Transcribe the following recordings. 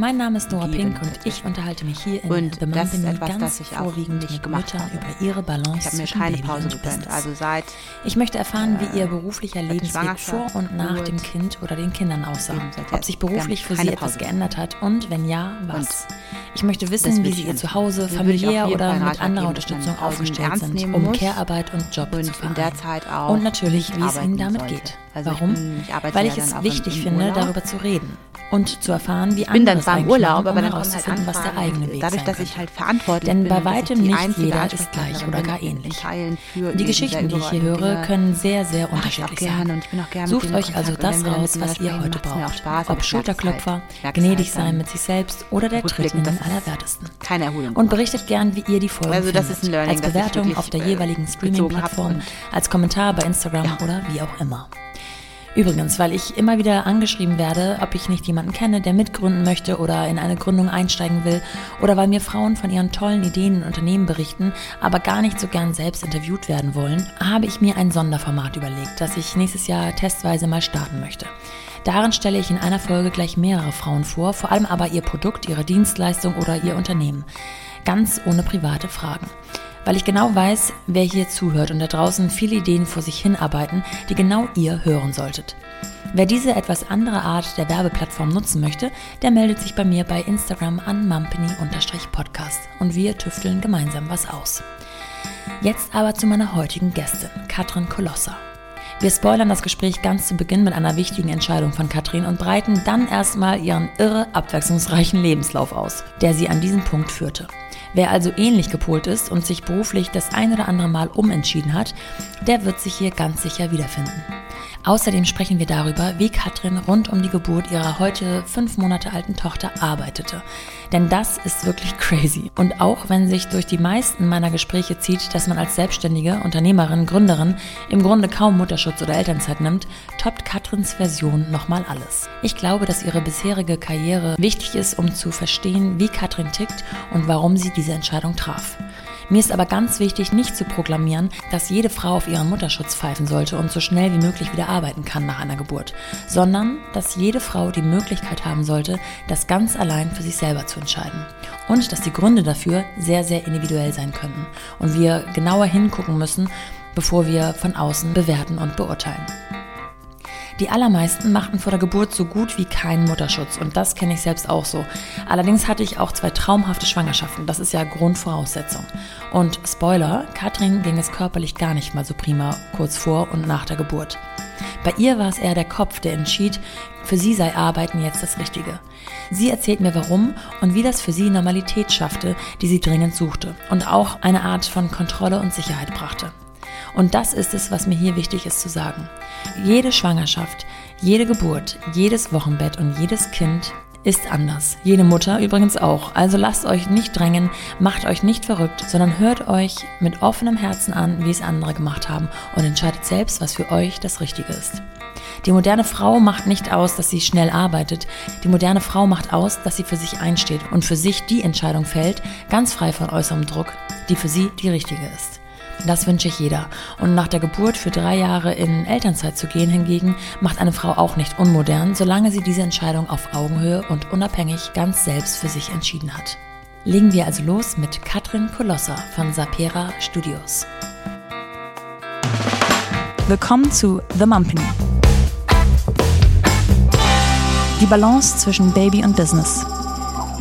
Mein Name ist Nora Pink und ich unterhalte mich hier in Und The das ist Mumpany etwas, ganz das ich auch vorwiegend nicht mit gemacht Müttern habe. über ihre Balance Ich habe mir zwischen keine Baby Pause und. Business. Also seit Ich möchte erfahren, wie ihr beruflicher Lebensweg vor und nach dem Kind oder den Kindern aussah. Ob sich beruflich für sie etwas geändert hat und wenn ja, was. Ich möchte wissen, wie ich sie ihr ich auf familiär oder mit anderer Unterstützung aufgestellt sind, um Care-Arbeit und Job und zu vereinen. Und natürlich, wie es ihnen damit sollte. geht. Also ich Warum? bin- ich Weil ich es wichtig finde, darüber zu reden und zu erfahren, wie Ich andere es zwar im Urlaub, machen, aber dann halt herauszufinden, was der eigene Weg Dadurch, dass ich halt verantwortlich Denn bin, bei weitem nicht jeder ist gleich oder gar ähnlich. Die Geschichten, die ich hier höre, können sehr, sehr unterschiedlich sein. Sucht euch also das raus, was ihr heute braucht. Ob Schulterklopfer, halt. gnädig sein halt mit sich selbst oder der Tritt in den Allerwertesten. Keine Erholung. Und berichtet gern, wie ihr die Folgen Also findet. als Bewertung auf der äh, jeweiligen Streaming-Plattform, als Kommentar bei Instagram oder wie auch immer. Übrigens, weil ich immer wieder angeschrieben werde, ob ich nicht jemanden kenne, der mitgründen möchte oder in eine Gründung einsteigen will, oder weil mir Frauen von ihren tollen Ideen und Unternehmen berichten, aber gar nicht so gern selbst interviewt werden wollen, habe ich mir ein Sonderformat überlegt, das ich nächstes Jahr testweise mal starten möchte. Darin stelle ich in einer Folge gleich mehrere Frauen vor, vor allem aber ihr Produkt, ihre Dienstleistung oder ihr Unternehmen. Ganz ohne private Fragen weil ich genau weiß, wer hier zuhört und da draußen viele Ideen vor sich hinarbeiten, die genau ihr hören solltet. Wer diese etwas andere Art der Werbeplattform nutzen möchte, der meldet sich bei mir bei Instagram an mumpany-podcast und wir tüfteln gemeinsam was aus. Jetzt aber zu meiner heutigen Gästin, Katrin Kolosser. Wir spoilern das Gespräch ganz zu Beginn mit einer wichtigen Entscheidung von Katrin und breiten dann erstmal ihren irre abwechslungsreichen Lebenslauf aus, der sie an diesen Punkt führte. Wer also ähnlich gepolt ist und sich beruflich das ein oder andere Mal umentschieden hat, der wird sich hier ganz sicher wiederfinden. Außerdem sprechen wir darüber, wie Katrin rund um die Geburt ihrer heute fünf Monate alten Tochter arbeitete. Denn das ist wirklich crazy. Und auch wenn sich durch die meisten meiner Gespräche zieht, dass man als selbstständige Unternehmerin, Gründerin im Grunde kaum Mutterschutz oder Elternzeit nimmt, toppt Katrins Version nochmal alles. Ich glaube, dass ihre bisherige Karriere wichtig ist, um zu verstehen, wie Katrin tickt und warum sie diese Entscheidung traf. Mir ist aber ganz wichtig, nicht zu proklamieren, dass jede Frau auf ihren Mutterschutz pfeifen sollte und so schnell wie möglich wieder arbeiten kann nach einer Geburt, sondern dass jede Frau die Möglichkeit haben sollte, das ganz allein für sich selber zu entscheiden. Und dass die Gründe dafür sehr, sehr individuell sein könnten und wir genauer hingucken müssen, bevor wir von außen bewerten und beurteilen. Die allermeisten machten vor der Geburt so gut wie keinen Mutterschutz und das kenne ich selbst auch so. Allerdings hatte ich auch zwei traumhafte Schwangerschaften, das ist ja Grundvoraussetzung. Und Spoiler, Katrin ging es körperlich gar nicht mal so prima kurz vor und nach der Geburt. Bei ihr war es eher der Kopf, der entschied, für sie sei Arbeiten jetzt das Richtige. Sie erzählt mir warum und wie das für sie Normalität schaffte, die sie dringend suchte und auch eine Art von Kontrolle und Sicherheit brachte. Und das ist es, was mir hier wichtig ist zu sagen. Jede Schwangerschaft, jede Geburt, jedes Wochenbett und jedes Kind ist anders. Jede Mutter übrigens auch. Also lasst euch nicht drängen, macht euch nicht verrückt, sondern hört euch mit offenem Herzen an, wie es andere gemacht haben und entscheidet selbst, was für euch das Richtige ist. Die moderne Frau macht nicht aus, dass sie schnell arbeitet. Die moderne Frau macht aus, dass sie für sich einsteht und für sich die Entscheidung fällt, ganz frei von äußerem Druck, die für sie die richtige ist. Das wünsche ich jeder. Und nach der Geburt für drei Jahre in Elternzeit zu gehen hingegen, macht eine Frau auch nicht unmodern, solange sie diese Entscheidung auf Augenhöhe und unabhängig ganz selbst für sich entschieden hat. Legen wir also los mit Katrin Kolosser von Sapera Studios. Willkommen zu The Mumpany. Die Balance zwischen Baby und Business.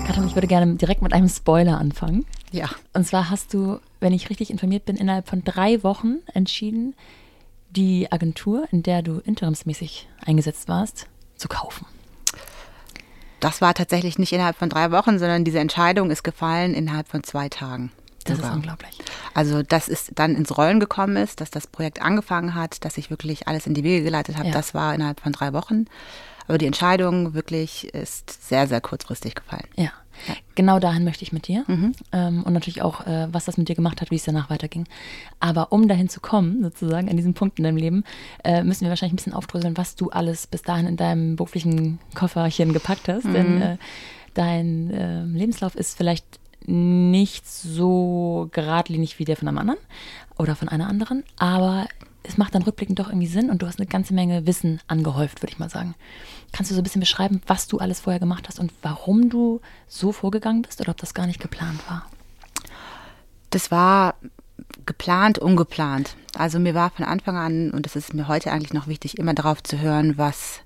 Katrin, ich würde gerne direkt mit einem Spoiler anfangen. Ja. Und zwar hast du, wenn ich richtig informiert bin, innerhalb von drei Wochen entschieden, die Agentur, in der du interimsmäßig eingesetzt warst, zu kaufen. Das war tatsächlich nicht innerhalb von drei Wochen, sondern diese Entscheidung ist gefallen innerhalb von zwei Tagen. Das sogar. ist unglaublich. Also, dass es dann ins Rollen gekommen ist, dass das Projekt angefangen hat, dass ich wirklich alles in die Wege geleitet habe, Ja. das war innerhalb von drei Wochen. Aber die Entscheidung wirklich ist sehr, sehr kurzfristig gefallen. Ja. Genau dahin möchte ich mit dir. Ähm, und natürlich auch, äh, was das mit dir gemacht hat, wie es danach weiterging. Aber um dahin zu kommen, sozusagen, an diesem Punkt in deinem Leben, äh, müssen wir wahrscheinlich ein bisschen aufdröseln, was du alles bis dahin in deinem beruflichen Kofferchen gepackt hast. Denn äh, dein äh, Lebenslauf ist vielleicht nicht so geradlinig wie der von einem anderen oder von einer anderen, aber es macht dann rückblickend doch irgendwie Sinn und du hast eine ganze Menge Wissen angehäuft, würde ich mal sagen. Kannst du so ein bisschen beschreiben, was du alles vorher gemacht hast und warum du so vorgegangen bist oder ob das gar nicht geplant war? Das war geplant, ungeplant. Also mir war von Anfang an, und das ist mir heute eigentlich noch wichtig, immer darauf zu hören, was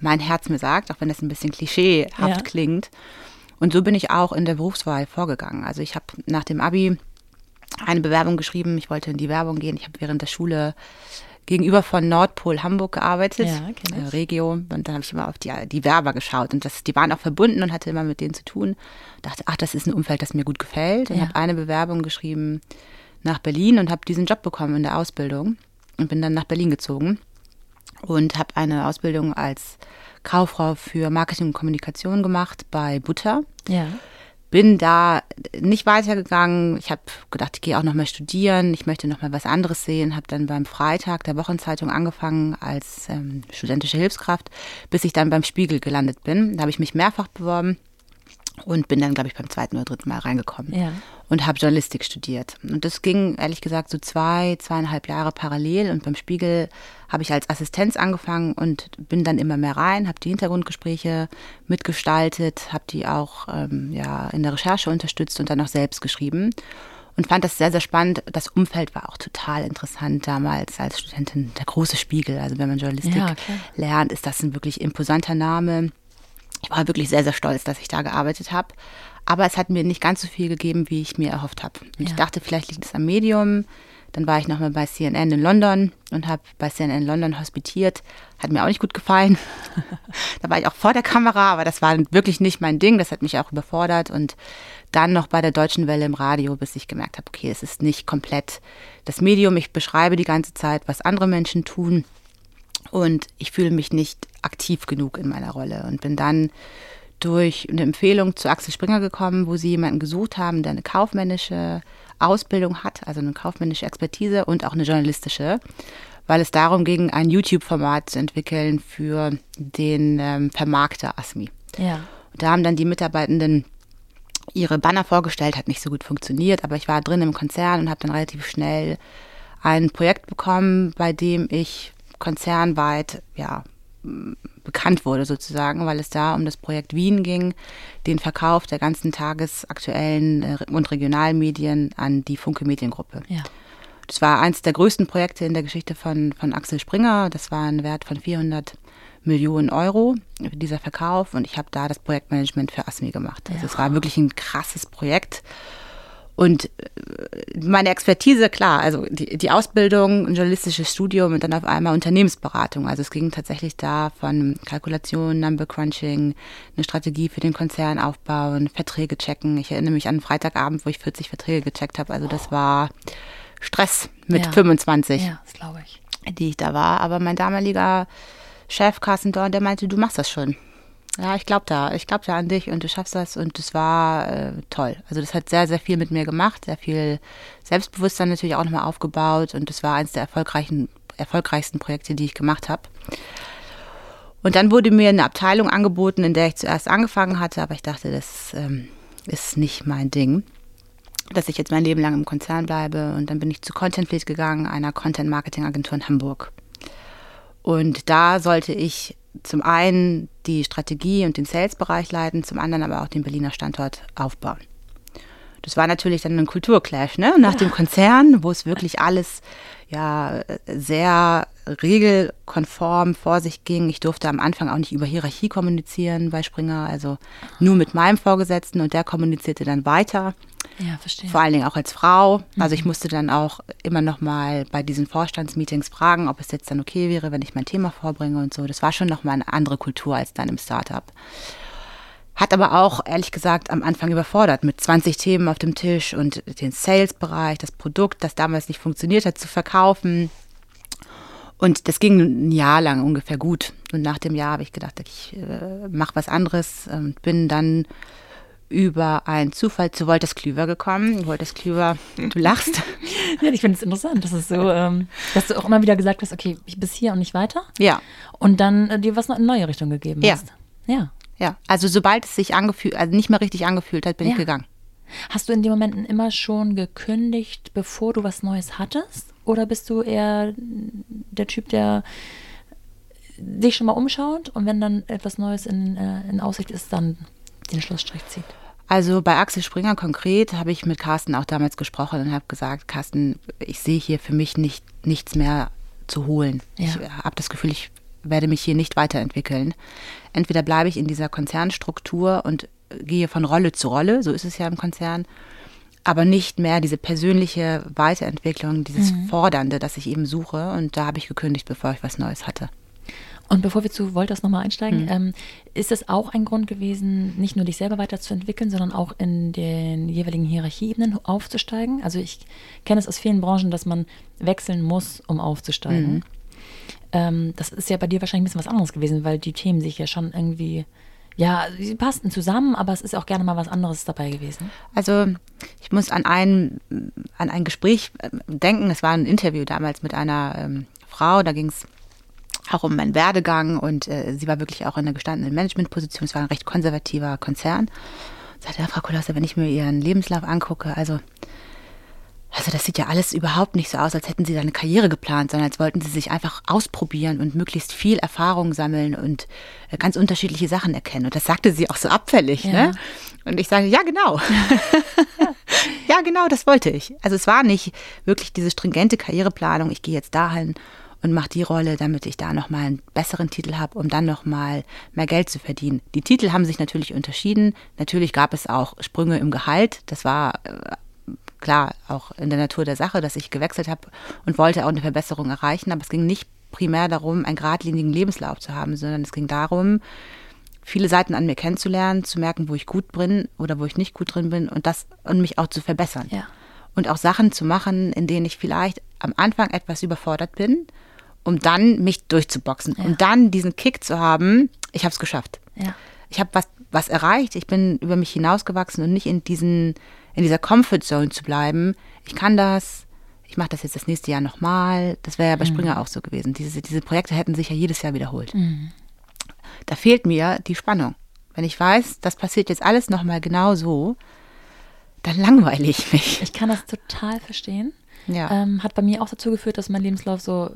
mein Herz mir sagt, auch wenn das ein bisschen klischeehaft ja. klingt. Und so bin ich auch in der Berufswahl vorgegangen. Also ich habe nach dem Abi eine Bewerbung geschrieben. Ich wollte in die Werbung gehen. Ich habe während der Schule gegenüber von Nordpol Hamburg gearbeitet, ja, äh, Regio. Und dann habe ich immer auf die, die Werber geschaut. Und das, die waren auch verbunden und hatte immer mit denen zu tun. Dachte, ach, das ist ein Umfeld, das mir gut gefällt. Und ja. habe eine Bewerbung geschrieben nach Berlin und habe diesen Job bekommen in der Ausbildung. Und bin dann nach Berlin gezogen und habe eine Ausbildung als Kauffrau für Marketing und Kommunikation gemacht bei Butter. Ja. Bin da nicht weitergegangen. Ich habe gedacht, ich gehe auch noch mal studieren. Ich möchte noch mal was anderes sehen. Habe dann beim Freitag der Wochenzeitung angefangen als ähm, studentische Hilfskraft, bis ich dann beim Spiegel gelandet bin. Da habe ich mich mehrfach beworben und bin dann, glaube ich, beim zweiten oder dritten Mal reingekommen ja. und habe Journalistik studiert. Und das ging, ehrlich gesagt, so zwei, zweieinhalb Jahre parallel. Und beim Spiegel habe ich als Assistenz angefangen und bin dann immer mehr rein, habe die Hintergrundgespräche mitgestaltet, habe die auch ähm, ja, in der Recherche unterstützt und dann auch selbst geschrieben. Und fand das sehr, sehr spannend. Das Umfeld war auch total interessant damals als Studentin. Der große Spiegel. Also wenn man Journalistik ja, lernt, ist das ein wirklich imposanter Name ich war wirklich sehr, sehr stolz, dass ich da gearbeitet habe. Aber es hat mir nicht ganz so viel gegeben, wie ich mir erhofft habe. Ja. Ich dachte, vielleicht liegt es am Medium. Dann war ich nochmal bei CNN in London und habe bei CNN in London hospitiert. Hat mir auch nicht gut gefallen. da war ich auch vor der Kamera, aber das war wirklich nicht mein Ding. Das hat mich auch überfordert. Und dann noch bei der Deutschen Welle im Radio, bis ich gemerkt habe, okay, es ist nicht komplett das Medium. Ich beschreibe die ganze Zeit, was andere Menschen tun. Und ich fühle mich nicht aktiv genug in meiner Rolle und bin dann durch eine Empfehlung zu Axel Springer gekommen, wo sie jemanden gesucht haben, der eine kaufmännische Ausbildung hat, also eine kaufmännische Expertise und auch eine journalistische, weil es darum ging, ein YouTube-Format zu entwickeln für den ähm, Vermarkter ASMI. Ja. Und da haben dann die Mitarbeitenden ihre Banner vorgestellt, hat nicht so gut funktioniert, aber ich war drin im Konzern und habe dann relativ schnell ein Projekt bekommen, bei dem ich konzernweit ja, bekannt wurde sozusagen, weil es da um das Projekt Wien ging, den Verkauf der ganzen tagesaktuellen äh, und Regionalmedien an die Funke Mediengruppe. Ja. Das war eines der größten Projekte in der Geschichte von, von Axel Springer. Das war ein Wert von 400 Millionen Euro, dieser Verkauf. Und ich habe da das Projektmanagement für ASMI gemacht. Also ja. es war wirklich ein krasses Projekt. Und äh, meine Expertise, klar, also die, die Ausbildung, ein journalistisches Studium und dann auf einmal Unternehmensberatung. Also es ging tatsächlich da von Kalkulation, Number Crunching, eine Strategie für den Konzern aufbauen, Verträge checken. Ich erinnere mich an einen Freitagabend, wo ich 40 Verträge gecheckt habe. Also das war Stress mit ja. 25. Ja, das glaube ich. Die ich da war. Aber mein damaliger Chef, Carsten Dorn, der meinte, du machst das schon. Ja, ich glaube da. Ich glaube da an dich und du schaffst das und das war äh, toll. Also das hat sehr, sehr viel mit mir gemacht, sehr viel Selbstbewusstsein natürlich auch nochmal aufgebaut und das war eines der erfolgreichen, erfolgreichsten Projekte, die ich gemacht habe. Und dann wurde mir eine Abteilung angeboten, in der ich zuerst angefangen hatte, aber ich dachte, das ähm, ist nicht mein Ding, dass ich jetzt mein Leben lang im Konzern bleibe. Und dann bin ich zu Content Fleet gegangen, einer Content-Marketing-Agentur in Hamburg. Und da sollte ich zum einen die Strategie und den Sales-Bereich leiten, zum anderen aber auch den Berliner Standort aufbauen. Das war natürlich dann ein Kulturclash, ne? Nach dem Konzern, wo es wirklich alles ja sehr regelkonform vor sich ging. Ich durfte am Anfang auch nicht über Hierarchie kommunizieren bei Springer, also nur mit meinem Vorgesetzten und der kommunizierte dann weiter. Ja, verstehe. Vor allen Dingen auch als Frau. Also ich mhm. musste dann auch immer noch mal bei diesen Vorstandsmeetings fragen, ob es jetzt dann okay wäre, wenn ich mein Thema vorbringe und so. Das war schon noch mal eine andere Kultur als dann im Startup. Hat aber auch, ehrlich gesagt, am Anfang überfordert, mit 20 Themen auf dem Tisch und den Sales-Bereich, das Produkt, das damals nicht funktioniert hat, zu verkaufen. Und das ging ein Jahr lang ungefähr gut. Und nach dem Jahr habe ich gedacht, ich äh, mache was anderes und bin dann über einen Zufall zu Wolters Klüver gekommen. Wolters Klüver, du lachst. ja, ich finde es interessant, dass es so, ähm, dass du auch immer wieder gesagt hast, okay, ich bis hier und nicht weiter. Ja. Und dann äh, dir was noch in neue Richtung gegeben ja. hast. Ja. Ja. Also sobald es sich angefühlt, also nicht mehr richtig angefühlt hat, bin ja. ich gegangen. Hast du in den Momenten immer schon gekündigt, bevor du was Neues hattest? Oder bist du eher der Typ, der sich schon mal umschaut und wenn dann etwas Neues in, äh, in Aussicht ist, dann den Schlussstrich zieht? Also bei Axel Springer konkret habe ich mit Carsten auch damals gesprochen und habe gesagt, Carsten, ich sehe hier für mich nicht, nichts mehr zu holen. Ja. Ich habe das Gefühl, ich werde mich hier nicht weiterentwickeln. Entweder bleibe ich in dieser Konzernstruktur und gehe von Rolle zu Rolle, so ist es ja im Konzern, aber nicht mehr diese persönliche Weiterentwicklung, dieses mhm. Fordernde, das ich eben suche. Und da habe ich gekündigt, bevor ich was Neues hatte. Und bevor wir zu Wolters nochmal einsteigen, mhm. ähm, ist es auch ein Grund gewesen, nicht nur dich selber weiterzuentwickeln, sondern auch in den jeweiligen Hierarchieebenen aufzusteigen? Also ich kenne es aus vielen Branchen, dass man wechseln muss, um aufzusteigen. Mhm. Ähm, das ist ja bei dir wahrscheinlich ein bisschen was anderes gewesen, weil die Themen sich ja schon irgendwie, ja, sie passten zusammen, aber es ist auch gerne mal was anderes dabei gewesen. Also ich muss an ein, an ein Gespräch äh, denken, es war ein Interview damals mit einer ähm, Frau, da ging es auch um meinen Werdegang und äh, sie war wirklich auch in einer gestandenen Managementposition. Es war ein recht konservativer Konzern. Sagte, ja, Frau Kolosse, wenn ich mir Ihren Lebenslauf angucke, also, also das sieht ja alles überhaupt nicht so aus, als hätten Sie da eine Karriere geplant, sondern als wollten Sie sich einfach ausprobieren und möglichst viel Erfahrung sammeln und äh, ganz unterschiedliche Sachen erkennen. Und das sagte sie auch so abfällig. Ja. Ne? Und ich sage, ja, genau. ja, genau, das wollte ich. Also es war nicht wirklich diese stringente Karriereplanung, ich gehe jetzt dahin und mache die Rolle, damit ich da nochmal einen besseren Titel habe, um dann nochmal mehr Geld zu verdienen. Die Titel haben sich natürlich unterschieden. Natürlich gab es auch Sprünge im Gehalt. Das war äh, klar auch in der Natur der Sache, dass ich gewechselt habe und wollte auch eine Verbesserung erreichen. Aber es ging nicht primär darum, einen geradlinigen Lebenslauf zu haben, sondern es ging darum, viele Seiten an mir kennenzulernen, zu merken, wo ich gut bin oder wo ich nicht gut drin bin und das und mich auch zu verbessern. Ja. Und auch Sachen zu machen, in denen ich vielleicht am Anfang etwas überfordert bin um dann mich durchzuboxen, ja. um dann diesen Kick zu haben, ich habe es geschafft. Ja. Ich habe was, was erreicht, ich bin über mich hinausgewachsen und nicht in, diesen, in dieser Comfortzone zu bleiben. Ich kann das, ich mache das jetzt das nächste Jahr nochmal. Das wäre ja bei mhm. Springer auch so gewesen. Diese, diese Projekte hätten sich ja jedes Jahr wiederholt. Mhm. Da fehlt mir die Spannung. Wenn ich weiß, das passiert jetzt alles nochmal genau so, dann langweile ich mich. Ich kann das total verstehen. Ja. Ähm, hat bei mir auch dazu geführt, dass mein Lebenslauf so,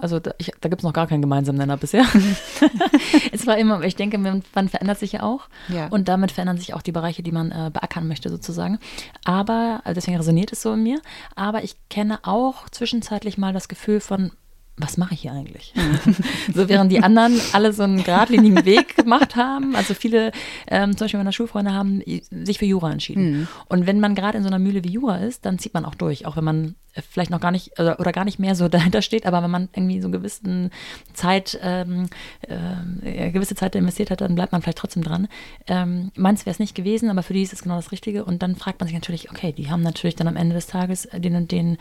also da, da gibt es noch gar keinen gemeinsamen Nenner bisher. es war immer, ich denke, man, man verändert sich ja auch ja. und damit verändern sich auch die Bereiche, die man äh, beackern möchte sozusagen. Aber, also deswegen resoniert es so in mir, aber ich kenne auch zwischenzeitlich mal das Gefühl von, was mache ich hier eigentlich? so während die anderen alle so einen geradlinigen Weg gemacht haben. Also viele, ähm, zum Beispiel meine Schulfreunde haben sich für Jura entschieden. Mhm. Und wenn man gerade in so einer Mühle wie Jura ist, dann zieht man auch durch, auch wenn man vielleicht noch gar nicht oder, oder, gar nicht mehr so dahinter steht, aber wenn man irgendwie so gewissen Zeit, ähm, äh, gewisse Zeit investiert hat, dann bleibt man vielleicht trotzdem dran. Ähm, meins wäre es nicht gewesen, aber für die ist es genau das Richtige. Und dann fragt man sich natürlich, okay, die haben natürlich dann am Ende des Tages den und den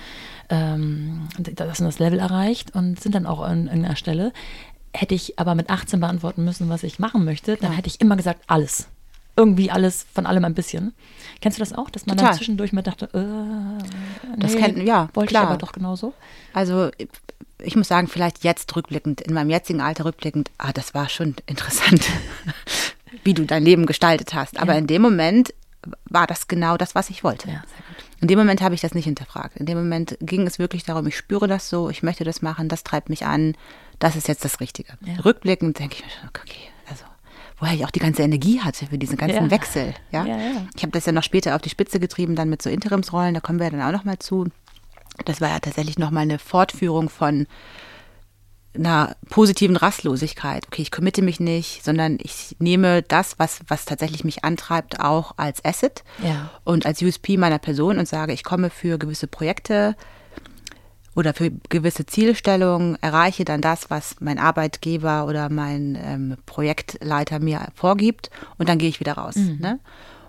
ähm, das, das Level erreicht und sind dann auch an irgendeiner Stelle. Hätte ich aber mit 18 beantworten müssen, was ich machen möchte, dann ja. hätte ich immer gesagt, alles irgendwie alles von allem ein bisschen. Kennst du das auch, dass man Total. dann zwischendurch mal dachte, äh, nee, das kennt, ja, wollte klar. ich aber doch genauso? Also ich muss sagen, vielleicht jetzt rückblickend, in meinem jetzigen Alter rückblickend, ah, das war schon interessant, wie du dein Leben gestaltet hast. Aber ja. in dem Moment war das genau das, was ich wollte. Ja, in dem Moment habe ich das nicht hinterfragt. In dem Moment ging es wirklich darum, ich spüre das so, ich möchte das machen, das treibt mich an, das ist jetzt das Richtige. Ja. Rückblickend denke ich mir, okay, woher ich auch die ganze Energie hatte für diesen ganzen ja. Wechsel. Ja? ja, ja. Ich habe das ja noch später auf die Spitze getrieben, dann mit so Interimsrollen, da kommen wir dann auch noch mal zu. Das war ja tatsächlich noch mal eine Fortführung von einer positiven Rastlosigkeit. Okay, ich committe mich nicht, sondern ich nehme das, was, was tatsächlich mich antreibt, auch als Asset ja. und als USP meiner Person und sage, ich komme für gewisse Projekte oder für gewisse Zielstellungen erreiche dann das, was mein Arbeitgeber oder mein ähm, Projektleiter mir vorgibt und dann gehe ich wieder raus. Mhm. Ne?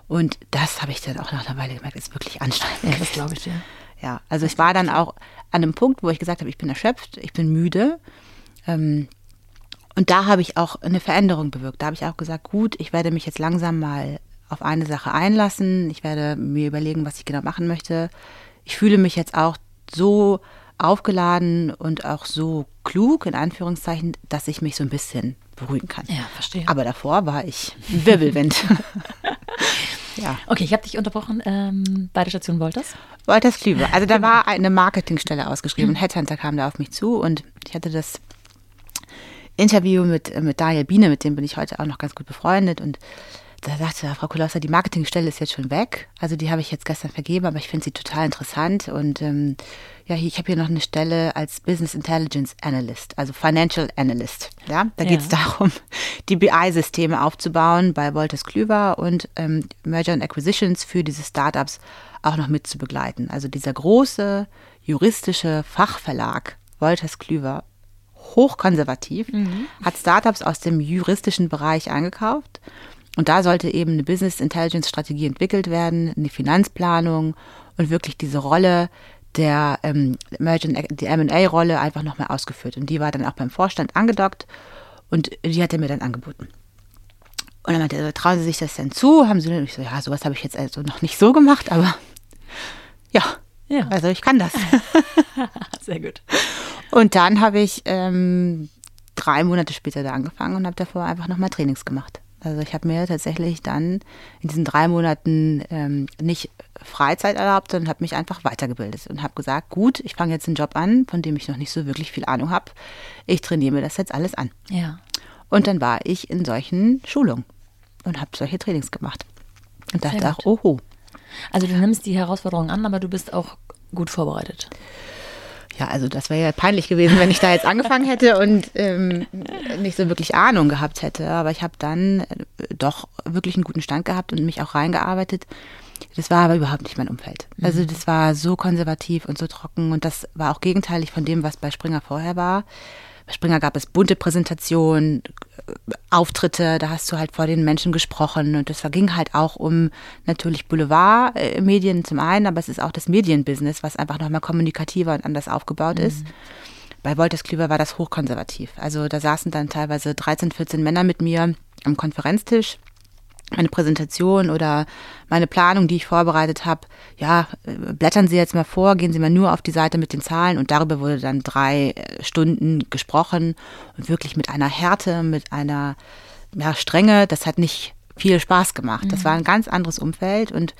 Und das habe ich dann auch nach einer Weile gemerkt, ist wirklich anstrengend. Ja, das glaube ich, ja. Ja, also ich war dann auch an einem Punkt, wo ich gesagt habe, ich bin erschöpft, ich bin müde. Ähm, und da habe ich auch eine Veränderung bewirkt. Da habe ich auch gesagt, gut, ich werde mich jetzt langsam mal auf eine Sache einlassen. Ich werde mir überlegen, was ich genau machen möchte. Ich fühle mich jetzt auch so aufgeladen und auch so klug, in Anführungszeichen, dass ich mich so ein bisschen beruhigen kann. Ja, verstehe. Aber davor war ich Wirbelwind. ja. Okay, ich habe dich unterbrochen ähm, bei der Station Wolters. Wolters Klüver. Also da war eine Marketingstelle ausgeschrieben. Ein Headhunter kam da auf mich zu und ich hatte das Interview mit, mit Daniel Biene, mit dem bin ich heute auch noch ganz gut befreundet und da sagte Frau Kolosser, die Marketingstelle ist jetzt schon weg. Also die habe ich jetzt gestern vergeben, aber ich finde sie total interessant. Und ähm, ja, ich habe hier noch eine Stelle als Business Intelligence Analyst, also Financial Analyst. Ja, da geht es darum, die BI-Systeme aufzubauen bei Wolters Klüver und ähm, Merger and Acquisitions für diese Startups auch noch mit zu begleiten. Also dieser große juristische Fachverlag Wolters Klüver hochkonservativ, mhm. hat Startups aus dem juristischen Bereich eingekauft und da sollte eben eine Business Intelligence Strategie entwickelt werden, eine Finanzplanung und wirklich diese Rolle der ähm, die M&A-Rolle einfach nochmal ausgeführt. Und die war dann auch beim Vorstand angedockt und die hat er mir dann angeboten. Und dann meinte er, trauen Sie sich das denn zu? Haben Sie, ich so, ja, sowas habe ich jetzt also noch nicht so gemacht, aber ja, ja. also ich kann das. Sehr gut. Und dann habe ich ähm, drei Monate später da angefangen und habe davor einfach nochmal Trainings gemacht. Also ich habe mir tatsächlich dann in diesen drei Monaten ähm, nicht Freizeit erlaubt, sondern habe mich einfach weitergebildet und habe gesagt, gut, ich fange jetzt einen Job an, von dem ich noch nicht so wirklich viel Ahnung habe. Ich trainiere mir das jetzt alles an. Ja. Und dann war ich in solchen Schulungen und habe solche Trainings gemacht. Und dachte auch, oho. Also du nimmst die Herausforderung an, aber du bist auch gut vorbereitet. Ja, also das wäre ja peinlich gewesen, wenn ich da jetzt angefangen hätte und ähm, nicht so wirklich Ahnung gehabt hätte. Aber ich habe dann äh, doch wirklich einen guten Stand gehabt und mich auch reingearbeitet. Das war aber überhaupt nicht mein Umfeld. Also mhm. das war so konservativ und so trocken und das war auch gegenteilig von dem, was bei Springer vorher war. Springer gab es bunte Präsentationen, Auftritte, da hast du halt vor den Menschen gesprochen und das ging halt auch um natürlich Boulevardmedien zum einen, aber es ist auch das Medienbusiness, was einfach nochmal kommunikativer und anders aufgebaut mhm. ist. Bei Wolters Klüver war das hochkonservativ. Also da saßen dann teilweise 13, 14 Männer mit mir am Konferenztisch meine Präsentation oder meine Planung, die ich vorbereitet habe, ja, blättern Sie jetzt mal vor, gehen Sie mal nur auf die Seite mit den Zahlen und darüber wurde dann drei äh, Stunden gesprochen und wirklich mit einer Härte, mit einer ja, Strenge. Das hat nicht viel Spaß gemacht. Mhm. Das war ein ganz anderes Umfeld und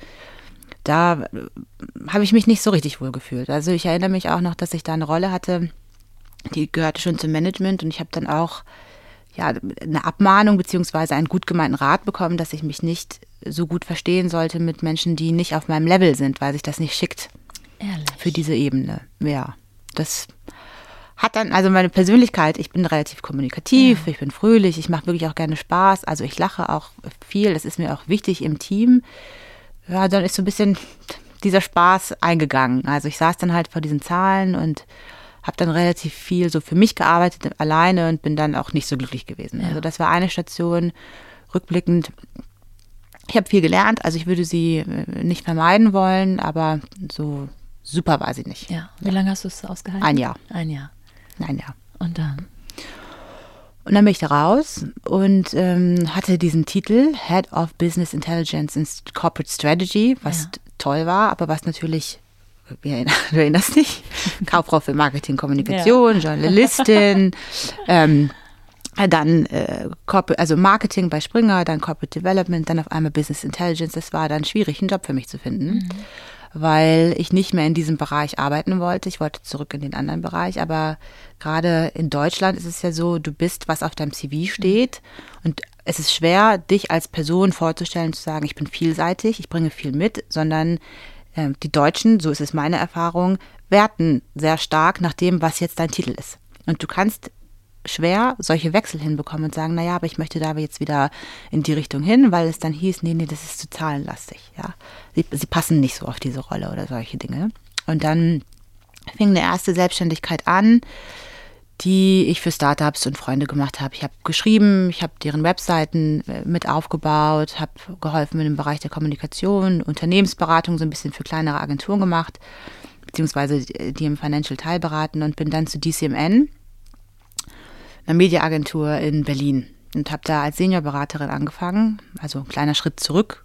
da äh, habe ich mich nicht so richtig wohl gefühlt. Also ich erinnere mich auch noch, dass ich da eine Rolle hatte, die gehörte schon zum Management und ich habe dann auch ja, eine Abmahnung beziehungsweise einen gut gemeinten Rat bekommen, dass ich mich nicht so gut verstehen sollte mit Menschen, die nicht auf meinem Level sind, weil sich das nicht schickt. Ehrlich? Für diese Ebene. Ja, das hat dann, also meine Persönlichkeit, ich bin relativ kommunikativ, ja. ich bin fröhlich, ich mache wirklich auch gerne Spaß, also ich lache auch viel, das ist mir auch wichtig im Team. Ja, dann ist so ein bisschen dieser Spaß eingegangen. Also ich saß dann halt vor diesen Zahlen und habe dann relativ viel so für mich gearbeitet, alleine und bin dann auch nicht so glücklich gewesen. Ja. Also das war eine Station, rückblickend. Ich habe viel gelernt, also ich würde sie äh, nicht vermeiden wollen, aber so super war sie nicht. Ja. Wie lange hast du es ausgehalten? Ein Jahr. Ein Jahr. Ein Jahr. Und dann? Und dann bin ich da raus und ähm, hatte diesen Titel Head of Business Intelligence and Corporate Strategy, was ja. toll war, aber was natürlich du erinnerst dich? Kauffrau für Marketing, Kommunikation, ja. Journalistin, ähm, dann äh, also Marketing bei Springer, dann Corporate Development, dann auf einmal Business Intelligence. Das war dann schwierig, einen Job für mich zu finden, mhm. weil ich nicht mehr in diesem Bereich arbeiten wollte. Ich wollte zurück in den anderen Bereich, aber gerade in Deutschland ist es ja so, du bist, was auf deinem CV steht und es ist schwer, dich als Person vorzustellen, zu sagen, ich bin vielseitig, ich bringe viel mit, sondern die Deutschen, so ist es meine Erfahrung, werten sehr stark nach dem, was jetzt dein Titel ist. Und du kannst schwer solche Wechsel hinbekommen und sagen, naja, aber ich möchte da jetzt wieder in die Richtung hin, weil es dann hieß, nee, nee, das ist zu zahlenlastig, ja. Sie, sie passen nicht so auf diese Rolle oder solche Dinge. Und dann fing eine erste Selbstständigkeit an, die ich für Startups und Freunde gemacht habe. Ich habe geschrieben, ich habe deren Webseiten äh, mit aufgebaut, habe geholfen mit dem Bereich der Kommunikation, Unternehmensberatung so ein bisschen für kleinere Agenturen gemacht, beziehungsweise die im Financial Teil beraten und bin dann zu DCMN, einer Mediaagentur in Berlin und habe da als Seniorberaterin angefangen. Also ein kleiner Schritt zurück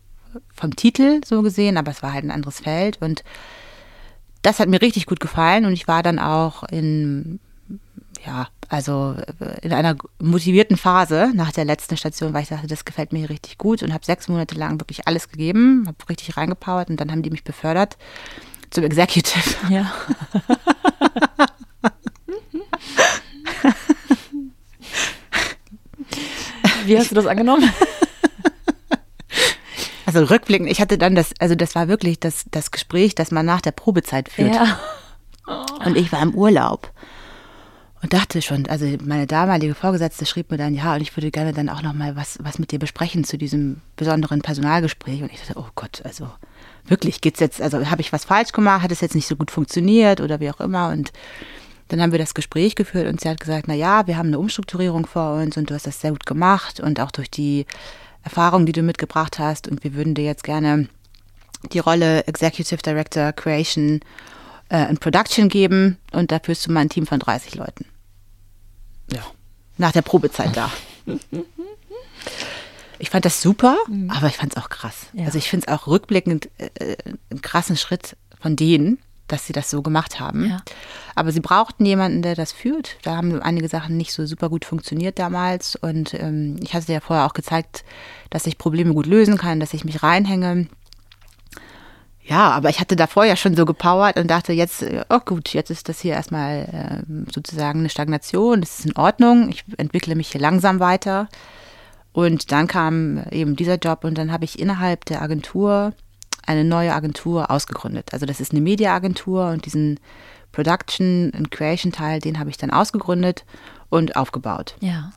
vom Titel so gesehen, aber es war halt ein anderes Feld und das hat mir richtig gut gefallen und ich war dann auch in ja, also äh, in einer motivierten Phase nach der letzten Station, weil ich dachte, das gefällt mir hier richtig gut und habe sechs Monate lang wirklich alles gegeben, habe richtig reingepowert und dann haben die mich befördert zum Executive. Ja. Wie hast du das angenommen? Also rückblickend, ich hatte dann das, also das war wirklich das, das Gespräch, das man nach der Probezeit führt. Ja. Und ich war im Urlaub und dachte schon, also meine damalige Vorgesetzte schrieb mir dann, ja, und ich würde gerne dann auch nochmal was, was mit dir besprechen zu diesem besonderen Personalgespräch. Und ich dachte, oh Gott, also wirklich, geht's jetzt, also habe ich was falsch gemacht, hat es jetzt nicht so gut funktioniert oder wie auch immer. Und dann haben wir das Gespräch geführt und sie hat gesagt, na ja, wir haben eine Umstrukturierung vor uns und du hast das sehr gut gemacht und auch durch die Erfahrung, die du mitgebracht hast und wir würden dir jetzt gerne die Rolle Executive Director Creation äh, in Production geben und da führst du mal ein Team von 30 Leuten. Ja. Nach der Probezeit da. Ich fand das super, aber ich fand es auch krass. Ja. Also ich finde es auch rückblickend äh, einen krassen Schritt von denen, dass sie das so gemacht haben. Ja. Aber sie brauchten jemanden, der das führt. Da haben einige Sachen nicht so super gut funktioniert damals. Und ähm, ich hatte ja vorher auch gezeigt, dass ich Probleme gut lösen kann, dass ich mich reinhänge. Ja, aber ich hatte davor ja schon so gepowert und dachte jetzt, oh gut, jetzt ist das hier erstmal äh, sozusagen eine Stagnation, das ist in Ordnung, ich entwickle mich hier langsam weiter. Und dann kam eben dieser Job und dann habe ich innerhalb der Agentur eine neue Agentur ausgegründet. Also das ist eine Mediaagentur und diesen Production und Creation Teil, den habe ich dann ausgegründet und aufgebaut. Ja.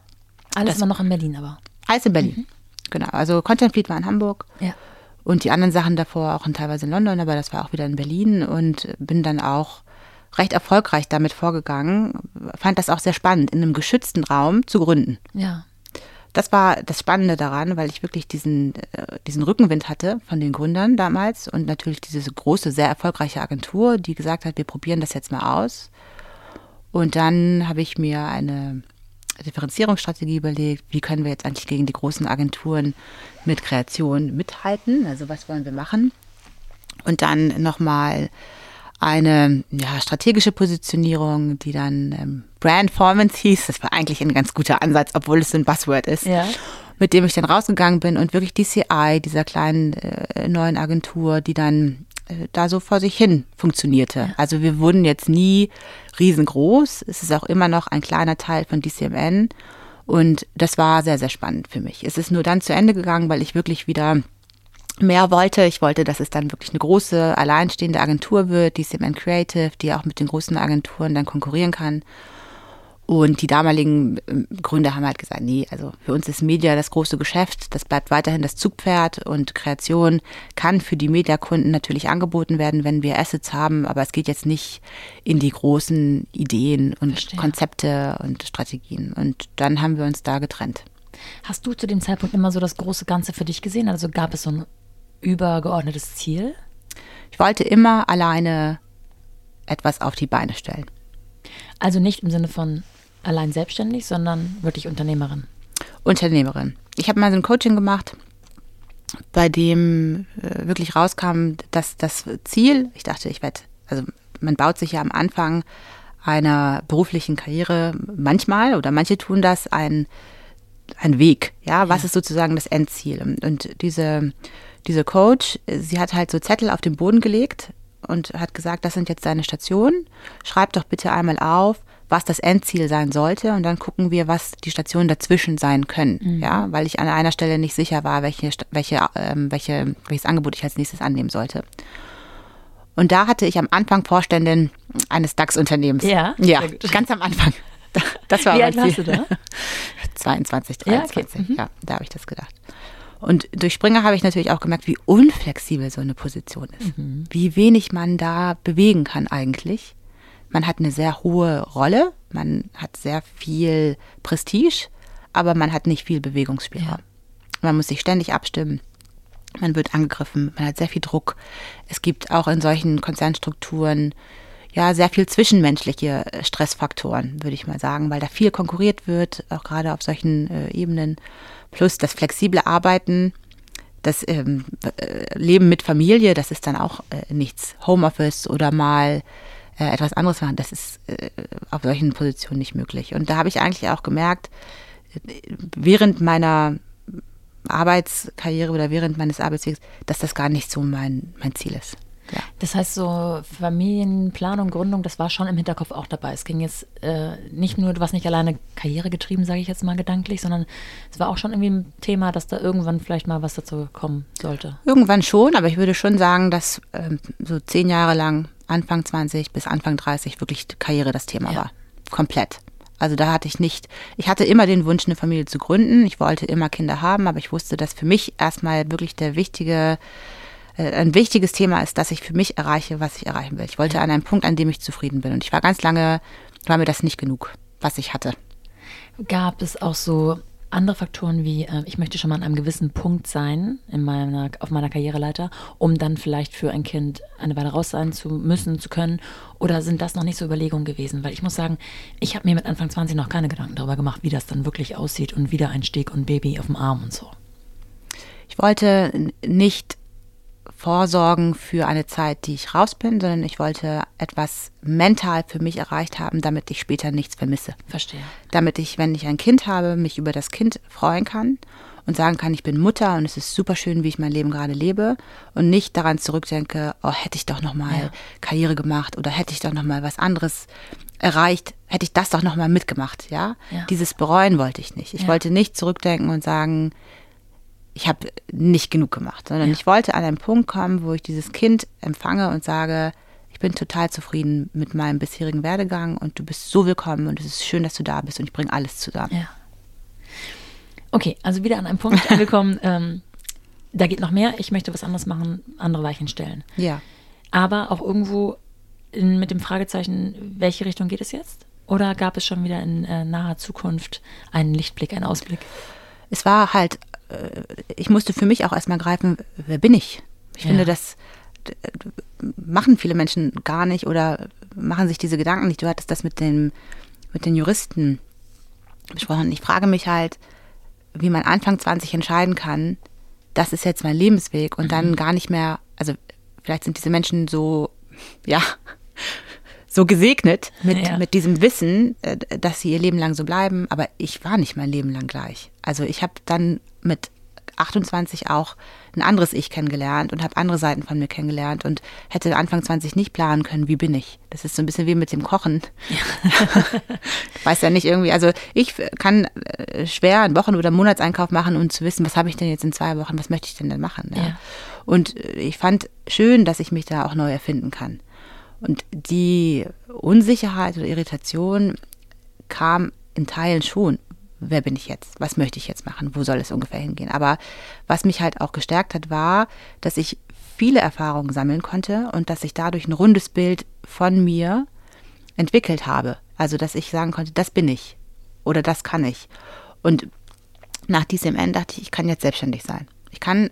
Alles Das- immer noch in Berlin, aber. Alles in Berlin. Genau. Also Content Fleet war in Hamburg Ja. Und die anderen Sachen davor auch in, teilweise in London, aber das war auch wieder in Berlin und bin dann auch recht erfolgreich damit vorgegangen. Fand das auch sehr spannend, in einem geschützten Raum zu gründen. Ja. Das war das Spannende daran, weil ich wirklich diesen, äh, diesen Rückenwind hatte von den Gründern damals und natürlich diese große, sehr erfolgreiche Agentur, die gesagt hat, wir probieren das jetzt mal aus. Und dann habe ich mir eine Differenzierungsstrategie überlegt, wie können wir jetzt eigentlich gegen die großen Agenturen mit Kreation mithalten, also was wollen wir machen. Und dann nochmal eine ja, strategische Positionierung, die dann ähm, Brandformance hieß. Das war eigentlich ein ganz guter Ansatz, obwohl es so ein Buzzword ist. Ja. Mit dem ich dann rausgegangen bin und wirklich DCI, dieser kleinen äh, neuen Agentur, die dann da so vor sich hin funktionierte. Also wir wurden jetzt nie riesengroß. Es ist auch immer noch ein kleiner Teil von DCMN. Und das war sehr, sehr spannend für mich. Es ist nur dann zu Ende gegangen, weil ich wirklich wieder mehr wollte. Ich wollte, dass es dann wirklich eine große, alleinstehende Agentur wird, die CMN Creative, die auch mit den großen Agenturen dann konkurrieren kann. Und die damaligen ähm, Gründer haben halt gesagt, nee, also für uns ist Media das große Geschäft, das bleibt weiterhin das Zugpferd und Kreation kann für die Mediakunden natürlich angeboten werden, wenn wir Assets haben, aber es geht jetzt nicht in die großen Ideen und Verstehe. Konzepte und Strategien. Und dann haben wir uns da getrennt. Hast du zu dem Zeitpunkt immer so das große Ganze für dich gesehen? Also gab es so ein übergeordnetes Ziel? Ich wollte immer alleine etwas auf die Beine stellen. Also nicht im Sinne von allein selbstständig, sondern wirklich Unternehmerin. Unternehmerin. Ich habe mal so ein Coaching gemacht, bei dem äh, wirklich rauskam, dass das Ziel, ich dachte, ich werde, also man baut sich ja am Anfang einer beruflichen Karriere manchmal oder manche tun das ein, ein Weg. Ja, was ist sozusagen das Endziel? Und diese, diese Coach, sie hat halt so Zettel auf den Boden gelegt und hat gesagt, das sind jetzt deine Stationen. Schreib doch bitte einmal auf, was das Endziel sein sollte und dann gucken wir, was die Stationen dazwischen sein können. Ja, weil ich an einer Stelle nicht sicher war, welche, welche, ähm, welche, welches Angebot ich als nächstes annehmen sollte. Und da hatte ich am Anfang Vorständin eines DAX-Unternehmens. Ja, ja, ganz am Anfang. Das war Wie alt warst du da? 22, Ja, okay. 23. Ja, da habe ich das gedacht. Und durch Springer habe ich natürlich auch gemerkt, wie unflexibel so eine Position ist. Wie wenig man da bewegen kann eigentlich. Man hat eine sehr hohe Rolle, man hat sehr viel Prestige, aber man hat nicht viel Bewegungsspielraum. Man muss sich ständig abstimmen. Man wird angegriffen, man hat sehr viel Druck. Es gibt auch in solchen Konzernstrukturen ja sehr viel zwischenmenschliche äh, Stressfaktoren, würde ich mal sagen, weil da viel konkurriert wird, auch gerade auf solchen äh, Ebenen. Plus das flexible Arbeiten, das ähm, äh, Leben mit Familie, das ist dann auch äh, nichts. Homeoffice oder mal äh, etwas anderes machen. Das ist äh, auf solchen Positionen nicht möglich. Und da habe ich eigentlich auch gemerkt, während meiner Arbeitskarriere oder während meines Arbeitswegs, dass das gar nicht so mein, mein Ziel ist. Ja. Das heißt, so Familienplanung, Gründung, das war schon im Hinterkopf auch dabei. Es ging jetzt äh, nicht nur, du warst nicht alleine karrieregetrieben, sage ich jetzt mal gedanklich, sondern es war auch schon irgendwie ein Thema, dass da irgendwann vielleicht mal was dazu kommen sollte. Irgendwann schon, aber ich würde schon sagen, dass ähm, so zehn Jahre lang, Anfang 20 bis Anfang 30, wirklich Karriere das Thema ja. war. Komplett. Also da hatte ich nicht, ich hatte immer den Wunsch, eine Familie zu gründen. Ich wollte immer Kinder haben, aber ich wusste, dass für mich erstmal wirklich der wichtige, äh, ein wichtiges Thema ist, dass ich für mich erreiche, was ich erreichen will. Ich wollte an einem Punkt, an dem ich zufrieden bin. Und ich war ganz lange, war mir das nicht genug, was ich hatte. Gab es auch so andere Faktoren wie, äh, ich möchte schon mal an einem gewissen Punkt sein in meiner, auf meiner Karriereleiter, um dann vielleicht für ein Kind eine Weile raus sein zu müssen, zu können? Oder sind das noch nicht so Überlegungen gewesen? Weil ich muss sagen, ich habe mir mit Anfang 20 noch keine Gedanken darüber gemacht, wie das dann wirklich aussieht und Wiedereinstieg und Baby auf dem Arm und so. Ich wollte nicht vorsorgen für eine Zeit, die ich raus bin, sondern ich wollte etwas mental für mich erreicht haben, damit ich später nichts vermisse. Verstehe. Damit ich, wenn ich ein Kind habe, mich über das Kind freuen kann und sagen kann, ich bin Mutter und es ist super schön, wie ich mein Leben gerade lebe und nicht daran zurückdenke, oh, hätte ich doch noch mal ja. Karriere gemacht oder hätte ich doch noch mal was anderes erreicht, hätte ich das doch noch mal mitgemacht, ja? ja. Dieses bereuen wollte ich nicht. Ich ja. wollte nicht zurückdenken und sagen, ich habe nicht genug gemacht, sondern ja. ich wollte an einen Punkt kommen, wo ich dieses Kind empfange und sage, ich bin total zufrieden mit meinem bisherigen Werdegang und du bist so willkommen und es ist schön, dass du da bist und ich bringe alles zusammen. Ja. Okay, also wieder an einem Punkt angekommen, ähm, da geht noch mehr, ich möchte was anderes machen, andere Weichen stellen. Ja. Aber auch irgendwo in, mit dem Fragezeichen, welche Richtung geht es jetzt? Oder gab es schon wieder in äh, naher Zukunft einen Lichtblick, einen Ausblick? Es war halt ich musste für mich auch erstmal greifen, wer bin ich? Ich ja. finde, das machen viele Menschen gar nicht oder machen sich diese Gedanken nicht. Du hattest das mit, dem, mit den Juristen besprochen. Ich frage mich halt, wie man Anfang 20 entscheiden kann, das ist jetzt mein Lebensweg und mhm. dann gar nicht mehr, also vielleicht sind diese Menschen so, ja, so gesegnet mit, ja. mit diesem Wissen, äh, dass sie ihr Leben lang so bleiben, aber ich war nicht mein Leben lang gleich. Also ich habe dann mit 28 auch ein anderes Ich kennengelernt und habe andere Seiten von mir kennengelernt und hätte Anfang 20 nicht planen können, wie bin ich. Das ist so ein bisschen wie mit dem Kochen. Ja. weiß ja nicht irgendwie, also ich kann äh, schwer einen Wochen- oder Monatseinkauf machen und um zu wissen, was habe ich denn jetzt in zwei Wochen, was möchte ich denn denn machen. Ja. Ja. Und äh, ich fand schön, dass ich mich da auch neu erfinden kann. Und die Unsicherheit oder Irritation kam in Teilen schon wer bin ich jetzt? Was möchte ich jetzt machen? Wo soll es ungefähr hingehen? Aber was mich halt auch gestärkt hat, war, dass ich viele Erfahrungen sammeln konnte und dass ich dadurch ein rundes Bild von mir entwickelt habe. Also, dass ich sagen konnte, das bin ich oder das kann ich. Und nach diesem Ende dachte ich, ich kann jetzt selbstständig sein. Ich kann,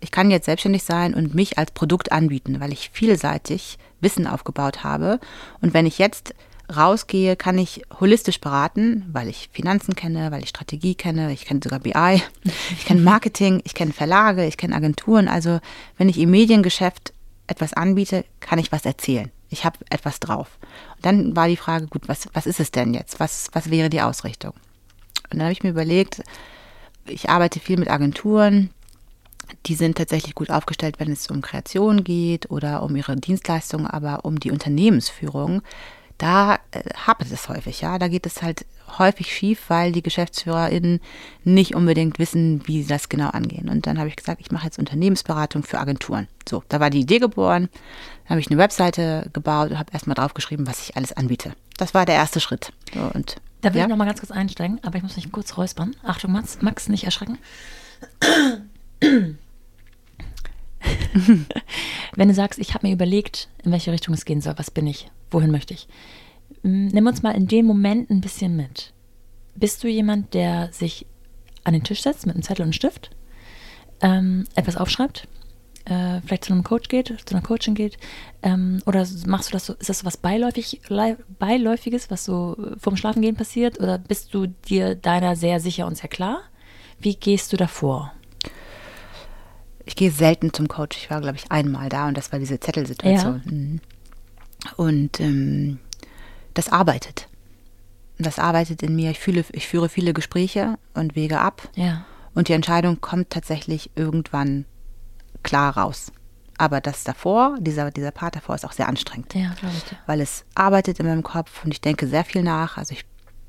ich kann jetzt selbstständig sein und mich als Produkt anbieten, weil ich vielseitig Wissen aufgebaut habe. Und wenn ich jetzt rausgehe, kann ich holistisch beraten, weil ich Finanzen kenne, weil ich Strategie kenne, ich kenne sogar BI, ich kenne Marketing, ich kenne Verlage, ich kenne Agenturen. Also wenn ich im Mediengeschäft etwas anbiete, kann ich was erzählen. Ich habe etwas drauf. Und dann war die Frage, gut, was, was ist es denn jetzt? Was, was wäre die Ausrichtung? Und dann habe ich mir überlegt, ich arbeite viel mit Agenturen, die sind tatsächlich gut aufgestellt, wenn es um Kreation geht oder um ihre Dienstleistungen, aber um die Unternehmensführung da äh, hapert es häufig, ja. Da geht es halt häufig schief, weil die GeschäftsführerInnen nicht unbedingt wissen, wie sie das genau angehen. Und dann habe ich gesagt, ich mache jetzt Unternehmensberatung für Agenturen. So, da war die Idee geboren. Dann habe ich eine Webseite gebaut und habe erstmal draufgeschrieben, was ich alles anbiete. Das war der erste Schritt. So, und, da will ja? ich noch mal ganz kurz einsteigen, aber ich muss mich kurz räuspern. Achtung, Max, Max nicht erschrecken. Wenn du sagst, ich habe mir überlegt, in welche Richtung es gehen soll, was bin ich? wohin möchte ich? Hm, nimm uns mal in dem Moment ein bisschen mit. Bist du jemand, der sich an den Tisch setzt mit einem Zettel und einem Stift, ähm, etwas aufschreibt, äh, vielleicht zu einem Coach geht, zu einer Coaching geht, ähm, oder machst du das so, ist das so was Beiläufig, Beiläufiges, was so vorm Schlafengehen passiert, oder bist du dir deiner sehr sicher und sehr klar? Wie gehst du davor? Ich gehe selten zum Coach. Ich war, glaube ich, einmal da und das war diese Zettelsituation. Ja. Mhm. Und ähm, das arbeitet. Das arbeitet in mir. Ich, fühle, ich führe viele Gespräche und wege ab. Ja. Und die Entscheidung kommt tatsächlich irgendwann klar raus. Aber das davor, dieser, dieser Part davor ist auch sehr anstrengend. Ja, glaube ich. Weil es arbeitet in meinem Kopf und ich denke sehr viel nach. Also ich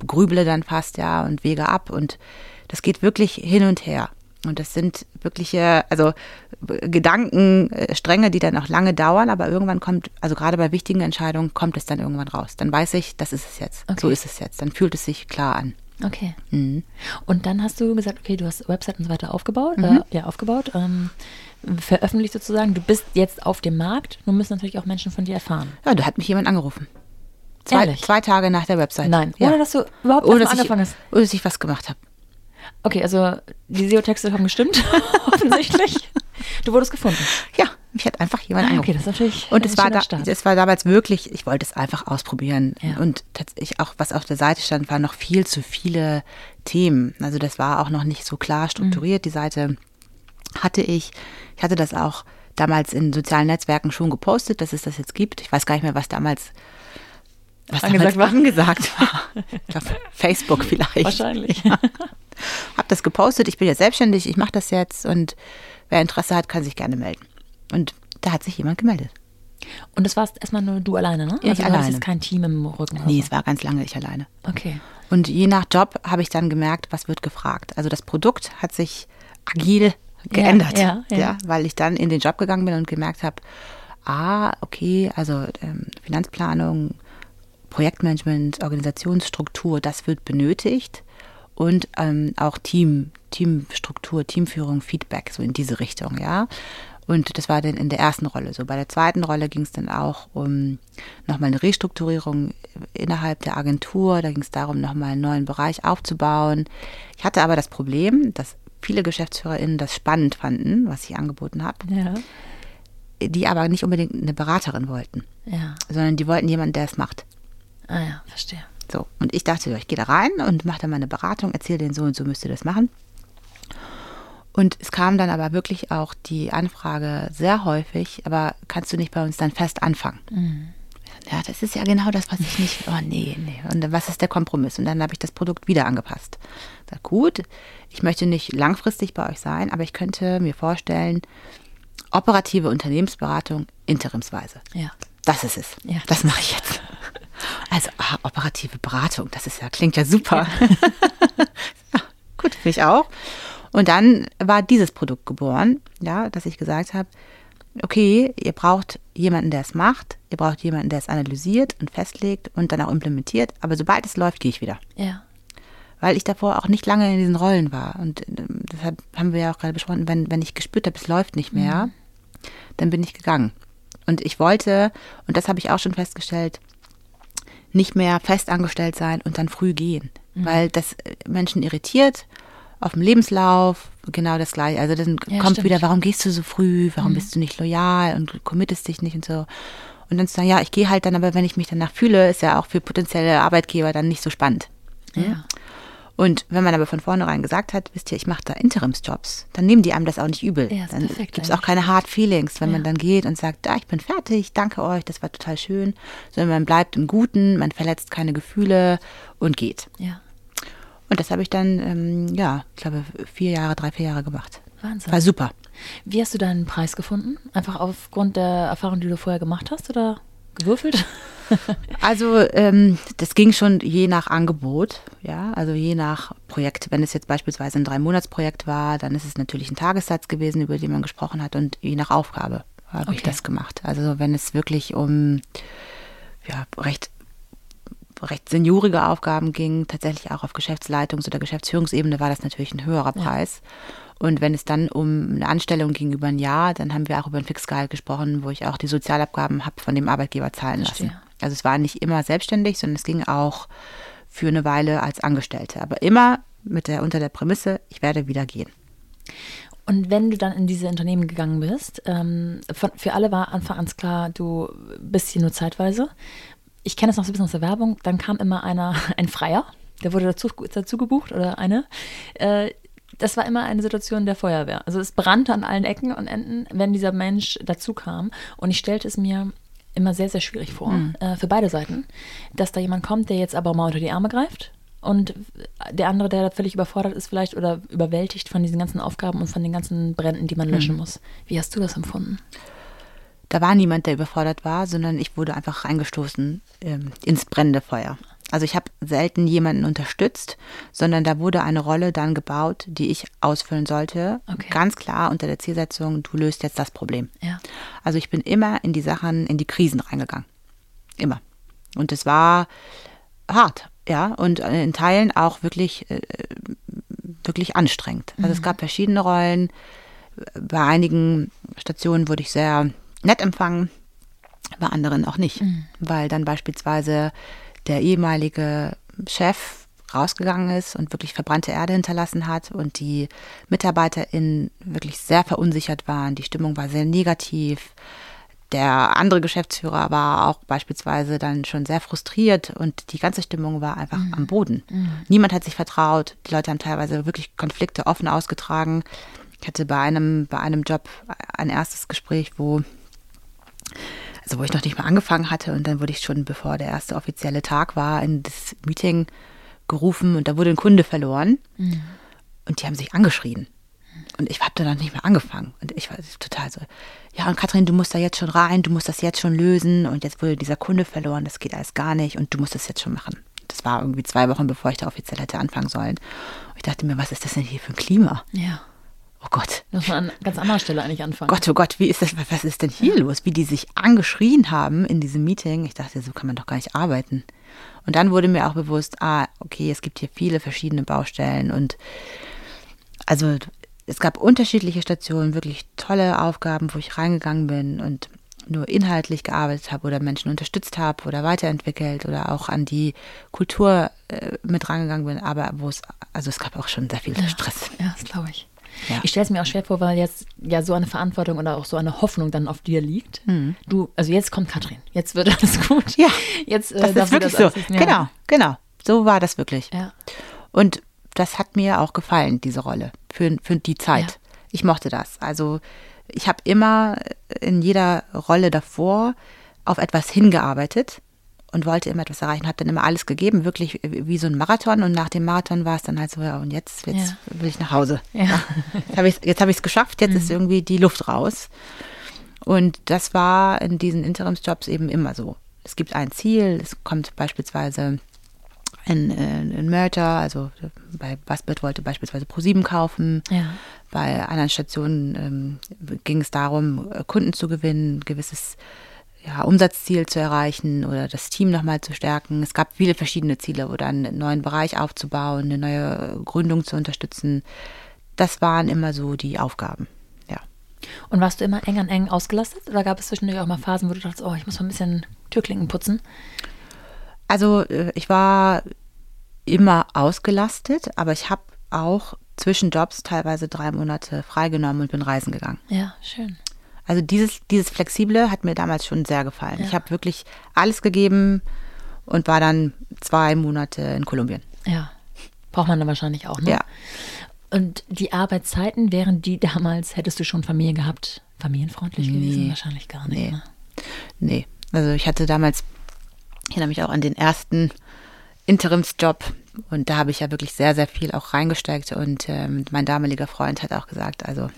grüble dann fast, ja, und wege ab. Und das geht wirklich hin und her. Und das sind wirkliche, also Gedankenstränge, die dann auch lange dauern, aber irgendwann kommt, also gerade bei wichtigen Entscheidungen, kommt es dann irgendwann raus. Dann weiß ich, das ist es jetzt. Okay. So ist es jetzt. Dann fühlt es sich klar an. Okay. Mhm. Und dann hast du gesagt, okay, du hast Website und so weiter aufgebaut, äh, ja, aufgebaut, ähm, veröffentlicht sozusagen. Du bist jetzt auf dem Markt. Nun müssen natürlich auch Menschen von dir erfahren. Ja, da hat mich jemand angerufen. Zwei, Ehrlich? zwei Tage nach der Website. Nein, ja. ohne dass du überhaupt ohne dass mal ich, angefangen hast. ohne dass ich was gemacht habe. Okay, also die SEO-Texte haben gestimmt, offensichtlich. Du wurdest gefunden. Ja, mich hat einfach jemand Ah, angerufen. okay, das ist natürlich Und ein es war, da, es war damals wirklich, ich wollte es einfach ausprobieren. Ja. Und tatsächlich auch, was auf der Seite stand, waren noch viel zu viele Themen. Also das war auch noch nicht so klar strukturiert. Die Seite hatte ich, ich hatte das auch damals in sozialen Netzwerken schon gepostet, dass es das jetzt gibt. Ich weiß gar nicht mehr, was damals, was Angesagt damals war. angesagt war. Ich glaube, Facebook vielleicht. Wahrscheinlich. Ja. Hab das gepostet, ich bin jetzt selbstständig, ich mache das jetzt und wer Interesse hat, kann sich gerne melden. Und da hat sich jemand gemeldet. Und das warst erstmal nur du alleine, ne? Ja, also ich du alleine. jetzt kein Team im Rücken. Nee, es war ganz lange ich alleine. Okay. Und je nach Job habe ich dann gemerkt, was wird gefragt. Also das Produkt hat sich agil geändert, ja, ja. weil ich dann in den Job gegangen bin und gemerkt habe, ah, okay, also ähm, Finanzplanung, Projektmanagement, Organisationsstruktur, das wird benötigt und ähm, auch Team, Teamstruktur, Teamführung, Feedback, so in diese Richtung, ja. Und das war dann in der ersten Rolle so. Bei der zweiten Rolle ging es dann auch um nochmal eine Restrukturierung innerhalb der Agentur. Da ging es darum, nochmal einen neuen Bereich aufzubauen. Ich hatte aber das Problem, dass viele GeschäftsführerInnen das spannend fanden, was ich angeboten habe, Ja. die aber nicht unbedingt eine Beraterin wollten, Ja. sondern die wollten jemanden, der es macht. Ah ja, verstehe. So, und ich dachte, ich gehe da rein und mache da meine Beratung, erzähle denen so und so müsst ihr das machen. Und es kam dann aber wirklich auch die Anfrage sehr häufig, aber kannst du nicht bei uns dann fest anfangen? Ja, das ist ja genau das, was ich nicht. Oh nee, nee. Und was ist der Kompromiss? Und dann habe ich das Produkt wieder angepasst. Sag, gut, ich möchte nicht langfristig bei euch sein, aber ich könnte mir vorstellen, operative Unternehmensberatung interimsweise. Ja. Das ist es. Ja. Das mache ich jetzt. Also, ah, operative Beratung, das ist ja, klingt ja super. Ja, gut, finde ich auch. Und dann war dieses Produkt geboren, ja, dass ich gesagt habe, okay, ihr braucht jemanden, der es macht, ihr braucht jemanden, der es analysiert und festlegt und dann auch implementiert, aber sobald es läuft, gehe ich wieder. Ja. Weil ich davor auch nicht lange in diesen Rollen war. Und ähm, deshalb haben wir ja auch gerade besprochen, wenn, wenn ich gespürt habe, es läuft nicht mehr, dann bin ich gegangen. Und ich wollte, und das habe ich auch schon festgestellt, nicht mehr festangestellt sein und dann früh gehen. Weil das äh, Menschen irritiert auf dem Lebenslauf, genau das gleiche. Also dann Ja, kommt stimmt. wieder, warum gehst du so früh, warum bist du nicht loyal und committest dich nicht und so. Und dann zu sagen, ja, ich gehe halt dann, aber wenn ich mich danach fühle, ist ja auch für potenzielle Arbeitgeber dann nicht so spannend. Ja. Und wenn man aber von vornherein gesagt hat, wisst ihr, ich mache da Interimsjobs, dann nehmen die einem das auch nicht übel. Ja, ist dann gibt es auch keine Hard Feelings, wenn man Ja. dann geht und sagt, ah, ich bin fertig, danke euch, das war total schön. Sondern man bleibt im Guten, man verletzt keine Gefühle und geht. Ja. Und das habe ich dann, ähm, ja, ich glaube, vier Jahre, drei, vier Jahre gemacht. Wahnsinn. War super. Wie hast du deinen Preis gefunden? Einfach aufgrund der Erfahrung, die du vorher gemacht hast oder gewürfelt? Also ähm, das ging schon je nach Angebot, ja, also je nach Projekt. Wenn es jetzt beispielsweise ein Drei-Monats-Projekt war, dann ist es natürlich ein Tagessatz gewesen, über den man gesprochen hat und je nach Aufgabe habe ich Okay. das gemacht. Also wenn es wirklich um ja, recht recht seniorige Aufgaben ging, tatsächlich auch auf Geschäftsleitungs- oder Geschäftsführungsebene war das natürlich ein höherer Preis. Und wenn es dann um eine Anstellung ging über ein Jahr, dann haben wir auch über ein Fixgehalt gesprochen, wo ich auch die Sozialabgaben habe von dem Arbeitgeber zahlen lassen. Verstehe. Also es war nicht immer selbstständig, sondern es ging auch für eine Weile als Angestellte. Aber immer mit der, unter der Prämisse, ich werde wieder gehen. Und wenn du dann in diese Unternehmen gegangen bist, ähm, von, für alle war Anfang an klar, du bist hier nur zeitweise. Ich kenne das noch so ein bisschen aus der Werbung. Dann kam immer einer, ein Freier, der wurde dazu, dazu gebucht oder eine. Äh, das war immer eine Situation der Feuerwehr. Also es brannte an allen Ecken und Enden, wenn dieser Mensch dazu kam. Und ich stellte es mir immer sehr, sehr schwierig vor, äh, für beide Seiten, dass da jemand kommt, der jetzt aber mal unter die Arme greift und der andere, der da völlig überfordert ist vielleicht oder überwältigt von diesen ganzen Aufgaben und von den ganzen Bränden, die man löschen muss. Wie hast du das empfunden? Da war niemand, der überfordert war, sondern ich wurde einfach reingestoßen ähm, ins brennende Feuer. Also ich habe selten jemanden unterstützt, sondern da wurde eine Rolle dann gebaut, die ich ausfüllen sollte. Okay. Ganz klar unter der Zielsetzung, du löst jetzt das Problem. Ja. Also ich bin immer in die Sachen, in die Krisen reingegangen. Immer. Und es war hart, ja, und in Teilen auch wirklich, äh, wirklich anstrengend. Also es gab verschiedene Rollen. Bei einigen Stationen wurde ich sehr nett empfangen, bei anderen auch nicht, weil dann beispielsweise der ehemalige Chef rausgegangen ist und wirklich verbrannte Erde hinterlassen hat und die MitarbeiterInnen wirklich sehr verunsichert waren. Die Stimmung war sehr negativ. Der andere Geschäftsführer war auch beispielsweise dann schon sehr frustriert und die ganze Stimmung war einfach am Boden. Niemand hat sich vertraut. Die Leute haben teilweise wirklich Konflikte offen ausgetragen. Ich hatte bei einem, bei einem Job ein erstes Gespräch, wo also wo ich noch nicht mal angefangen hatte und dann wurde ich schon, bevor der erste offizielle Tag war, in das Meeting gerufen und da wurde ein Kunde verloren und die haben sich angeschrien. Und ich habe da noch nicht mehr angefangen. Und ich war total so, ja, und Katrin, du musst da jetzt schon rein, du musst das jetzt schon lösen und jetzt wurde dieser Kunde verloren, das geht alles gar nicht und du musst das jetzt schon machen. Das war irgendwie zwei Wochen, bevor ich da offiziell hätte anfangen sollen. Und ich dachte mir, was ist das denn hier für ein Klima? Ja. Oh Gott. Muss man an ganz anderer Stelle eigentlich anfangen. Gott, oh Gott, wie ist das, was ist denn hier los? Wie die sich angeschrien haben in diesem Meeting. Ich dachte, so kann man doch gar nicht arbeiten. Und dann wurde mir auch bewusst, ah, okay, es gibt hier viele verschiedene Baustellen und also es gab unterschiedliche Stationen, wirklich tolle Aufgaben, wo ich reingegangen bin und nur inhaltlich gearbeitet habe oder Menschen unterstützt habe oder weiterentwickelt oder auch an die Kultur äh, mit rangegangen bin, aber wo es, also es gab auch schon sehr viel Stress. Ja, das glaube ich. Ja. Ich stelle es mir auch schwer vor, weil jetzt ja so eine Verantwortung oder auch so eine Hoffnung dann auf dir liegt. Du, also jetzt kommt Katrin, jetzt wird alles gut. Mhm. Ja, jetzt äh, Das ist wirklich alles so. Ja. Genau, genau. So war das wirklich. Ja. Und das hat mir auch gefallen, diese Rolle, für, für die Zeit. Ich mochte das. Also ich habe immer in jeder Rolle davor auf etwas hingearbeitet und wollte immer etwas erreichen, habe dann immer alles gegeben, wirklich wie so ein Marathon. Und nach dem Marathon war es dann halt so, ja, und jetzt, jetzt Ja. will ich nach Hause. Ja. Jetzt habe ich es hab geschafft, jetzt ist irgendwie die Luft raus. Und das war in diesen Interimsjobs eben immer so. Es gibt ein Ziel, es kommt beispielsweise ein, äh, ein Merger, also bei Buzzbird wollte beispielsweise ProSieben kaufen. Ja. Bei anderen Stationen ähm, ging es darum, äh, Kunden zu gewinnen, gewisses ja, Umsatzziel zu erreichen oder das Team nochmal zu stärken. Es gab viele verschiedene Ziele oder einen neuen Bereich aufzubauen, eine neue Gründung zu unterstützen. Das waren immer so die Aufgaben. Ja. Und warst du immer eng an eng ausgelastet oder gab es zwischendurch auch mal Phasen, wo du dachtest, oh, ich muss mal ein bisschen Türklinken putzen? Also äh, ich war immer ausgelastet, aber ich habe auch zwischen Jobs teilweise drei Monate freigenommen und bin reisen gegangen. Ja, schön. Also dieses, dieses Flexible hat mir damals schon sehr gefallen. Ja. Ich habe wirklich alles gegeben und war dann zwei Monate in Kolumbien. Ja. Braucht man dann wahrscheinlich auch, ne? Ja. Und die Arbeitszeiten, wären die damals, hättest du schon Familie gehabt, familienfreundlich gewesen? Nee. Wahrscheinlich gar nicht. Nee. Ne? Nee, also ich hatte damals, ich erinnere mich auch an den ersten Interimsjob und da habe ich ja wirklich sehr, sehr viel auch reingesteckt und ähm, mein damaliger Freund hat auch gesagt, also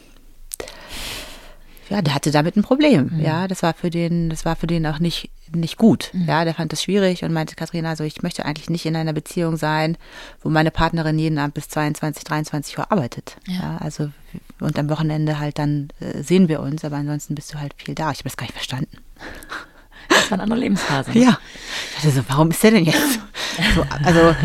ja, der hatte damit ein Problem. Ja, das war für den, das war für den auch nicht, nicht gut. Ja, der fand das schwierig und meinte, Katharina, also ich möchte eigentlich nicht in einer Beziehung sein, wo meine Partnerin jeden Abend bis 22, 23 Uhr arbeitet. Ja. Ja, also und am Wochenende halt dann äh, sehen wir uns, aber ansonsten bist du halt viel da. Ich habe das gar nicht verstanden. Das war eine andere Lebensphase. ne? Ja. Ich dachte so, warum ist der denn jetzt? So, also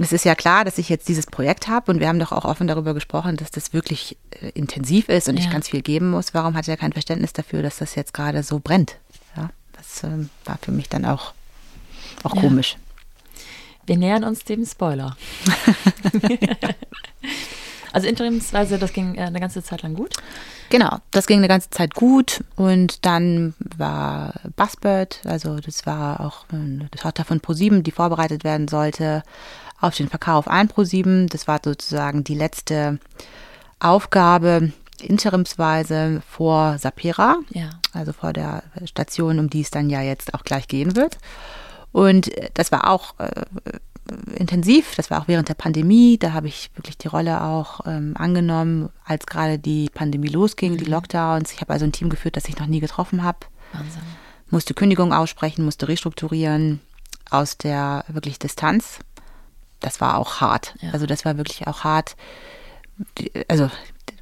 es ist ja klar, dass ich jetzt dieses Projekt habe und wir haben doch auch offen darüber gesprochen, dass das wirklich äh, intensiv ist und ich Ja. ganz viel geben muss. Warum hat er kein Verständnis dafür, dass das jetzt gerade so brennt? Ja, das ähm, war für mich dann auch, auch Ja. komisch. Wir nähern uns dem Spoiler. also interimsweise, das ging äh, eine ganze Zeit lang gut. Genau, das ging eine ganze Zeit gut und dann war Buzzbird, also das war auch eine Tochter von ProSieben, die vorbereitet werden sollte auf den Verkauf an ProSieben. Das war sozusagen die letzte Aufgabe interimsweise vor Sapera, Ja. also vor der Station, um die es dann ja jetzt auch gleich gehen wird. Und äh, das war auch äh, intensiv, das war auch während der Pandemie. Da habe ich wirklich die Rolle auch ähm, angenommen, als gerade die Pandemie losging, die Lockdowns. Ich habe also ein Team geführt, das ich noch nie getroffen habe Wahnsinn. musste Kündigung aussprechen, musste restrukturieren aus der wirklich Distanz. Das war auch hart. Ja. Also das war wirklich auch hart. Also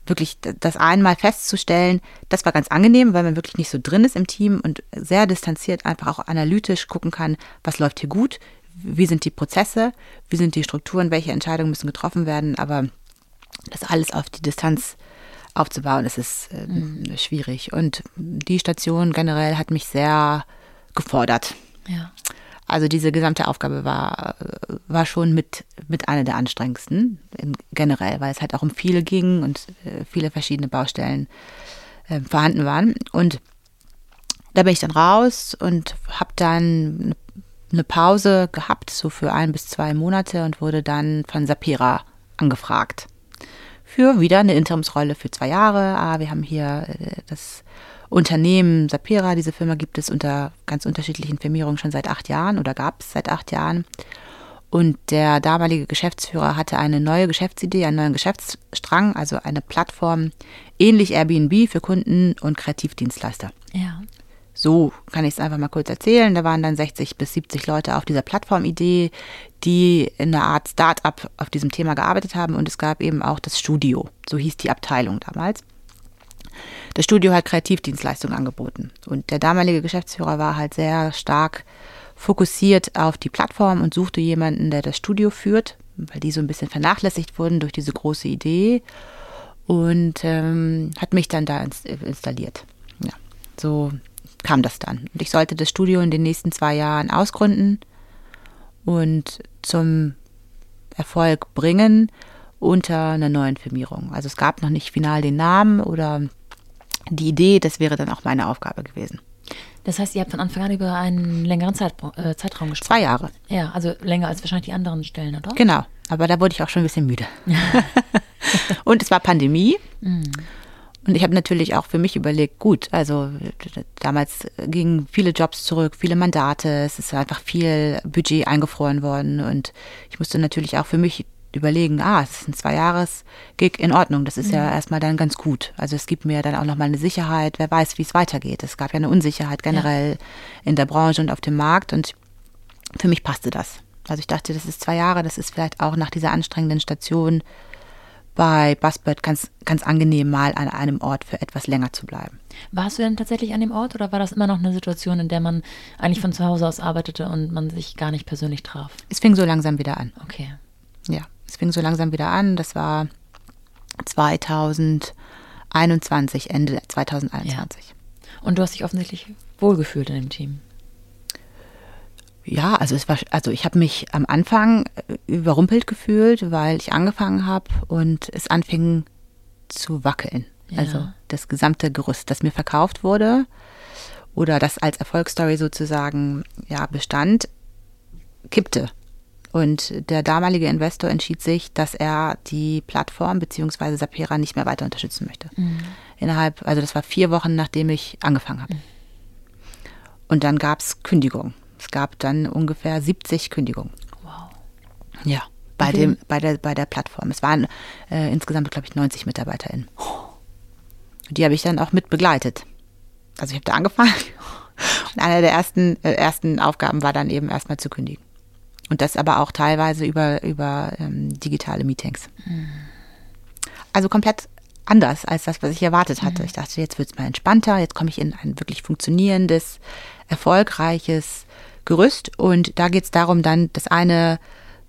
wirklich das einmal festzustellen, das war ganz angenehm, weil man wirklich nicht so drin ist im Team und sehr distanziert einfach auch analytisch gucken kann, was läuft hier gut, wie sind die Prozesse, wie sind die Strukturen, welche Entscheidungen müssen getroffen werden, aber das alles auf die Distanz aufzubauen, das ist ähm, schwierig. Und die Station generell hat mich sehr gefordert. Ja. Also diese gesamte Aufgabe war, äh, war schon mit, mit einer der anstrengendsten in, generell, weil es halt auch um viele ging und äh, viele verschiedene Baustellen äh, vorhanden waren. Und da bin ich dann raus und habe dann eine Pause gehabt, so für ein bis zwei Monate und wurde dann von Sapira angefragt für wieder eine Interimsrolle für zwei Jahre. Ah, wir haben hier äh, das Unternehmen Sapira, diese Firma gibt es unter ganz unterschiedlichen Firmierungen schon seit acht Jahren oder gab es seit acht Jahren. Und der damalige Geschäftsführer hatte eine neue Geschäftsidee, einen neuen Geschäftsstrang, also eine Plattform ähnlich Airbnb für Kunden und Kreativdienstleister. Ja. So kann ich es einfach mal kurz erzählen. Da waren dann 60 bis 70 Leute auf dieser Plattformidee, die in einer Art Start-up auf diesem Thema gearbeitet haben. Und es gab eben auch das Studio. So hieß die Abteilung damals. Das Studio hat Kreativdienstleistungen angeboten. Und der damalige Geschäftsführer war halt sehr stark fokussiert auf die Plattform und suchte jemanden, der das Studio führt, weil die so ein bisschen vernachlässigt wurden durch diese große Idee. Und ähm, hat mich dann da ins, installiert. Ja, so kam das dann. Und ich sollte das Studio in den nächsten zwei Jahren ausgründen und zum Erfolg bringen unter einer neuen Firmierung. Also es gab noch nicht final den Namen oder die Idee, das wäre dann auch meine Aufgabe gewesen. Das heißt, ihr habt von Anfang an über einen längeren Zeit, äh, Zeitraum gesprochen. Zwei Jahre, Ja, also länger als wahrscheinlich die anderen Stellen, oder? genau. Aber da wurde ich auch schon ein bisschen müde. und es war Pandemie. Und ich habe natürlich auch für mich überlegt, gut, also damals gingen viele Jobs zurück, viele Mandate, es ist einfach viel Budget eingefroren worden und ich musste natürlich auch für mich überlegen, ah, es ist ein Zwei-Jahres-Gig in Ordnung, das ist ja erstmal dann ganz gut. Also es gibt mir dann auch nochmal eine Sicherheit, wer weiß, wie es weitergeht. Es gab ja eine Unsicherheit generell in der Branche und auf dem Markt und für mich passte das. Also ich dachte, das ist zwei Jahre, das ist vielleicht auch nach dieser anstrengenden Station bei Buzzbird ganz, ganz angenehm, mal an einem Ort für etwas länger zu bleiben. Warst du denn tatsächlich an dem Ort oder war das immer noch eine Situation, in der man eigentlich von zu Hause aus arbeitete und man sich gar nicht persönlich traf? Es fing so langsam wieder an. Okay. Ja, es fing so langsam wieder an. Das war 2021, Ende 2021. Und du hast dich offensichtlich wohlgefühlt in dem Team. Ja, also es war, also ich habe mich am Anfang äh, überrumpelt gefühlt, weil ich angefangen habe und es anfing zu wackeln. Ja. Also das gesamte Gerüst, das mir verkauft wurde oder das als Erfolgsstory sozusagen ja bestand, kippte. Und der damalige Investor entschied sich, dass er die Plattform bzw. Sapera nicht mehr weiter unterstützen möchte. Innerhalb, also das war vier Wochen, nachdem ich angefangen habe. Und dann gab es Kündigung. Es gab dann ungefähr 70 Kündigungen. Wow. Ja, bei, dem, bei, der, bei der Plattform. Es waren äh, insgesamt, glaube ich, 90 MitarbeiterInnen. Und die habe ich dann auch mit begleitet. Also ich habe da angefangen. Und eine der ersten, äh, ersten Aufgaben war dann eben erstmal zu kündigen. Und das aber auch teilweise über, über ähm, digitale Meetings. Also komplett anders als das, was ich erwartet hatte. Ich dachte, jetzt wird es mal entspannter, jetzt komme ich in ein wirklich funktionierendes, erfolgreiches Gerüst. Und da geht es darum, dann das eine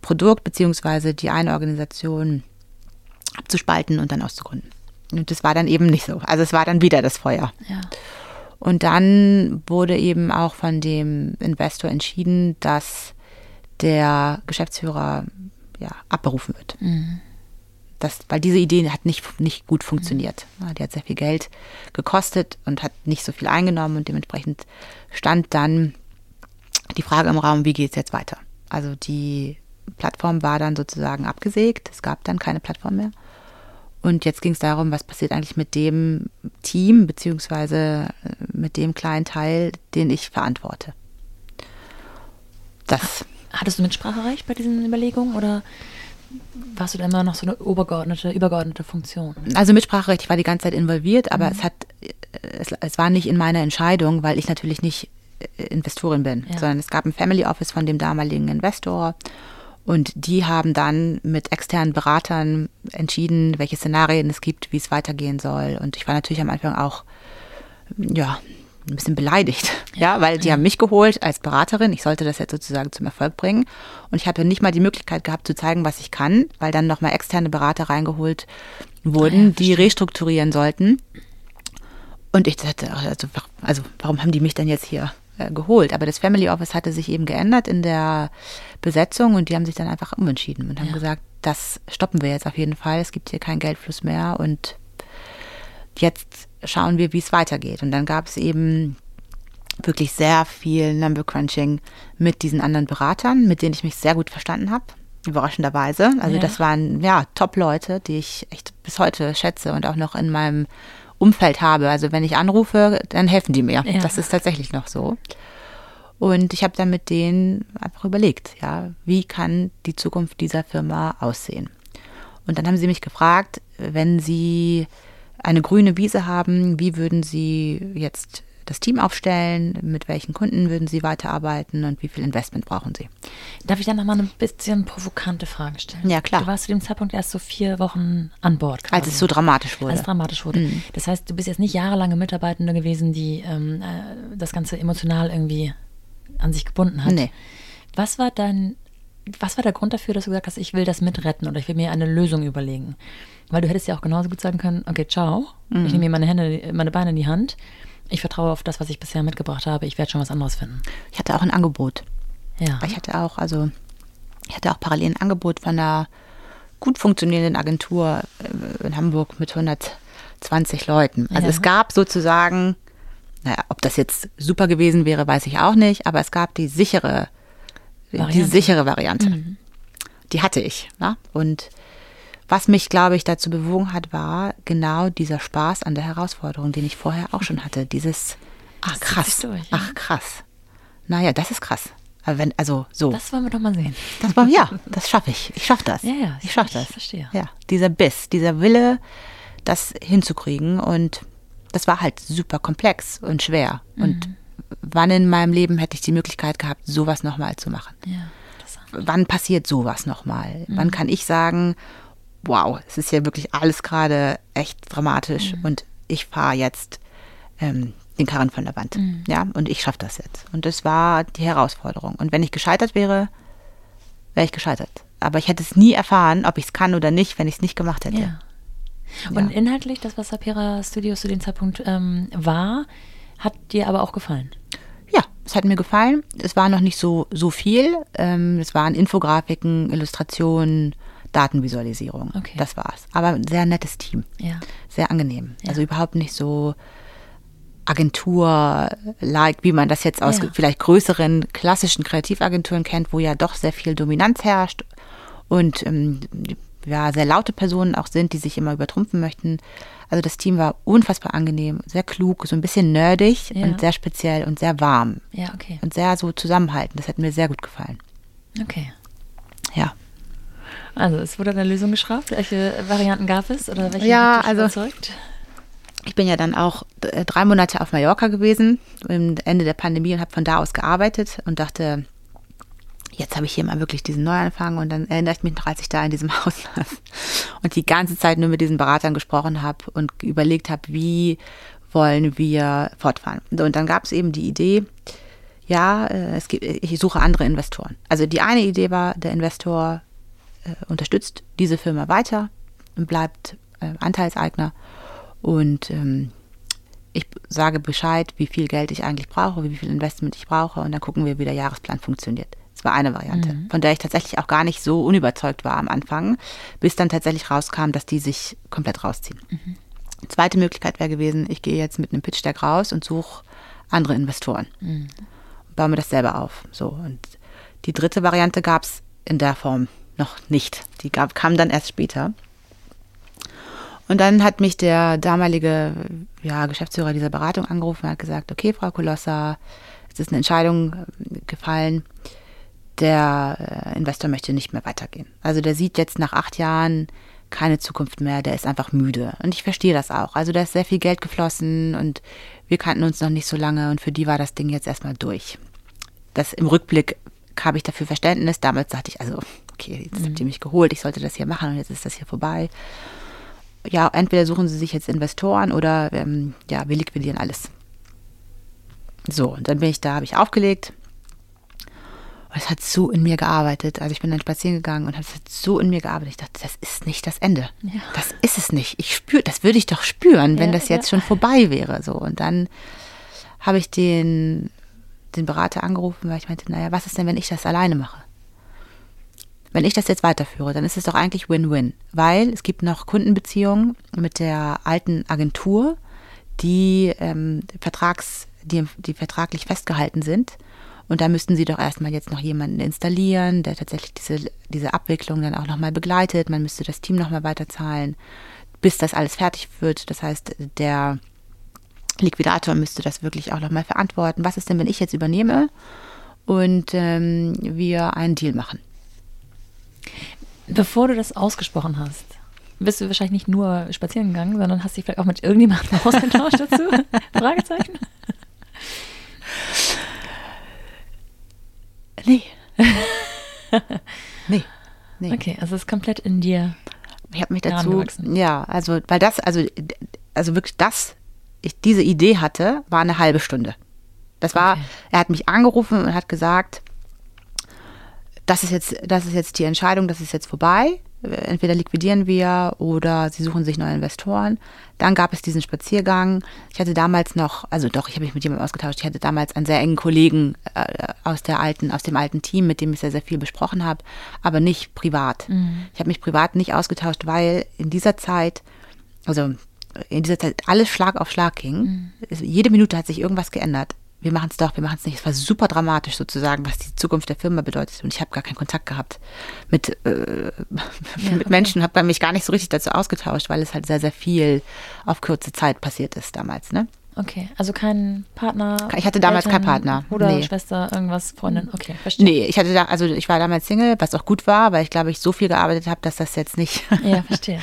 Produkt beziehungsweise die eine Organisation abzuspalten und dann auszugründen. Und das war dann eben nicht so. Also es war dann wieder das Feuer. Ja. Und dann wurde eben auch von dem Investor entschieden, dass der Geschäftsführer ja, abberufen wird. Das, weil diese Idee hat nicht, nicht gut funktioniert. Ja, Die hat sehr viel Geld gekostet und hat nicht so viel eingenommen und dementsprechend stand dann die Frage im Raum, wie geht es jetzt weiter? Also die Plattform war dann sozusagen abgesägt, es gab dann keine Plattform mehr. Und jetzt ging es darum, was passiert eigentlich mit dem Team beziehungsweise äh, mit dem kleinen Teil, den ich verantworte. Das. Hattest du Mitspracherecht bei diesen Überlegungen oder warst du da immer noch so eine obergeordnete, übergeordnete Funktion? Also Mitspracherecht, ich war die ganze Zeit involviert, aber mhm. es hat, es, es, war nicht in meiner Entscheidung, weil ich natürlich nicht äh, Investorin bin, ja. sondern es gab ein Family Office von dem damaligen Investor und die haben dann mit externen Beratern entschieden, welche Szenarien es gibt, wie es weitergehen soll. Und ich war natürlich am Anfang auch, ja, ein bisschen beleidigt, ja, weil die haben mich geholt als Beraterin. Ich sollte das jetzt sozusagen zum Erfolg bringen. Und ich hatte nicht mal die Möglichkeit gehabt zu zeigen, was ich kann, weil dann nochmal externe Berater reingeholt wurden, ja, die restrukturieren sollten. Und ich dachte, also, also warum haben die mich denn jetzt hier äh, geholt? Aber das Family Office hatte sich eben geändert in der Besetzung und die haben sich dann einfach umentschieden und haben ja. gesagt, das stoppen wir jetzt auf jeden Fall. Es gibt hier keinen Geldfluss mehr und jetzt schauen wir, wie es weitergeht. Und dann gab es eben wirklich sehr viel Number Crunching mit diesen anderen Beratern, mit denen ich mich sehr gut verstanden habe. Überraschenderweise. Also ja. das waren ja Top-Leute, die ich echt bis heute schätze und auch noch in meinem Umfeld habe. Also wenn ich anrufe, dann helfen die mir. Ja. Das ist tatsächlich noch so. Und ich habe dann mit denen einfach überlegt, ja, wie kann die Zukunft dieser Firma aussehen? Und dann haben sie mich gefragt, wenn sie eine grüne Wiese haben, wie würden Sie jetzt das Team aufstellen, mit welchen Kunden würden Sie weiterarbeiten und wie viel Investment brauchen Sie? Darf ich dann nochmal eine bisschen provokante Frage stellen? Ja, klar. Du warst zu dem Zeitpunkt erst so vier Wochen an Bord. Quasi. Als es so dramatisch wurde. Als es dramatisch wurde. Mhm. Das heißt, du bist jetzt nicht jahrelange Mitarbeitende gewesen, die ähm, äh, das Ganze emotional irgendwie an sich gebunden hat. Nee. Was war dein, was war der Grund dafür, dass du gesagt hast, ich will das mitretten oder ich will mir eine Lösung überlegen? Weil du hättest ja auch genauso gut sagen können, okay, ciao, mhm. ich nehme mir meine Hände, meine Beine in die Hand. Ich vertraue auf das, was ich bisher mitgebracht habe. Ich werde schon was anderes finden. Ich hatte auch ein Angebot. Ja. Ich hatte auch, also, ich hatte auch parallel ein Angebot von einer gut funktionierenden Agentur äh, in Hamburg mit 120 Leuten. Also ja. es gab sozusagen, naja, ob das jetzt super gewesen wäre, weiß ich auch nicht, aber es gab die sichere, Variante. die sichere Variante. Mhm. Die hatte ich. Ne? Und was mich, glaube ich, dazu bewogen hat, war genau dieser Spaß an der Herausforderung, den ich vorher auch schon hatte. Dieses, ach krass, durch, ja? ach krass. Naja, das ist krass. Aber wenn, also so. Das wollen wir doch mal sehen. Das war, ja, das schaffe ich. Ich schaffe das. Ja, ja, ich schaffe das. Verstehe. Ja, dieser Biss, dieser Wille, das hinzukriegen. Und das war halt super komplex und schwer. Mhm. Und wann in meinem Leben hätte ich die Möglichkeit gehabt, sowas nochmal zu machen? Ja, wann passiert sowas nochmal? Mhm. Wann kann ich sagen, wow, es ist ja wirklich alles gerade echt dramatisch mhm. und ich fahre jetzt ähm, den Karren von der Wand. Mhm. Ja, und ich schaffe das jetzt. Und das war die Herausforderung. Und wenn ich gescheitert wäre, wäre ich gescheitert. Aber ich hätte es nie erfahren, ob ich es kann oder nicht, wenn ich es nicht gemacht hätte. Ja. Und ja. inhaltlich, das, was Sapira Studios zu dem Zeitpunkt ähm, war, hat dir aber auch gefallen? Ja, es hat mir gefallen. Es war noch nicht so, so viel. Ähm, es waren Infografiken, Illustrationen, Datenvisualisierung. Okay. Das war's. Aber ein sehr nettes Team. Ja. Sehr angenehm. Ja. Also überhaupt nicht so Agentur-like, wie man das jetzt aus ja. vielleicht größeren klassischen Kreativagenturen kennt, wo ja doch sehr viel Dominanz herrscht und ähm, ja, sehr laute Personen auch sind, die sich immer übertrumpfen möchten. Also das Team war unfassbar angenehm, sehr klug, so ein bisschen nerdig ja. und sehr speziell und sehr warm. Ja, okay. Und sehr so zusammenhaltend. Das hat mir sehr gut gefallen. Okay. Ja. Also es wurde eine Lösung geschafft. Welche Varianten gab es oder welche ja, also überzeugt? Ich bin ja dann auch äh, drei Monate auf Mallorca gewesen, Ende der Pandemie und habe von da aus gearbeitet und dachte, jetzt habe ich hier mal wirklich diesen Neuanfang und dann erinnere ich mich noch, als ich da in diesem Haus saß und die ganze Zeit nur mit diesen Beratern gesprochen habe und überlegt habe, wie wollen wir fortfahren. Und dann gab es eben die Idee, ja, äh, es gibt, ich suche andere Investoren. Also die eine Idee war, der Investor unterstützt diese Firma weiter und bleibt äh, Anteilseigner. Und ähm, ich sage Bescheid, wie viel Geld ich eigentlich brauche, wie viel Investment ich brauche und dann gucken wir, wie der Jahresplan funktioniert. Das war eine Variante, mhm. von der ich tatsächlich auch gar nicht so unüberzeugt war am Anfang, bis dann tatsächlich rauskam, dass die sich komplett rausziehen. Mhm. Zweite Möglichkeit wäre gewesen, ich gehe jetzt mit einem Pitch-Deck raus und suche andere Investoren. Mhm. Baue mir das selber auf. So. Und die dritte Variante gab es in der Form noch nicht. Die gab, kam dann erst später. Und dann hat mich der damalige ja, Geschäftsführer dieser Beratung angerufen und hat gesagt, okay, Frau Kolossa, es ist eine Entscheidung äh, gefallen, der äh, Investor möchte nicht mehr weitergehen. Also der sieht jetzt nach acht Jahren keine Zukunft mehr, der ist einfach müde. Und ich verstehe das auch. Also da ist sehr viel Geld geflossen und wir kannten uns noch nicht so lange und für die war das Ding jetzt erstmal durch. Das im Rückblick habe ich dafür Verständnis. Damals dachte ich, also, okay, jetzt mhm. habt ihr mich geholt, ich sollte das hier machen und jetzt ist das hier vorbei. Ja, entweder suchen sie sich jetzt Investoren oder ähm, ja, wir liquidieren alles. So, und dann bin ich da, habe ich aufgelegt, und es hat so in mir gearbeitet. Also ich bin dann spazieren gegangen und es hat so in mir gearbeitet. Ich dachte, das ist nicht das Ende. Ja. Das ist es nicht. Ich spüre, das würde ich doch spüren, wenn ja, das jetzt ja. schon vorbei wäre. So. Und dann habe ich den, den Berater angerufen, weil ich meinte, naja, was ist denn, wenn ich das alleine mache? Wenn ich das jetzt weiterführe, dann ist es doch eigentlich Win-Win. Weil es gibt noch Kundenbeziehungen mit der alten Agentur, die ähm, Vertrags, die, die vertraglich festgehalten sind. Und da müssten sie doch erstmal jetzt noch jemanden installieren, der tatsächlich diese, diese Abwicklung dann auch nochmal begleitet. Man müsste das Team nochmal weiterzahlen, bis das alles fertig wird. Das heißt, der Liquidator müsste das wirklich auch nochmal verantworten. Was ist denn, wenn ich jetzt übernehme und ähm, wir einen Deal machen? Bevor du das ausgesprochen hast, bist du wahrscheinlich nicht nur spazieren gegangen, sondern hast dich vielleicht auch mit irgendjemandem ausgetauscht dazu? Fragezeichen? Nee. nee. Nee. Okay, also es ist komplett in dir. Ich habe mich dazu, ja, also weil das, also also wirklich das, ich diese Idee hatte, war eine halbe Stunde. Das war, okay. er hat mich angerufen und hat gesagt, das ist jetzt, das ist jetzt die Entscheidung, das ist jetzt vorbei entweder liquidieren wir oder sie suchen sich neue Investoren. Dann gab es diesen Spaziergang. Ich hatte damals noch, also doch, ich habe mich mit jemandem ausgetauscht. Ich hatte damals einen sehr engen Kollegen äh, aus der alten, aus dem alten Team, mit dem ich sehr, sehr viel besprochen habe, aber nicht privat. Mhm. Ich habe mich privat nicht ausgetauscht, weil in dieser Zeit, also in dieser Zeit alles Schlag auf Schlag ging. Mhm. Jede Minute hat sich irgendwas geändert wir machen es doch, wir machen es nicht. Es war super dramatisch sozusagen, was die Zukunft der Firma bedeutet. Und ich habe gar keinen Kontakt gehabt mit, äh, ja, mit Menschen, habe mich gar nicht so richtig dazu ausgetauscht, weil es halt sehr, sehr viel auf kurze Zeit passiert ist damals. Ne? Okay, also kein Partner. Ich hatte damals Eltern, keinen Partner. Bruder, nee. Schwester, irgendwas, Freundin. Okay, verstehe. Nee, ich hatte da, also ich war damals Single, was auch gut war, weil ich glaube, ich so viel gearbeitet habe, dass das jetzt nicht, ja, verstehe.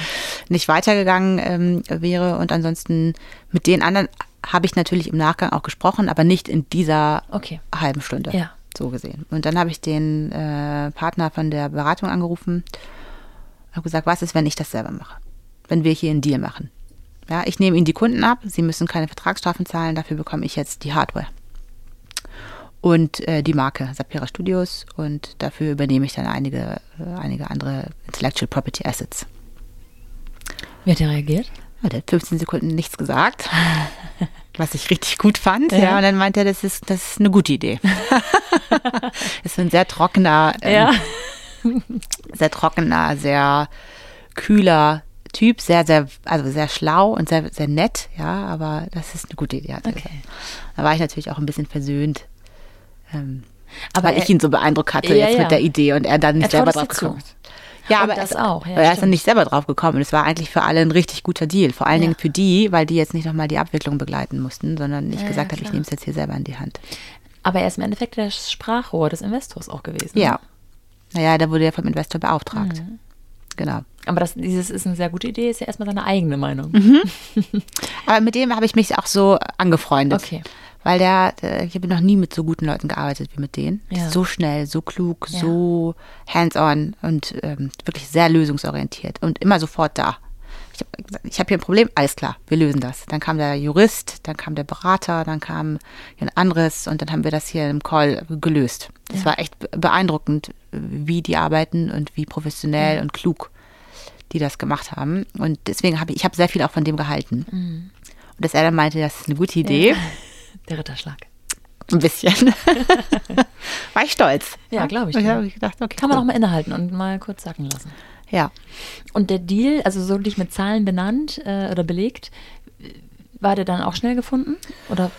nicht weitergegangen ähm, wäre. Und ansonsten mit den anderen habe ich natürlich im Nachgang auch gesprochen, aber nicht in dieser okay. halben Stunde. Ja. So gesehen. Und dann habe ich den äh, Partner von der Beratung angerufen und habe gesagt, was ist, wenn ich das selber mache? Wenn wir hier einen Deal machen. Ja, ich nehme Ihnen die Kunden ab, Sie müssen keine Vertragsstrafen zahlen, dafür bekomme ich jetzt die Hardware. Und äh, die Marke Sapira Studios und dafür übernehme ich dann einige, äh, einige andere Intellectual Property Assets. Wie hat er reagiert? Der hat 15 Sekunden nichts gesagt, was ich richtig gut fand. Ja, ja und dann meinte er, das ist, das ist eine gute Idee. das ist ein sehr trockener, ähm, ja. sehr trockener, sehr kühler Typ, sehr, sehr, also sehr schlau und sehr, sehr nett, ja, aber das ist eine gute Idee. Okay. Da war ich natürlich auch ein bisschen versöhnt. Ähm, aber weil er, ich ihn so beeindruckt hatte ja, jetzt mit der Idee und er dann nicht selber drauf gekommen ist. Ja, aber das auch. Ja, er ist dann nicht selber drauf gekommen. Es war eigentlich für alle ein richtig guter Deal. Vor allen ja. Dingen für die, weil die jetzt nicht nochmal die Abwicklung begleiten mussten, sondern ich ja, gesagt habe, ich nehme es jetzt hier selber in die Hand. Aber er ist im Endeffekt der Sprachrohr des Investors auch gewesen. Ja. Naja, da wurde er vom Investor beauftragt. Mhm. Genau. Aber das, dieses ist eine sehr gute Idee, ist ja erstmal seine eigene Meinung. Mhm. Aber mit dem habe ich mich auch so angefreundet. Okay weil der, der ich habe noch nie mit so guten Leuten gearbeitet wie mit denen. Ja. So schnell, so klug, ja. so hands-on und ähm, wirklich sehr lösungsorientiert und immer sofort da. Ich habe ich hab hier ein Problem, alles klar, wir lösen das. Dann kam der Jurist, dann kam der Berater, dann kam ein anderes und dann haben wir das hier im Call gelöst. Das ja. war echt beeindruckend, wie die arbeiten und wie professionell und klug die das gemacht haben. Und deswegen habe ich, ich habe sehr viel auch von dem gehalten. Mhm. Und dass er dann meinte, das ist eine gute Idee. Der Ritterschlag. Ein bisschen. War ich stolz. Ja, glaube ich. ich gedacht, okay, Kann man auch mal innehalten und mal kurz sacken lassen. Ja. Und der Deal, also so dich mit Zahlen benannt äh, oder belegt, war der dann auch schnell gefunden? Oder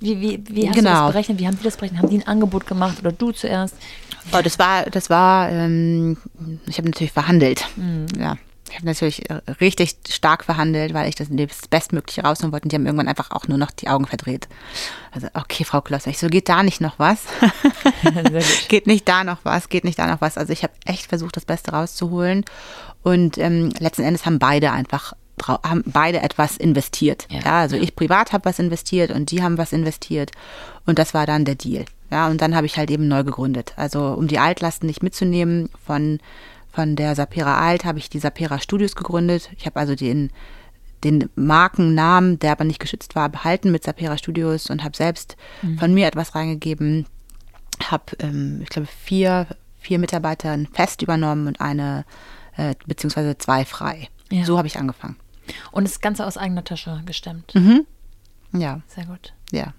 wie, wie, wie hast genau. du das berechnet? Wie haben die das berechnet? Haben die ein Angebot gemacht oder du zuerst? Oh, das war, das war, ähm, ich habe natürlich verhandelt. Mhm. Ja. Ich habe natürlich äh, richtig stark verhandelt, weil ich das, Bestmögliche rausholen wollte. Und die haben irgendwann einfach auch nur noch die Augen verdreht. Also, okay, Frau Klosser, ich so, geht da nicht noch was? geht nicht da noch was? Geht nicht da noch was? Also ich habe echt versucht, das Beste rauszuholen. Und ähm, letzten Endes haben beide einfach haben beide etwas investiert. Ja, ja also ich privat habe was investiert und die haben was investiert. Und das war dann der Deal. Ja, und dann habe ich halt eben neu gegründet. Also um die Altlasten nicht mitzunehmen von von der Sapera Alt habe ich die Sapera Studios gegründet. Ich habe also den, den Markennamen, der aber nicht geschützt war, behalten mit Sapera Studios und habe selbst mhm. von mir etwas reingegeben. Habe, ähm, ich glaube, vier, vier Mitarbeiter fest übernommen und eine, äh, beziehungsweise zwei frei. Ja. So habe ich angefangen. Und das Ganze aus eigener Tasche gestemmt. Mhm. Ja. Sehr gut. Ja.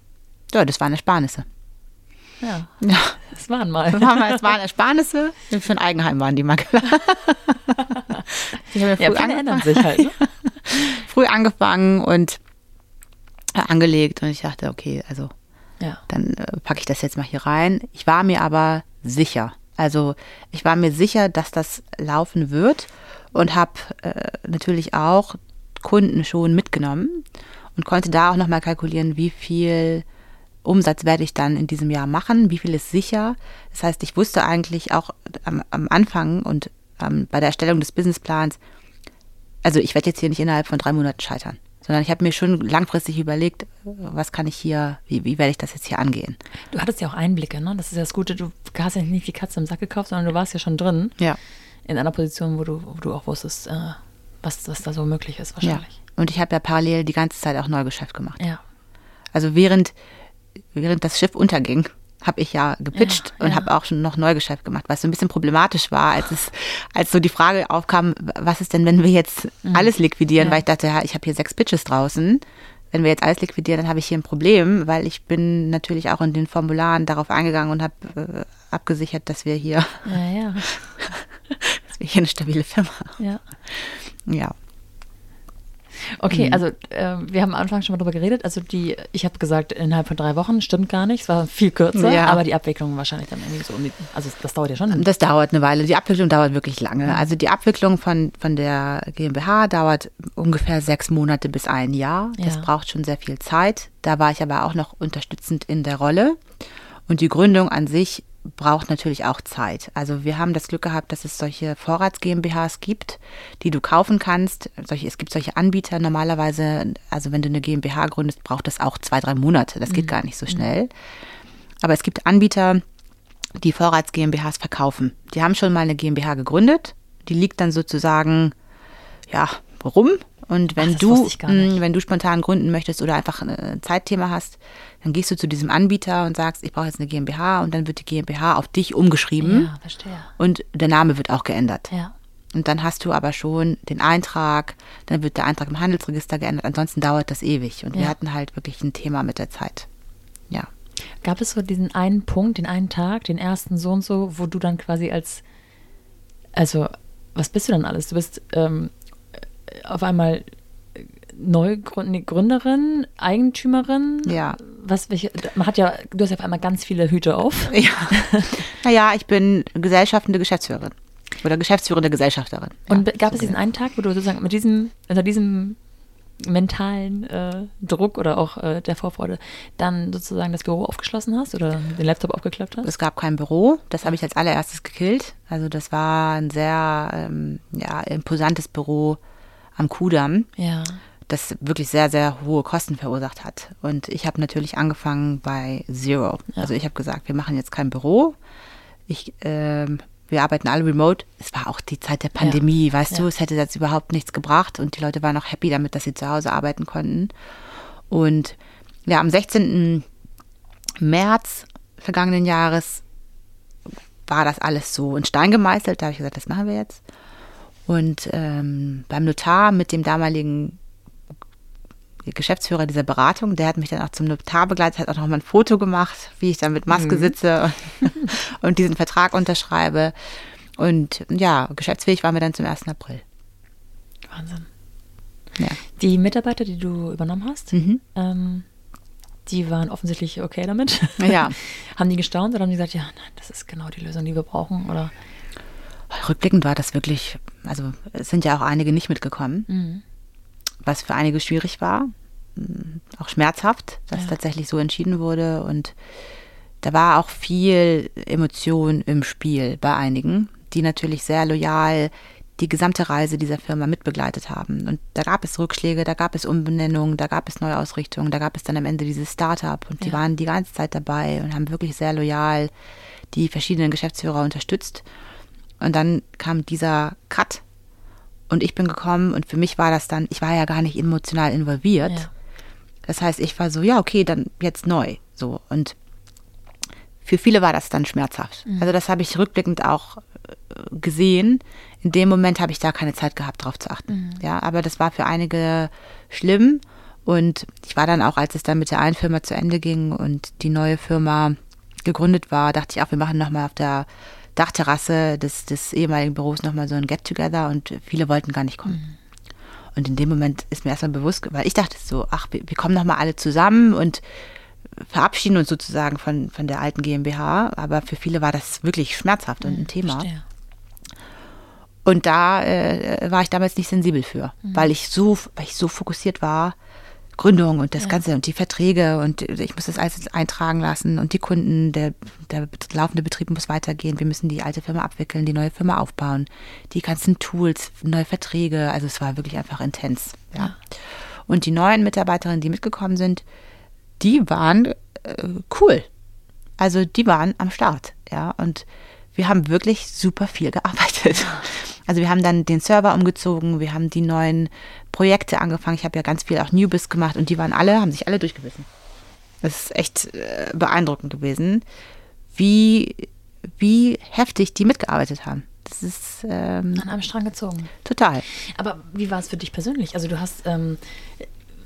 Ja, das waren Ersparnisse. Ja. ja. Es waren mal. Es waren, mal, es waren Ersparnisse. Für ein Eigenheim waren die mal klar. Ich habe ja, früh ja, ändern sich halt. Ne? früh angefangen und angelegt und ich dachte, okay, also ja. dann äh, packe ich das jetzt mal hier rein. Ich war mir aber sicher. Also ich war mir sicher, dass das laufen wird und habe äh, natürlich auch Kunden schon mitgenommen und konnte da auch nochmal kalkulieren, wie viel Umsatz werde ich dann in diesem Jahr machen, wie viel ist sicher. Das heißt, ich wusste eigentlich auch am, am Anfang und ähm, bei der Erstellung des Businessplans, also ich werde jetzt hier nicht innerhalb von drei Monaten scheitern, sondern ich habe mir schon langfristig überlegt, was kann ich hier, wie, wie werde ich das jetzt hier angehen. Du hattest ja auch Einblicke, ne? Das ist ja das Gute, du hast ja nicht die Katze im Sack gekauft, sondern du warst ja schon drin. Ja. In einer Position, wo du, wo du auch wusstest, äh, was, was da so möglich ist wahrscheinlich. Ja. Und ich habe ja parallel die ganze Zeit auch Neugeschäft gemacht. Ja. Also während während das Schiff unterging, habe ich ja gepitcht ja, und ja. habe auch schon noch Neugeschäft gemacht, was so ein bisschen problematisch war, als es, als so die Frage aufkam, was ist denn, wenn wir jetzt mhm. alles liquidieren, ja. weil ich dachte, ja, ich habe hier sechs Pitches draußen. Wenn wir jetzt alles liquidieren, dann habe ich hier ein Problem, weil ich bin natürlich auch in den Formularen darauf eingegangen und habe äh, abgesichert, dass wir hier, dass wir hier eine stabile Firma. Ja. Ja. Okay, mhm. also äh, wir haben am Anfang schon mal drüber geredet. Also die, ich habe gesagt, innerhalb von drei Wochen stimmt gar nicht. Es war viel kürzer, ja. aber die Abwicklung wahrscheinlich dann irgendwie so um die, also das dauert ja schon. Das dauert eine Weile. Die Abwicklung dauert wirklich lange. Also die Abwicklung von, von der GmbH dauert ungefähr sechs Monate bis ein Jahr. Das ja. braucht schon sehr viel Zeit. Da war ich aber auch noch unterstützend in der Rolle. Und die Gründung an sich braucht natürlich auch Zeit. Also wir haben das Glück gehabt, dass es solche Vorrats GmbHs gibt, die du kaufen kannst. Solche, es gibt solche Anbieter normalerweise, also wenn du eine GmbH gründest, braucht das auch zwei, drei Monate. Das geht mhm. gar nicht so mhm. schnell. Aber es gibt Anbieter, die Vorrats GmbHs verkaufen. Die haben schon mal eine GmbH gegründet. Die liegt dann sozusagen, ja, rum und wenn Ach, du, wenn du spontan gründen möchtest oder einfach ein Zeitthema hast, dann gehst du zu diesem Anbieter und sagst, ich brauche jetzt eine GmbH und dann wird die GmbH auf dich umgeschrieben. Ja, verstehe. Und der Name wird auch geändert. Ja. Und dann hast du aber schon den Eintrag, dann wird der Eintrag im Handelsregister geändert. Ansonsten dauert das ewig. Und ja. wir hatten halt wirklich ein Thema mit der Zeit. Ja. Gab es so diesen einen Punkt, den einen Tag, den ersten so und so, wo du dann quasi als, also was bist du dann alles? Du bist ähm, auf einmal Neugründerin, Eigentümerin. Ja. Was, welche, man hat ja, du hast ja auf einmal ganz viele Hüte auf. Ja. naja, ich bin gesellschaftende Geschäftsführerin. Oder geschäftsführende Gesellschafterin. Und ja, gab so es diesen einen Tag, wo du sozusagen mit diesem, unter diesem mentalen äh, Druck oder auch äh, der Vorfreude dann sozusagen das Büro aufgeschlossen hast oder den Laptop aufgeklappt hast? Es gab kein Büro, das habe ich als allererstes gekillt. Also das war ein sehr ähm, ja, imposantes Büro am Kudamm. Ja. Das wirklich sehr, sehr hohe Kosten verursacht hat. Und ich habe natürlich angefangen bei Zero. Ja. Also ich habe gesagt, wir machen jetzt kein Büro. Ich, ähm, wir arbeiten alle remote. Es war auch die Zeit der Pandemie, ja. weißt ja. du, es hätte jetzt überhaupt nichts gebracht und die Leute waren auch happy damit, dass sie zu Hause arbeiten konnten. Und ja, am 16. März vergangenen Jahres war das alles so in Stein gemeißelt. Da habe ich gesagt, das machen wir jetzt. Und ähm, beim Notar mit dem damaligen Geschäftsführer dieser Beratung, der hat mich dann auch zum Notar begleitet, hat auch noch mal ein Foto gemacht, wie ich dann mit Maske mhm. sitze und, und, diesen Vertrag unterschreibe. Und ja, geschäftsfähig waren wir dann zum 1. April. Wahnsinn. Ja. Die Mitarbeiter, die du übernommen hast, mhm. ähm, die waren offensichtlich okay damit. Ja. haben die gestaunt oder haben die gesagt, ja, nein, das ist genau die Lösung, die wir brauchen? Oder? rückblickend war das wirklich, also es sind ja auch einige nicht mitgekommen, mhm. was für einige schwierig war, auch schmerzhaft, dass ja. tatsächlich so entschieden wurde und da war auch viel Emotion im Spiel bei einigen, die natürlich sehr loyal die gesamte Reise dieser Firma mitbegleitet haben. Und da gab es Rückschläge, da gab es Umbenennungen, da gab es Neuausrichtungen, da gab es dann am Ende dieses Startup und die ja. waren die ganze Zeit dabei und haben wirklich sehr loyal die verschiedenen Geschäftsführer unterstützt. Und dann kam dieser Cut und ich bin gekommen und für mich war das dann, ich war ja gar nicht emotional involviert. Ja. Das heißt, ich war so, ja, okay, dann jetzt neu. So. Und für viele war das dann schmerzhaft. Mhm. Also das habe ich rückblickend auch äh, gesehen. In dem Moment habe ich da keine Zeit gehabt, darauf zu achten. Mhm. Ja, aber das war für einige schlimm. Und ich war dann auch, als es dann mit der einen Firma zu Ende ging und die neue Firma gegründet war, dachte ich auch, wir machen nochmal auf der Dachterrasse des, des ehemaligen Büros nochmal so ein Get-Together und viele wollten gar nicht kommen. Mhm. Und in dem Moment ist mir erstmal bewusst, weil ich dachte so, ach, wir, wir kommen nochmal alle zusammen und verabschieden uns sozusagen von, von der alten GmbH. Aber für viele war das wirklich schmerzhaft und ein mhm, Thema. Verstehe. Und da äh, war ich damals nicht sensibel für, mhm. weil ich so, weil ich so fokussiert war Gründung und das ja. Ganze und die Verträge und ich muss das alles eintragen lassen und die Kunden, der, der laufende Betrieb muss weitergehen. Wir müssen die alte Firma abwickeln, die neue Firma aufbauen, die ganzen Tools, neue Verträge. Also es war wirklich einfach intens. Ja. ja. Und die neuen Mitarbeiterinnen, die mitgekommen sind, die waren äh, cool. Also die waren am Start. Ja. Und wir haben wirklich super viel gearbeitet. Also wir haben dann den Server umgezogen, wir haben die neuen Projekte angefangen. Ich habe ja ganz viel auch Newbiz gemacht und die waren alle, haben sich alle durchgebissen. Das ist echt äh, beeindruckend gewesen, wie, wie heftig die mitgearbeitet haben. Das ist ähm, an einem Strang gezogen. Total. Aber wie war es für dich persönlich? Also du hast ähm,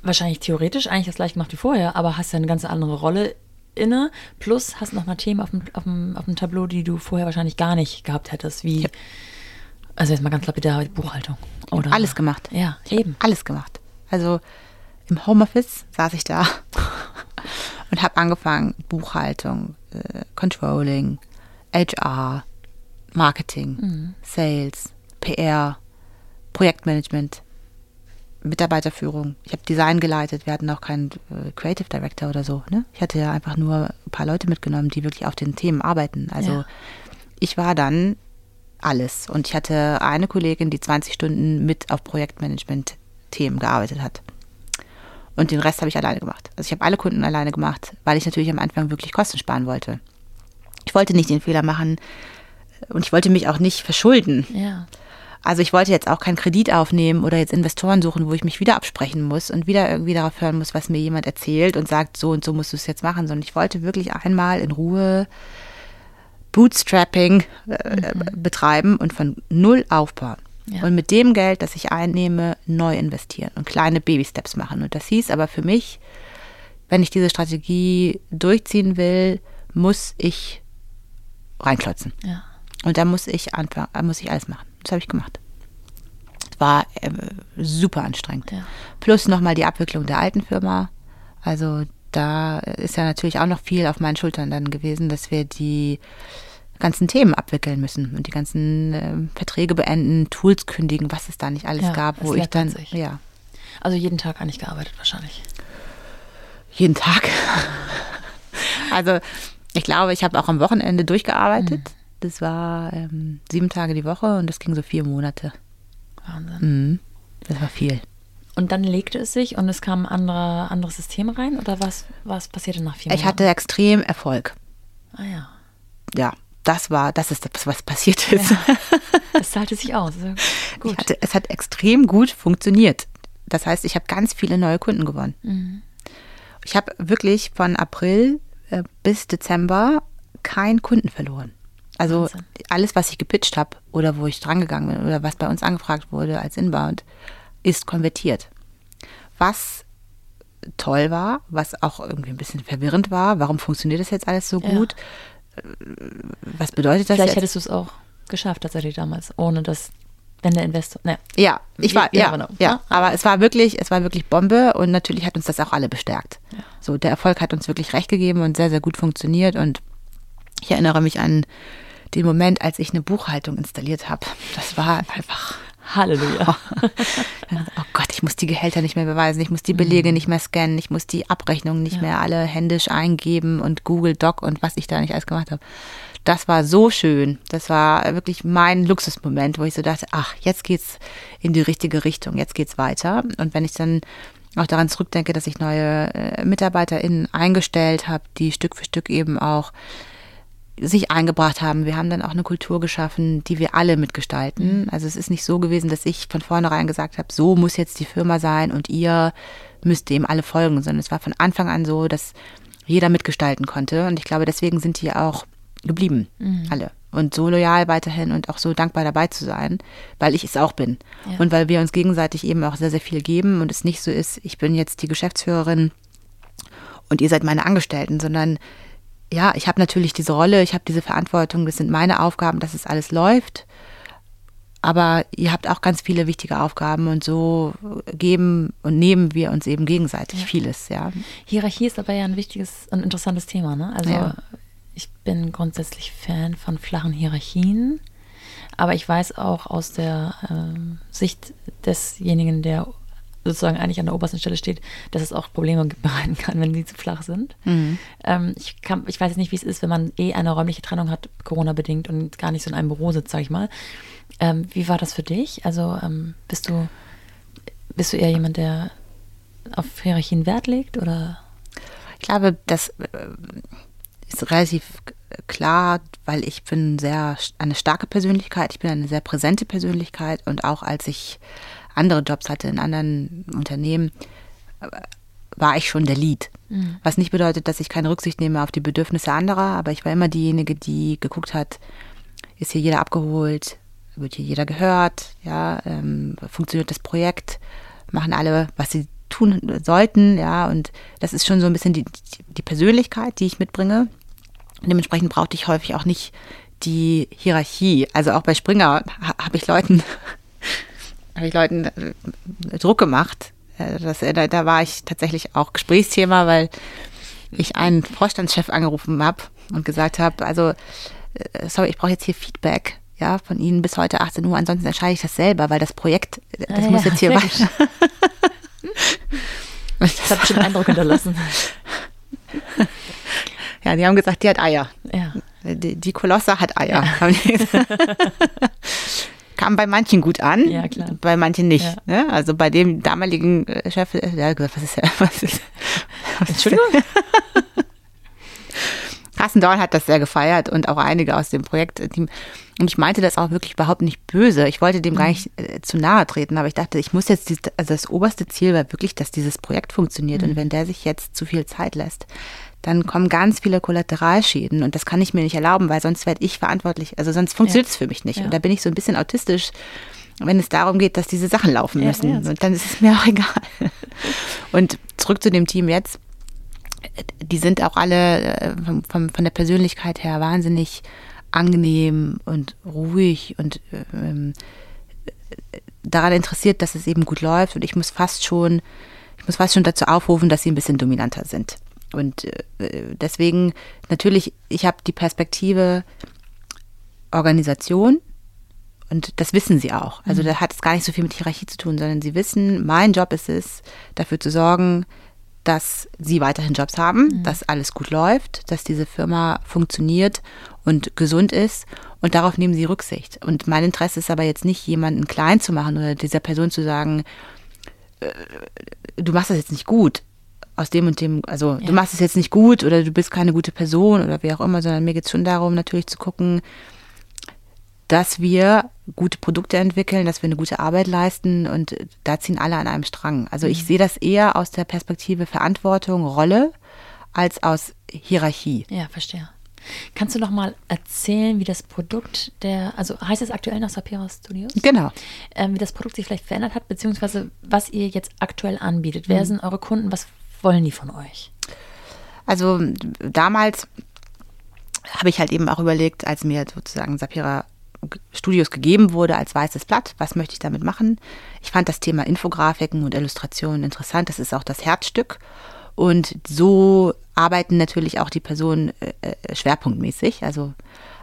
wahrscheinlich theoretisch eigentlich das gleiche gemacht wie vorher, aber hast ja eine ganz andere Rolle inne, plus hast noch mal Themen auf dem, auf, dem, auf dem Tableau, die du vorher wahrscheinlich gar nicht gehabt hättest, wie, ja. Also jetzt mal ganz lapidar, Buchhaltung. Oder, alles gemacht. Ja, eben. Alles gemacht. Also im Homeoffice saß ich da und habe angefangen, Buchhaltung, äh, Controlling, HR, Marketing, mhm. Sales, PR, Projektmanagement, Mitarbeiterführung. Ich habe Design geleitet. Wir hatten auch keinen äh, Creative Director oder so. Ne? Ich hatte ja einfach nur ein paar Leute mitgenommen, die wirklich auf den Themen arbeiten. Also ja. ich war dann alles. Und ich hatte eine Kollegin, die 20 Stunden mit auf Projektmanagement-Themen gearbeitet hat. Und den Rest habe ich alleine gemacht. Also ich habe alle Kunden alleine gemacht, weil ich natürlich am Anfang wirklich Kosten sparen wollte. Ich wollte nicht den Fehler machen und ich wollte mich auch nicht verschulden. Ja. Also ich wollte jetzt auch keinen Kredit aufnehmen oder jetzt Investoren suchen, wo ich mich wieder absprechen muss und wieder irgendwie darauf hören muss, was mir jemand erzählt und sagt, so und so musst du es jetzt machen, sondern ich wollte wirklich einmal in Ruhe Bootstrapping äh, mhm. betreiben und von null aufbauen. Ja. Und mit dem Geld, das ich einnehme, neu investieren und kleine Baby-Steps machen. Und das hieß aber für mich, wenn ich diese Strategie durchziehen will, muss ich reinklotzen. Ja. Und da muss ich anfangen, muss ich alles machen. Das habe ich gemacht. War äh, super anstrengend. Ja. Plus nochmal die Abwicklung der alten Firma. Also da ist ja natürlich auch noch viel auf meinen Schultern dann gewesen, dass wir die ganzen Themen abwickeln müssen und die ganzen äh, Verträge beenden, Tools kündigen, was es da nicht alles ja, gab, wo ich dann sich. ja. Also jeden Tag eigentlich gearbeitet wahrscheinlich. Jeden Tag. also ich glaube, ich habe auch am Wochenende durchgearbeitet. Mhm. Das war ähm, sieben Tage die Woche und das ging so vier Monate. Wahnsinn. Mhm. Das war viel. Und dann legte es sich und es kam ein andere, anderes System rein oder was, was passierte nach vier Monaten? Ich hatte extrem Erfolg. Ah ja. Ja, das war, das ist das, was passiert ist. Ja, es zahlte sich aus. Gut. Hatte, es hat extrem gut funktioniert. Das heißt, ich habe ganz viele neue Kunden gewonnen. Mhm. Ich habe wirklich von April äh, bis Dezember keinen Kunden verloren. Also Wahnsinn. alles, was ich gepitcht habe oder wo ich drangegangen bin oder was bei uns angefragt wurde als Inbound, ist konvertiert. Was toll war, was auch irgendwie ein bisschen verwirrend war. Warum funktioniert das jetzt alles so gut? Ja. Was bedeutet das? Vielleicht jetzt? hättest du es auch geschafft tatsächlich damals, ohne dass wenn der Investor. Ne. Ja, ich war, ja, ja, ja, aber es war wirklich, es war wirklich Bombe und natürlich hat uns das auch alle bestärkt. Ja. So, der Erfolg hat uns wirklich recht gegeben und sehr, sehr gut funktioniert und ich erinnere mich an den Moment, als ich eine Buchhaltung installiert habe. Das war einfach Halleluja. oh Gott, ich muss die Gehälter nicht mehr beweisen, ich muss die Belege mhm. nicht mehr scannen, ich muss die Abrechnungen nicht ja. mehr alle händisch eingeben und Google Doc und was ich da nicht alles gemacht habe. Das war so schön. Das war wirklich mein Luxusmoment, wo ich so dachte, ach, jetzt geht's in die richtige Richtung, jetzt geht's weiter. Und wenn ich dann auch daran zurückdenke, dass ich neue äh, MitarbeiterInnen eingestellt habe, die Stück für Stück eben auch sich eingebracht haben. Wir haben dann auch eine Kultur geschaffen, die wir alle mitgestalten. Mhm. Also es ist nicht so gewesen, dass ich von vornherein gesagt habe, so muss jetzt die Firma sein und ihr müsst dem alle folgen, sondern es war von Anfang an so, dass jeder mitgestalten konnte. Und ich glaube, deswegen sind die auch geblieben, mhm. alle. Und so loyal weiterhin und auch so dankbar dabei zu sein, weil ich es auch bin. Ja. Und weil wir uns gegenseitig eben auch sehr, sehr viel geben und es nicht so ist, ich bin jetzt die Geschäftsführerin und ihr seid meine Angestellten, sondern ja, ich habe natürlich diese Rolle, ich habe diese Verantwortung, das sind meine Aufgaben, dass es alles läuft. Aber ihr habt auch ganz viele wichtige Aufgaben und so geben und nehmen wir uns eben gegenseitig ja. vieles, ja. Hierarchie ist aber ja ein wichtiges und interessantes Thema, ne? Also ja. ich bin grundsätzlich Fan von flachen Hierarchien, aber ich weiß auch aus der ähm, Sicht desjenigen, der sozusagen eigentlich an der obersten Stelle steht, dass es auch Probleme bereiten kann, wenn die zu flach sind. Mhm. Ähm, ich, kann, ich weiß nicht, wie es ist, wenn man eh eine räumliche Trennung hat, Corona-bedingt und gar nicht so in einem Büro sitzt, sag ich mal. Ähm, wie war das für dich? Also ähm, bist du bist du eher jemand, der auf Hierarchien Wert legt oder? Ich glaube, das äh, ist relativ klar, weil ich bin sehr eine starke Persönlichkeit, ich bin eine sehr präsente Persönlichkeit und auch als ich andere Jobs hatte in anderen Unternehmen, war ich schon der Lead. Mhm. Was nicht bedeutet, dass ich keine Rücksicht nehme auf die Bedürfnisse anderer, aber ich war immer diejenige, die geguckt hat, ist hier jeder abgeholt, wird hier jeder gehört, ja, ähm, funktioniert das Projekt, machen alle, was sie tun sollten, ja, und das ist schon so ein bisschen die, die Persönlichkeit, die ich mitbringe. Und dementsprechend brauchte ich häufig auch nicht die Hierarchie. Also auch bei Springer habe ich Leuten habe ich Leuten äh, Druck gemacht. Äh, das, äh, da, da war ich tatsächlich auch Gesprächsthema, weil ich einen Vorstandschef angerufen habe und gesagt habe, also sorry, ich brauche jetzt hier Feedback ja, von Ihnen bis heute 18 Uhr, ansonsten entscheide ich das selber, weil das Projekt, das ah, muss ja, jetzt hier weiter. das hat bestimmt Eindruck hinterlassen. Ja, die haben gesagt, die hat Eier. Ja. Die, die Kolosse hat Eier. Ja. kam bei manchen gut an, ja, bei manchen nicht. Ja. Ne? Also bei dem damaligen äh, Chef, der hat gesagt, was ist, was ist, was Entschuldigung? Carsten Dorn hat das sehr gefeiert und auch einige aus dem Projekt. Äh, und ich meinte das auch wirklich überhaupt nicht böse. Ich wollte dem mhm. gar nicht äh, zu nahe treten, aber ich dachte, ich muss jetzt, die, also das oberste Ziel war wirklich, dass dieses Projekt funktioniert. Mhm. Und wenn der sich jetzt zu viel Zeit lässt, dann kommen ganz viele Kollateralschäden und das kann ich mir nicht erlauben, weil sonst werde ich verantwortlich. Also sonst funktioniert es ja. für mich nicht. Ja. Und da bin ich so ein bisschen autistisch, wenn es darum geht, dass diese Sachen laufen ja, müssen. und dann ist es mir auch egal. Und zurück zu dem Team jetzt. Die sind auch alle äh, von, von der Persönlichkeit her wahnsinnig angenehm und ruhig und ähm, daran interessiert, dass es eben gut läuft. Und ich muss fast schon, ich muss fast schon dazu aufrufen, dass sie ein bisschen dominanter sind. Und äh, deswegen natürlich, ich habe die Perspektive Organisation und das wissen sie auch. Also mhm. da hat es gar nicht so viel mit Hierarchie zu tun, sondern sie wissen, mein Job ist es, dafür zu sorgen, dass sie weiterhin Jobs haben, mhm. dass alles gut läuft, dass diese Firma funktioniert und gesund ist. Und darauf nehmen sie Rücksicht. Und mein Interesse ist aber jetzt nicht, jemanden klein zu machen oder dieser Person zu sagen, äh, du machst das jetzt nicht gut aus dem und dem, also ja. du machst es jetzt nicht gut oder du bist keine gute Person oder wie auch immer, sondern mir geht es schon darum, natürlich zu gucken, dass wir gute Produkte entwickeln, dass wir eine gute Arbeit leisten und da ziehen alle an einem Strang. Also ich mhm. sehe das eher aus der Perspektive Verantwortung, Rolle, als aus Hierarchie. Ja, verstehe. Kannst du noch mal erzählen, wie das Produkt der, also heißt es aktuell noch Sapira Studios? Genau. Ähm, wie das Produkt sich vielleicht verändert hat, beziehungsweise was ihr jetzt aktuell anbietet. Wer mhm. sind eure Kunden? Was wollen die von euch? Also damals habe ich halt eben auch überlegt, als mir sozusagen Sapira Studios gegeben wurde als weißes Blatt, was möchte ich damit machen? Ich fand das Thema Infografiken und Illustrationen interessant. Das ist auch das Herzstück. Und so arbeiten natürlich auch die Personen äh, äh, schwerpunktmäßig. Also,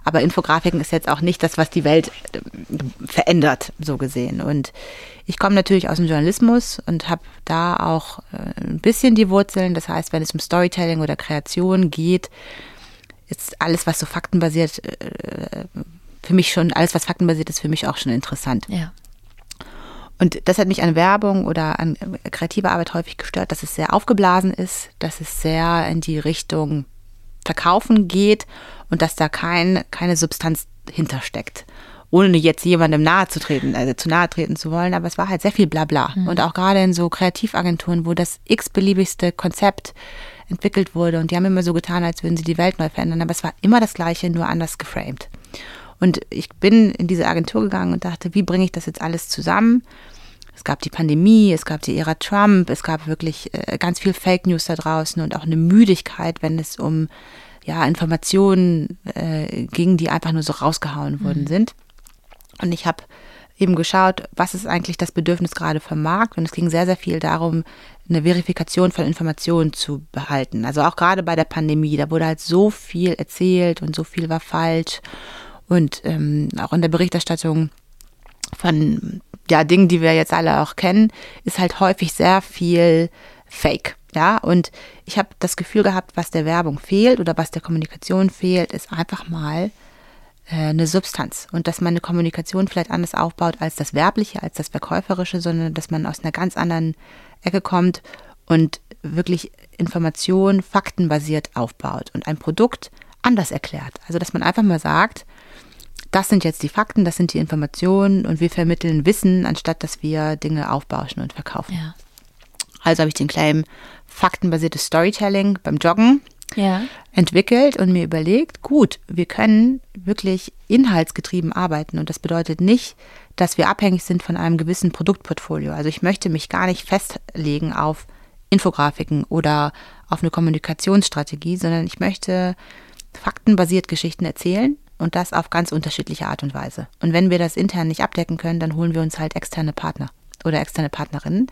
aber Infografiken ist jetzt auch nicht das, was die Welt äh, verändert, so gesehen. Und ich komme natürlich aus dem Journalismus und habe da auch äh, ein bisschen die Wurzeln. Das heißt, wenn es um Storytelling oder Kreation geht, ist alles, was so faktenbasiert, äh, für mich schon, alles, was faktenbasiert ist, für mich auch schon interessant. Ja. Und das hat mich an Werbung oder an kreativer Arbeit häufig gestört, dass es sehr aufgeblasen ist, dass es sehr in die Richtung Verkaufen geht und dass da kein, keine Substanz hintersteckt. Ohne jetzt jemandem nahe zu treten, also zu nahe treten zu wollen, aber es war halt sehr viel Blabla. Mhm. Und auch gerade in so Kreativagenturen, wo das x-beliebigste Konzept entwickelt wurde und die haben immer so getan, als würden sie die Welt neu verändern, aber es war immer das Gleiche, nur anders geframed. Und ich bin in diese Agentur gegangen und dachte, wie bringe ich das jetzt alles zusammen? Es gab die Pandemie, es gab die Ära Trump, es gab wirklich äh, ganz viel Fake News da draußen und auch eine Müdigkeit, wenn es um ja, Informationen äh, ging, die einfach nur so rausgehauen mhm. worden sind. Und ich habe eben geschaut, was ist eigentlich das Bedürfnis gerade vom Markt. Und es ging sehr, sehr viel darum, eine Verifikation von Informationen zu behalten. Also auch gerade bei der Pandemie, da wurde halt so viel erzählt und so viel war falsch. Und ähm, auch in der Berichterstattung von ja, Dingen, die wir jetzt alle auch kennen, ist halt häufig sehr viel Fake. Ja, und ich habe das Gefühl gehabt, was der Werbung fehlt oder was der Kommunikation fehlt, ist einfach mal äh, eine Substanz. Und dass man eine Kommunikation vielleicht anders aufbaut als das Werbliche, als das Verkäuferische, sondern dass man aus einer ganz anderen Ecke kommt und wirklich Informationen faktenbasiert aufbaut und ein Produkt anders erklärt. Also dass man einfach mal sagt, das sind jetzt die Fakten, das sind die Informationen und wir vermitteln Wissen, anstatt dass wir Dinge aufbauschen und verkaufen. Ja. Also habe ich den Claim faktenbasiertes Storytelling beim Joggen ja. entwickelt und mir überlegt, gut, wir können wirklich inhaltsgetrieben arbeiten und das bedeutet nicht, dass wir abhängig sind von einem gewissen Produktportfolio. Also ich möchte mich gar nicht festlegen auf Infografiken oder auf eine Kommunikationsstrategie, sondern ich möchte faktenbasiert Geschichten erzählen und das auf ganz unterschiedliche Art und Weise. Und wenn wir das intern nicht abdecken können, dann holen wir uns halt externe Partner oder externe Partnerinnen.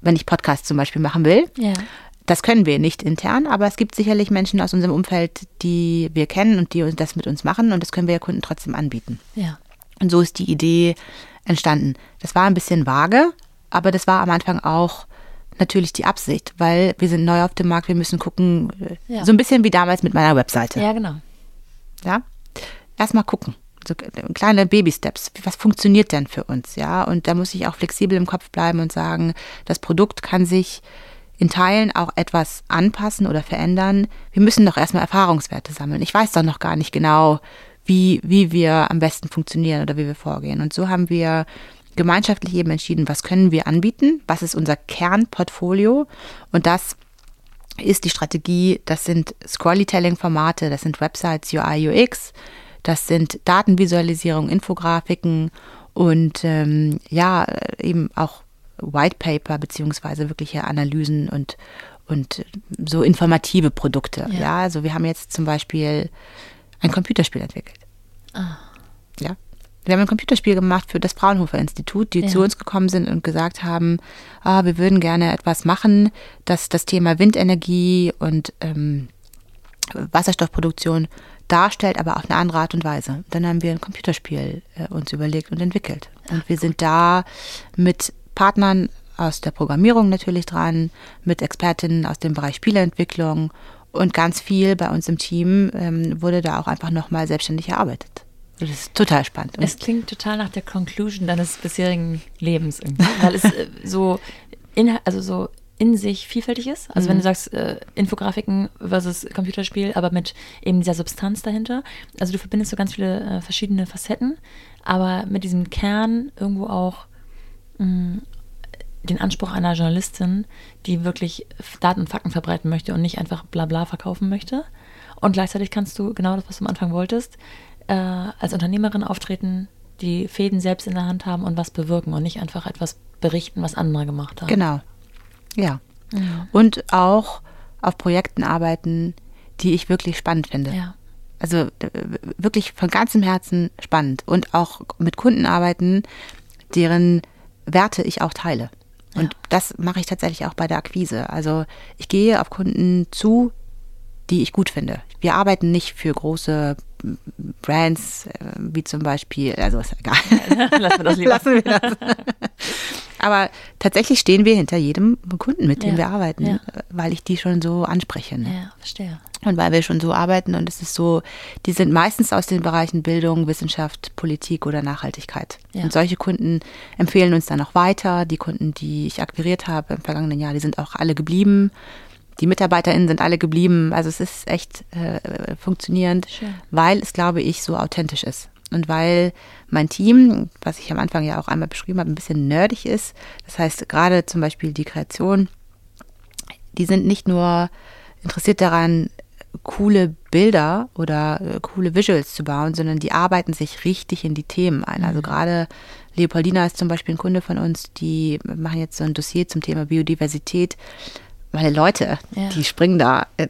Wenn ich Podcasts zum Beispiel machen will, ja. das können wir nicht intern, aber es gibt sicherlich Menschen aus unserem Umfeld, die wir kennen und die das mit uns machen und das können wir ja Kunden trotzdem anbieten. Ja. Und so ist die Idee entstanden. Das war ein bisschen vage, aber das war am Anfang auch natürlich die Absicht, weil wir sind neu auf dem Markt, wir müssen gucken, ja. so ein bisschen wie damals mit meiner Webseite. Ja, genau. Ja, erstmal gucken. So kleine Baby-Steps. Was funktioniert denn für uns? Ja, und da muss ich auch flexibel im Kopf bleiben und sagen, das Produkt kann sich in Teilen auch etwas anpassen oder verändern. Wir müssen doch erstmal Erfahrungswerte sammeln. Ich weiß doch noch gar nicht genau, wie, wie wir am besten funktionieren oder wie wir vorgehen. Und so haben wir gemeinschaftlich eben entschieden, was können wir anbieten, was ist unser Kernportfolio und das ist die Strategie, das sind Scrollytelling-Formate, das sind Websites, UI, UX, das sind Datenvisualisierung, Infografiken und ähm, ja, eben auch White Paper beziehungsweise wirkliche Analysen und, und so informative Produkte. Ja. ja, also wir haben jetzt zum Beispiel ein Computerspiel entwickelt. Ah. Ja. Wir haben ein Computerspiel gemacht für das Braunhofer Institut, die ja. zu uns gekommen sind und gesagt haben, ah, wir würden gerne etwas machen, das das Thema Windenergie und ähm, Wasserstoffproduktion darstellt, aber auf eine andere Art und Weise. Dann haben wir ein Computerspiel äh, uns überlegt und entwickelt. Und wir sind da mit Partnern aus der Programmierung natürlich dran, mit Expertinnen aus dem Bereich Spieleentwicklung und ganz viel bei uns im Team ähm, wurde da auch einfach nochmal selbstständig erarbeitet. Das ist total spannend. es klingt total nach der Conclusion deines bisherigen Lebens irgendwie, weil es äh, so, also so in sich vielfältig ist. Also mhm. wenn du sagst, äh, Infografiken versus Computerspiel, aber mit eben dieser Substanz dahinter. Also du verbindest so ganz viele äh, verschiedene Facetten, aber mit diesem Kern irgendwo auch mh, mm, den Anspruch einer Journalistin, die wirklich Daten und Fakten verbreiten möchte und nicht einfach Blabla verkaufen möchte. Und gleichzeitig kannst du genau das, was du am Anfang wolltest, äh, als Unternehmerin auftreten, die Fäden selbst in der Hand haben und was bewirken und nicht einfach etwas berichten, was andere gemacht haben. Genau. Ja. Mhm. Und auch auf Projekten arbeiten, die ich wirklich spannend finde. Ja. Also wirklich von ganzem Herzen spannend. Und auch mit Kunden arbeiten, deren Werte ich auch teile. Und ja. das mache ich tatsächlich auch bei der Akquise. Also ich gehe auf Kunden zu, die ich gut finde. Wir arbeiten nicht für große Brands, äh, wie zum Beispiel, also ist egal. Lassen wir das lieber. Lassen wir das. Aber tatsächlich stehen wir hinter jedem Kunden, mit dem ja, wir arbeiten, ja. weil ich die schon so anspreche. Ne? Ja, verstehe. Und weil wir schon so arbeiten und es ist so, die sind meistens aus den Bereichen Bildung, Wissenschaft, Politik oder Nachhaltigkeit. Ja. Und solche Kunden empfehlen uns dann auch weiter. Die Kunden, die ich akquiriert habe im vergangenen Jahr, die sind auch alle geblieben. Die MitarbeiterInnen sind alle geblieben. Also es ist echt äh, funktionierend, Schön. weil es, glaube ich, so authentisch ist. Und weil mein Team, was ich am Anfang ja auch einmal beschrieben habe, ein bisschen nerdig ist. Das heißt, gerade zum Beispiel die Kreation, die sind nicht nur interessiert daran, coole Bilder oder äh, coole Visuals zu bauen, sondern die arbeiten sich richtig in die Themen ein. Also mhm. gerade Leopoldina ist zum Beispiel ein Kunde von uns, die machen jetzt so ein Dossier zum Thema Biodiversität meine Leute, ja. die springen da in,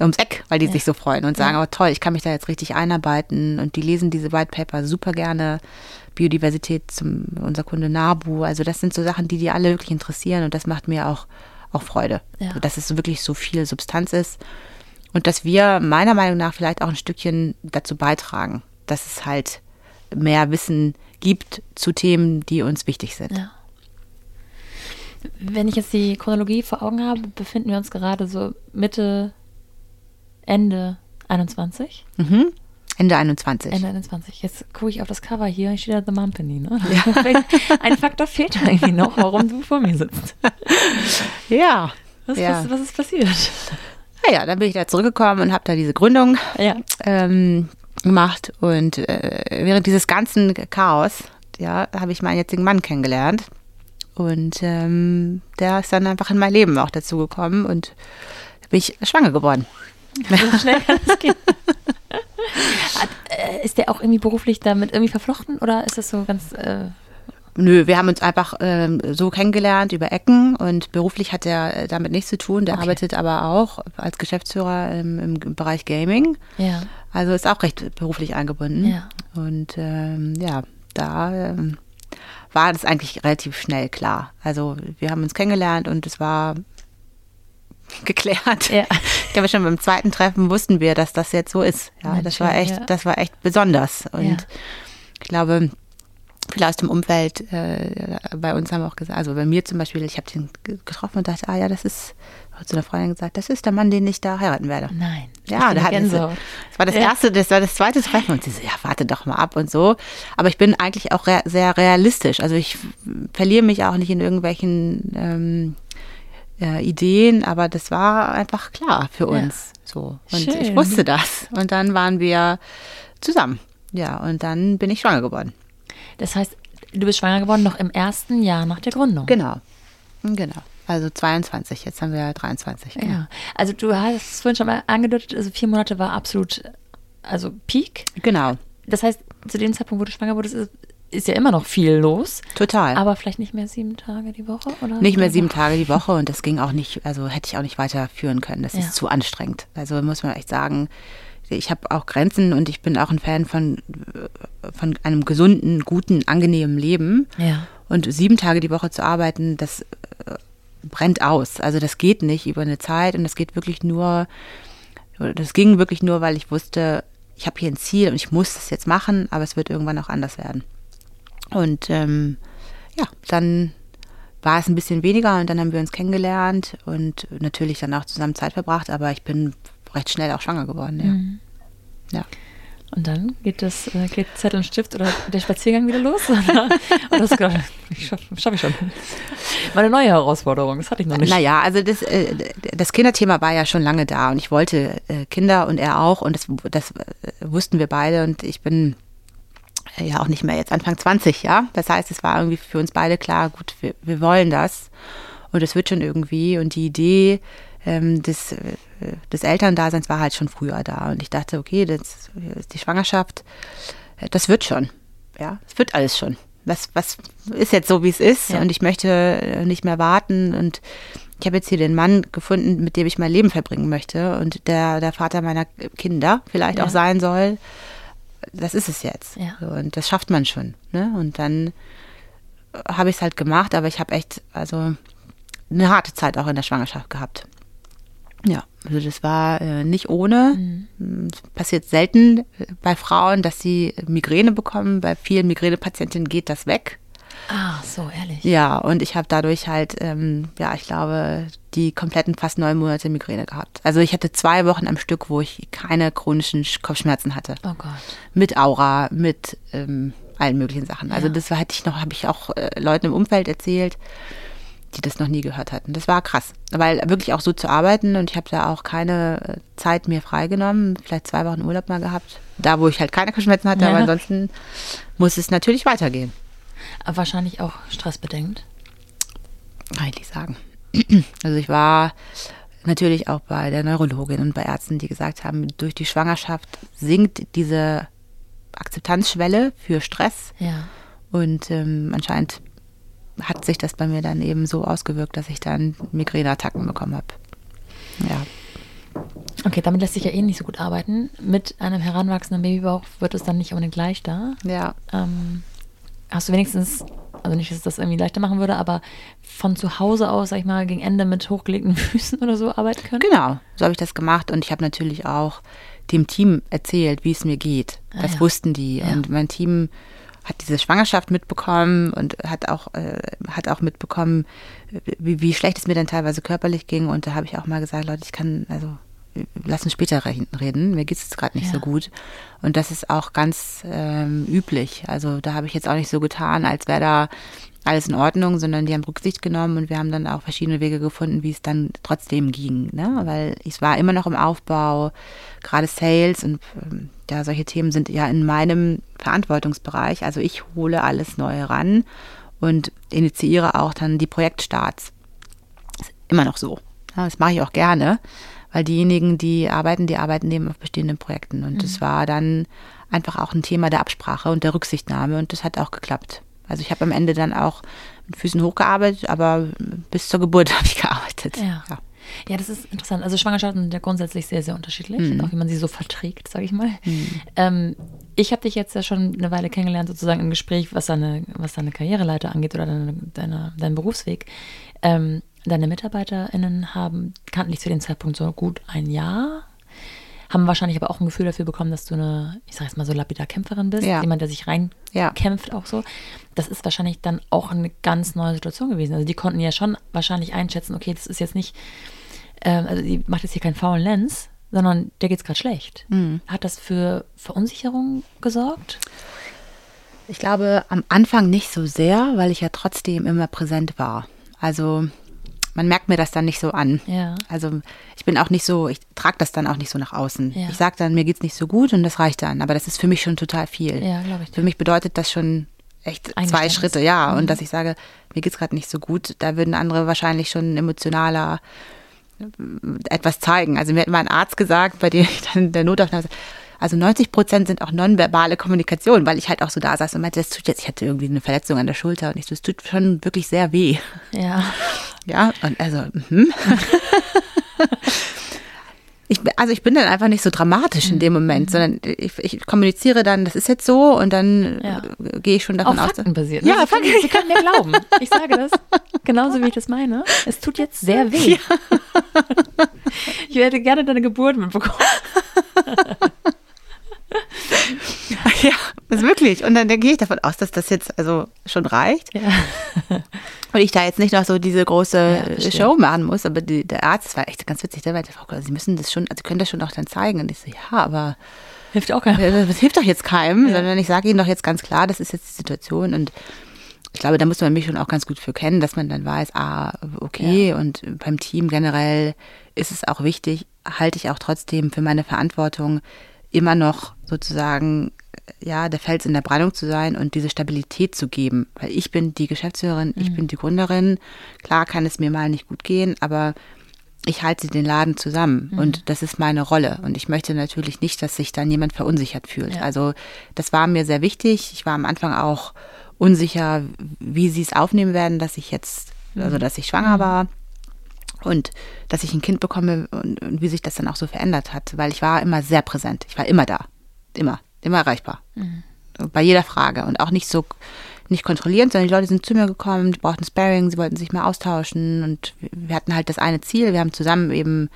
ums Eck, weil die ja. sich so freuen und sagen, ja. oh toll, ich kann mich da jetzt richtig einarbeiten und die lesen diese White Paper super gerne. Biodiversität zum unser Kunde Nabu, also das sind so Sachen, die die alle wirklich interessieren und das macht mir auch auch Freude, ja. dass es wirklich so viel Substanz ist und dass wir meiner Meinung nach vielleicht auch ein Stückchen dazu beitragen, dass es halt mehr Wissen gibt zu Themen, die uns wichtig sind. Ja. Wenn ich jetzt die Chronologie vor Augen habe, befinden wir uns gerade so Mitte, Ende 21. Mhm. Ende 21. Ende 21. Jetzt gucke ich auf das Cover hier, ich stehe da The Mumpany. Ne? Ja. Ein Faktor fehlt irgendwie noch, warum du vor mir sitzt. Ja. Was, ja. was, was ist passiert? Naja, dann bin ich da zurückgekommen und habe da diese Gründung ja. ähm, gemacht. Und äh, während dieses ganzen Chaos, ja, habe ich meinen jetzigen Mann kennengelernt. Und ähm, der ist dann einfach in mein Leben auch dazu gekommen und bin ich schwanger geworden. So schnell kann es gehen. Äh, ist der auch irgendwie beruflich damit irgendwie verflochten oder ist das so ganz. Äh Nö, wir haben uns einfach ähm, so kennengelernt über Ecken und beruflich hat er damit nichts zu tun. Der okay. arbeitet aber auch als Geschäftsführer im, im, Bereich Gaming. Ja. Also ist auch recht beruflich eingebunden. Ja. Und ähm, ja, da ähm, war das eigentlich relativ schnell klar. Also wir haben uns kennengelernt und es war geklärt. Ja. Ich glaube schon beim zweiten Treffen wussten wir, dass das jetzt so ist. Ja, Mensch, das war echt, ja. das war echt besonders. Und ja. ich glaube, viele aus dem Umfeld äh, bei uns haben auch gesagt, also bei mir zum Beispiel, ich habe den getroffen und dachte, ah ja, das ist, hat zu einer Freundin gesagt, das ist der Mann, den ich da heiraten werde. Nein. Ja, da hatten sie, das war das erste, das war das zweite Treffen und sie so, ja, warte doch mal ab und so. Aber ich bin eigentlich auch re sehr realistisch. Also ich verliere mich auch nicht in irgendwelchen ähm, äh, Ideen, aber das war einfach klar für uns. Ja. So. Und Schön. ich wusste das. Und dann waren wir zusammen. Ja, und dann bin ich schwanger geworden. Das heißt, du bist schwanger geworden noch im ersten Jahr nach der Gründung. Genau. Genau. Also 22, jetzt haben wir 23. Genau. Ja. Also du hast es vorhin schon mal angedeutet, also vier Monate war absolut, also Peak. Genau. Das heißt, zu dem Zeitpunkt, wo du schwanger wurdest, ist, ja immer noch viel los. Total. Aber vielleicht nicht mehr sieben Tage die Woche, oder? Nicht mehr sieben Tage die Woche und das ging auch nicht, also hätte ich auch nicht weiterführen können. Das ja. ist zu anstrengend. Also muss man echt sagen, ich habe auch Grenzen und ich bin auch ein Fan von, von einem gesunden, guten, angenehmen Leben. Ja. Und sieben Tage die Woche zu arbeiten, das äh, brennt aus. Also das geht nicht über eine Zeit und das geht wirklich nur, das ging wirklich nur, weil ich wusste, ich habe hier ein Ziel und ich muss das jetzt machen, aber es wird irgendwann auch anders werden. Und ähm, ja, dann war es ein bisschen weniger und dann haben wir uns kennengelernt und natürlich dann auch zusammen Zeit verbracht, aber ich bin recht schnell auch schwanger geworden, ja. Mhm. ja. Und dann geht das äh, geht Zettel und Stift oder der Spaziergang wieder los? Oder, oder ich schaffe schaff ich schon. Meine neue Herausforderung, das hatte ich noch nicht. Naja, also das, äh, das Kinderthema war ja schon lange da und ich wollte äh, Kinder und er auch und das, das äh, wussten wir beide und ich bin ja auch nicht mehr jetzt Anfang 20, ja. Das heißt, es war irgendwie für uns beide klar, gut, wir, wir wollen das und es wird schon irgendwie und die Idee, ähm, des, äh, des Elterndaseins war halt schon früher da. Und ich dachte, okay, das ist die Schwangerschaft, äh, das wird schon. Ja, es wird alles schon. Was, was ist jetzt so, wie es ist? Ja. Und ich möchte äh, nicht mehr warten. Und ich habe jetzt hier den Mann gefunden, mit dem ich mein Leben verbringen möchte und der der Vater meiner Kinder vielleicht ja. auch sein soll. Das ist es jetzt. Ja. Und das schafft man schon. Ne? Und dann habe ich es halt gemacht, aber ich habe echt, also eine harte Zeit auch in der Schwangerschaft gehabt. Ja, also das war äh, nicht ohne. Mhm. Es passiert selten bei Frauen, dass sie Migräne bekommen. Bei vielen Migränepatientinnen geht das weg. Ah, so, ehrlich. Ja, und ich habe dadurch halt, ähm, ja, ich glaube, die kompletten fast neun Monate Migräne gehabt. Also ich hatte zwei Wochen am Stück, wo ich keine chronischen Kopfschmerzen hatte. Oh Gott. Mit Aura, mit ähm, allen möglichen Sachen. Also Ja. das hatte ich noch, habe ich auch äh, Leuten im Umfeld erzählt, die das noch nie gehört hatten. Das war krass, weil wirklich auch so zu arbeiten und ich habe da auch keine äh, Zeit mir freigenommen, vielleicht zwei Wochen Urlaub mal gehabt, da wo ich halt keine Kopfschmerzen hatte, Ja. aber ansonsten muss es natürlich weitergehen. Aber wahrscheinlich auch stressbedingt. Kann ich nicht sagen. Also ich war natürlich auch bei der Neurologin und bei Ärzten, die gesagt haben, durch die Schwangerschaft sinkt diese Akzeptanzschwelle für Stress Ja. und ähm, anscheinend hat sich das bei mir dann eben so ausgewirkt, dass ich dann Migräneattacken bekommen habe. Ja. Okay, damit lässt sich ja eh nicht so gut arbeiten. Mit einem heranwachsenden Babybauch wird es dann nicht unbedingt leichter. Ja. Ähm, hast du wenigstens, also nicht, dass es das irgendwie leichter machen würde, aber von zu Hause aus, sag ich mal, gegen Ende mit hochgelegten Füßen oder so arbeiten können? Genau, so habe ich das gemacht und ich habe natürlich auch dem Team erzählt, wie es mir geht. Ah, das ja. wussten die Ja. und mein Team hat diese Schwangerschaft mitbekommen und hat auch äh, hat auch mitbekommen, wie, wie schlecht es mir dann teilweise körperlich ging und da habe ich auch mal gesagt, Leute, ich kann also lass uns später re- reden. Mir geht es gerade nicht Ja. so gut. Und das ist auch ganz ähm, üblich. Also da habe ich jetzt auch nicht so getan, als wäre da alles in Ordnung, sondern die haben Rücksicht genommen und wir haben dann auch verschiedene Wege gefunden, wie es dann trotzdem ging. Ne? Weil ich war immer noch im Aufbau, gerade Sales und ähm, ja, solche Themen sind ja in meinem Verantwortungsbereich. Also ich hole alles Neue ran und initiiere auch dann die Projektstarts ist immer noch so. Das mache ich auch gerne, weil diejenigen, die arbeiten, die arbeiten eben auf bestehenden Projekten. Und das war dann einfach auch ein Thema der Absprache und der Rücksichtnahme und das hat auch geklappt. Also ich habe am Ende dann auch mit Füßen hochgearbeitet, aber bis zur Geburt habe ich gearbeitet. Ja. Ja. Ja, das ist interessant. Also Schwangerschaften sind ja grundsätzlich sehr, sehr unterschiedlich, Mhm. auch wie man sie so verträgt, sage ich mal. Ähm, ich habe dich jetzt ja schon eine Weile kennengelernt, sozusagen im Gespräch, was deine, was deine Karriereleiter angeht oder deine, deine, deinen Berufsweg. Ähm, deine MitarbeiterInnen haben, kannten dich zu dem Zeitpunkt so gut ein Jahr, haben wahrscheinlich aber auch ein Gefühl dafür bekommen, dass du eine, ich sage jetzt mal so lapidar Kämpferin bist, Ja. jemand, der sich Ja. reinkämpft auch so. Das ist wahrscheinlich dann auch eine ganz neue Situation gewesen. Also die konnten ja schon wahrscheinlich einschätzen, okay, das ist jetzt nicht, ähm, also die macht jetzt hier keinen faulen Lenz, sondern der geht's gerade schlecht. Hat das für Verunsicherung gesorgt? Ich glaube am Anfang nicht so sehr, weil ich ja trotzdem immer präsent war. Also man merkt mir das dann nicht so an. Ja. Also ich bin auch nicht so, ich trage das dann auch nicht so nach außen. Ja. Ich sage dann, mir geht's nicht so gut und das reicht dann. Aber das ist für mich schon total viel. Ja, glaube ich. Für mich bedeutet das schon echt zwei. Schritte, ja. Und dass ich sage, mir geht's gerade nicht so gut, da würden andere wahrscheinlich schon emotionaler äh, etwas zeigen. Also mir hat mal ein Arzt gesagt, bei dem ich dann in der Notaufnahme also 90 Prozent sind auch nonverbale Kommunikation, weil ich halt auch so da saß und meinte, das tut jetzt, ich hatte irgendwie eine Verletzung an der Schulter und ich so, es tut schon wirklich sehr weh. Ja. Ja, und also, mhm. ich, also ich bin dann einfach nicht so dramatisch in dem Moment, sondern ich, ich kommuniziere dann, das ist jetzt so und dann Ja. äh, gehe ich schon Auf davon aus. Fakten basiert. Ja, Sie können, Fakten. Sie können mir glauben. Ich sage das genauso, wie ich das meine. Es tut jetzt sehr weh. Ich hätte gerne deine Geburt mitbekommen. Ja, das ist wirklich. Und dann gehe ich davon aus, dass das jetzt also schon reicht. Ja. Und ich da jetzt nicht noch so diese große Ja. Show machen muss. Aber die, der Arzt, das war echt ganz witzig, der meinte, Frau Koller, Sie müssen das schon, also Sie können das schon auch dann zeigen. Und ich so, ja, aber Hilft auch keiner. äh, das hilft doch jetzt keinem, sondern ich sage Ihnen doch jetzt ganz klar, das ist jetzt die Situation. Und ich glaube, da muss man mich schon auch ganz gut für kennen, dass man dann weiß, ah, okay, und beim Team generell ist es auch wichtig, halte ich auch trotzdem für meine Verantwortung immer noch sozusagen, ja, der Fels in der Brandung zu sein und diese Stabilität zu geben. Weil ich bin die Geschäftsführerin, ich bin die Gründerin. Klar kann es mir mal nicht gut gehen, aber ich halte den Laden zusammen und das ist meine Rolle. Und ich möchte natürlich nicht, dass sich dann jemand verunsichert fühlt. Ja. Also das war mir sehr wichtig. Ich war am Anfang auch unsicher, wie sie es aufnehmen werden, dass ich jetzt, also dass ich schwanger war und dass ich ein Kind bekomme und, und wie sich das dann auch so verändert hat, weil ich war immer sehr präsent. Ich war immer da, immer, immer erreichbar. Bei jeder Frage und auch nicht so nicht kontrollierend, sondern die Leute sind zu mir gekommen, die brauchten Sparring, sie wollten sich mal austauschen und wir hatten halt das eine Ziel, wir haben zusammen eben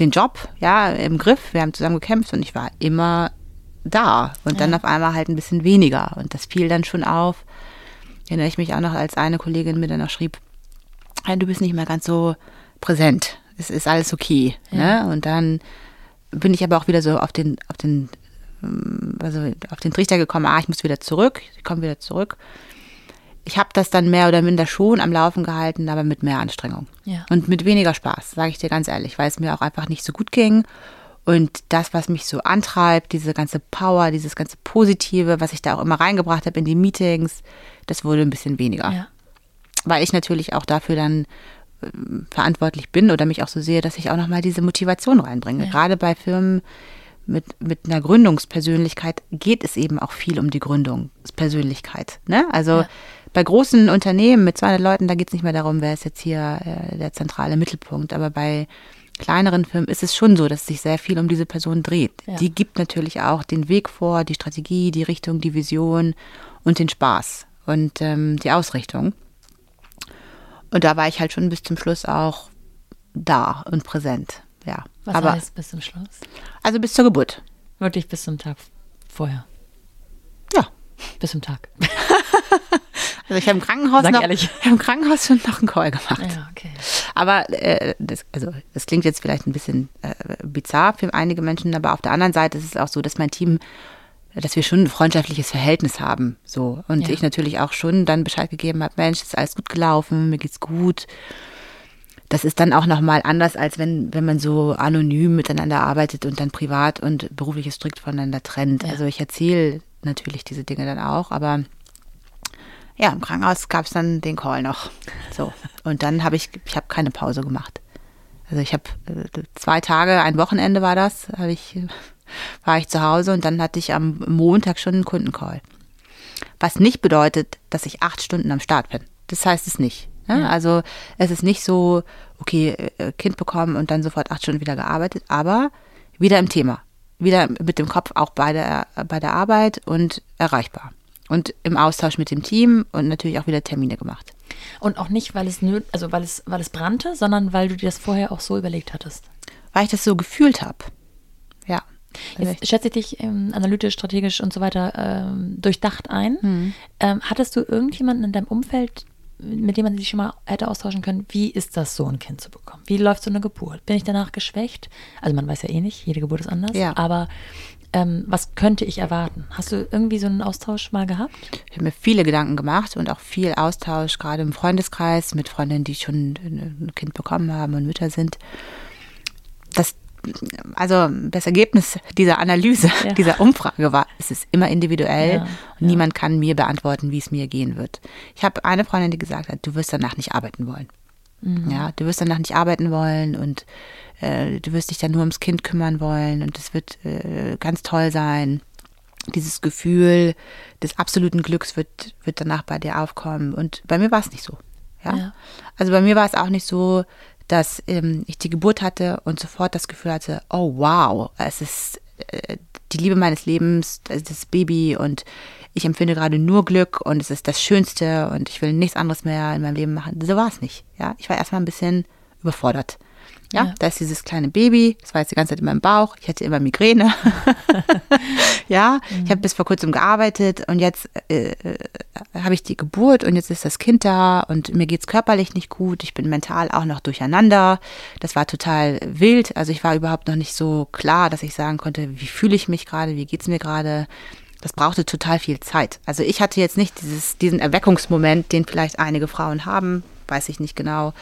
den Job, ja, im Griff, wir haben zusammen gekämpft und ich war immer da und ja. dann auf einmal halt ein bisschen weniger und das fiel dann schon auf. Erinnere ich mich auch noch, als eine Kollegin mir dann noch schrieb, du bist nicht mehr ganz so präsent, es ist alles okay, ja. ne? Und dann bin ich aber auch wieder so auf den, auf den also auf den Trichter gekommen, ah, ich muss wieder zurück, ich komme wieder zurück. Ich habe das dann mehr oder minder schon am Laufen gehalten, aber mit mehr Anstrengung. Ja. Und mit weniger Spaß, sage ich dir ganz ehrlich, weil es mir auch einfach nicht so gut ging. Und das, was mich so antreibt, diese ganze Power, dieses ganze Positive, was ich da auch immer reingebracht habe in die Meetings, das wurde ein bisschen weniger. Ja. Weil ich natürlich auch dafür dann äh, verantwortlich bin oder mich auch so sehe, dass ich auch nochmal diese Motivation reinbringe. Ja. Gerade bei Firmen, mit, mit einer Gründungspersönlichkeit geht es eben auch viel um die Gründungspersönlichkeit. Ne? Also ja. bei großen Unternehmen mit 200 Leuten, da geht es nicht mehr darum, wer ist jetzt hier äh, der zentrale Mittelpunkt. Aber bei kleineren Firmen ist es schon so, dass sich sehr viel um diese Person dreht. Ja. Die gibt natürlich auch den Weg vor, die Strategie, die Richtung, die Vision und den Spaß und ähm, die Ausrichtung. Und da war ich halt schon bis zum Schluss auch da und präsent ja. Was aber, heißt bis zum Schluss? Also bis zur Geburt. Wirklich bis zum Tag vorher? Ja. Bis zum Tag. also ich habe im Krankenhaus Sag noch, ehrlich. Ich im Krankenhaus schon noch einen Call gemacht. Ja, okay. Aber äh, das, also das klingt jetzt vielleicht ein bisschen äh, bizarr für einige Menschen, aber auf der anderen Seite ist es auch so, dass mein Team dass wir schon ein freundschaftliches Verhältnis haben. So. Und ja. ich natürlich auch schon dann Bescheid gegeben habe, Mensch, ist alles gut gelaufen, mir geht's gut das ist dann auch nochmal anders, als wenn, wenn man so anonym miteinander arbeitet und dann privat und berufliches strikt voneinander trennt. Ja. Also ich erzähle natürlich diese Dinge dann auch, aber ja, im Krankenhaus gab es dann den Call noch. So. Und dann habe ich, ich habe keine Pause gemacht. Also ich habe äh, zwei Tage, ein Wochenende war das, habe ich, war ich zu Hause und dann hatte ich am Montag schon einen Kundencall. Was nicht bedeutet, dass ich acht Stunden am Start bin. Das heißt es nicht. Ne? Ja. Also es ist nicht so, okay, äh, Kind bekommen und dann sofort acht Stunden wieder gearbeitet, aber wieder im Thema. Wieder mit dem Kopf auch bei der, bei der Arbeit und erreichbar. Und im Austausch mit dem Team und natürlich auch wieder Termine gemacht. Und auch nicht, weil es nöt, also weil es, weil es brannte, sondern weil du dir das vorher auch so überlegt hattest. Weil ich das so gefühlt habe. Ja. Jetzt schätze ich dich ähm, analytisch, strategisch und so weiter ähm, durchdacht ein. Mhm. Ähm, hattest du irgendjemanden in deinem Umfeld, mit dem man sich schon mal hätte austauschen können, wie ist das, so ein Kind zu bekommen? Wie läuft so eine Geburt? Bin ich danach geschwächt? Also man weiß ja eh nicht, jede Geburt ist anders, ja. aber ähm, was könnte ich erwarten? Hast du irgendwie so einen Austausch mal gehabt? Ich habe mir viele Gedanken gemacht und auch viel Austausch, gerade im Freundeskreis mit Freundinnen, die schon ein Kind bekommen haben und Mütter sind. Also das Ergebnis dieser Analyse, ja. dieser Umfrage war, es ist immer individuell ja, und niemand kann mir beantworten, wie es mir gehen wird. Ich habe eine Freundin, die gesagt hat, du wirst danach nicht arbeiten wollen. Mhm. Ja, du wirst danach nicht arbeiten wollen und äh, du wirst dich dann nur ums Kind kümmern wollen und es wird äh, ganz toll sein. Dieses Gefühl des absoluten Glücks wird, wird danach bei dir aufkommen. Und bei mir war es nicht so. Ja? ja? Also bei mir war es auch nicht so, dass ähm, ich die Geburt hatte und sofort das Gefühl hatte, oh wow, es ist äh, die Liebe meines Lebens, das Baby und ich empfinde gerade nur Glück und es ist das Schönste und ich will nichts anderes mehr in meinem Leben machen. So war es nicht. Ja, ich war erstmal ein bisschen überfordert. Ja, ja, da ist dieses kleine Baby, das war jetzt die ganze Zeit in meinem Bauch. Ich hatte immer Migräne. ja, mhm. ich habe bis vor kurzem gearbeitet und jetzt äh, äh, habe ich die Geburt und jetzt ist das Kind da und mir geht es körperlich nicht gut. Ich bin mental auch noch durcheinander. Das war total wild. Also ich war überhaupt noch nicht so klar, dass ich sagen konnte, wie fühle ich mich gerade, wie geht es mir gerade. Das brauchte total viel Zeit. Also ich hatte jetzt nicht dieses, diesen Erweckungsmoment, den vielleicht einige Frauen haben, weiß ich nicht genau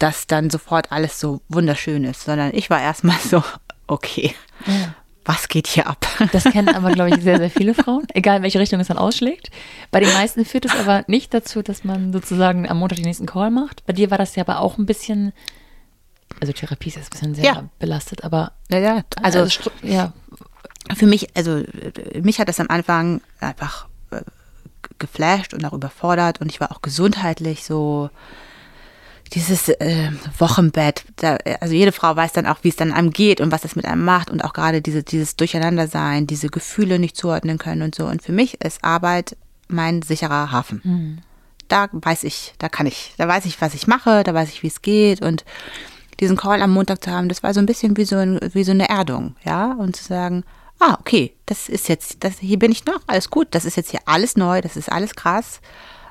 dass dann sofort alles so wunderschön ist, sondern ich war erstmal so, okay, ja. was geht hier ab? Das kennen aber, glaube ich, sehr, sehr viele Frauen, egal in welche Richtung es dann ausschlägt. Bei den meisten führt es aber nicht dazu, dass man sozusagen am Montag den nächsten Call macht. Bei dir war das ja aber auch ein bisschen, also Therapie ist jetzt ein bisschen sehr ja. belastet, aber. Ja, ja, also, also ja. Für mich, also mich hat das am Anfang einfach äh, geflasht und auch überfordert und ich war auch gesundheitlich so dieses äh, Wochenbett, da, also jede Frau weiß dann auch, wie es dann einem geht und was es mit einem macht und auch gerade diese, dieses Durcheinandersein, diese Gefühle nicht zuordnen können und so. Und für mich ist Arbeit mein sicherer Hafen. Mhm. Da weiß ich, da kann ich, da weiß ich, was ich mache, da weiß ich, wie es geht und diesen Call am Montag zu haben, das war so ein bisschen wie so, ein, wie so eine Erdung, ja, und zu sagen, ah, okay, das ist jetzt, das, hier bin ich noch, alles gut, das ist jetzt hier alles neu, das ist alles krass,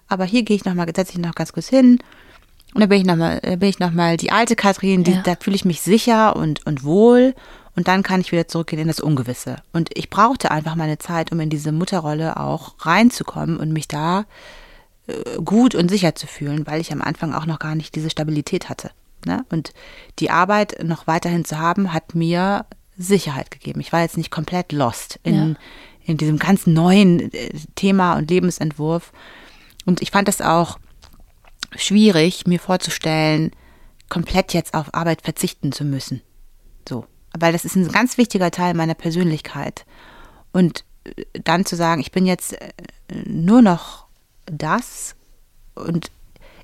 aber hier gehe ich nochmal, setze ich noch ganz kurz hin und dann bin ich nochmal, bin ich noch mal die alte Kathrin, die, ja. da fühle ich mich sicher und, und wohl und dann kann ich wieder zurückgehen in das Ungewisse. Und ich brauchte einfach meine Zeit, um in diese Mutterrolle auch reinzukommen und mich da äh, gut und sicher zu fühlen, weil ich am Anfang auch noch gar nicht diese Stabilität hatte. Ne? Und die Arbeit noch weiterhin zu haben, hat mir Sicherheit gegeben. Ich war jetzt nicht komplett lost in, ja. in diesem ganz neuen äh, Thema und Lebensentwurf. Und ich fand das auch schwierig, mir vorzustellen, komplett jetzt auf Arbeit verzichten zu müssen. So. Weil das ist ein ganz wichtiger Teil meiner Persönlichkeit. Und äh, dann zu sagen, ich bin jetzt äh, nur noch das und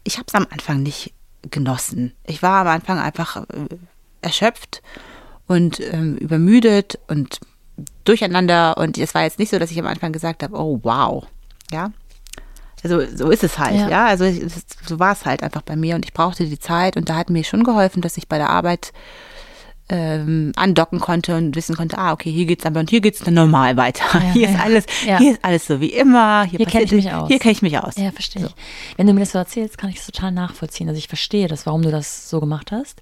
ich habe es am Anfang nicht genossen. Ich war am Anfang einfach äh, erschöpft und ähm, übermüdet und durcheinander. Und es war jetzt nicht so, dass ich am Anfang gesagt habe, oh wow. Ja. Also so ist es halt, ja. ja? Also so war es halt einfach bei mir und ich brauchte die Zeit und da hat mir schon geholfen, dass ich bei der Arbeit ähm, andocken konnte und wissen konnte, ah, okay, hier geht's aber und hier geht's dann normal weiter. Ja, hier ist alles, ja. hier ist alles so wie immer. Hier, hier kenne ich mich aus. Hier kenne ich mich aus. Ja, verstehe so. ich. Wenn du mir das so erzählst, kann ich es total nachvollziehen. Also ich verstehe das, warum du das so gemacht hast.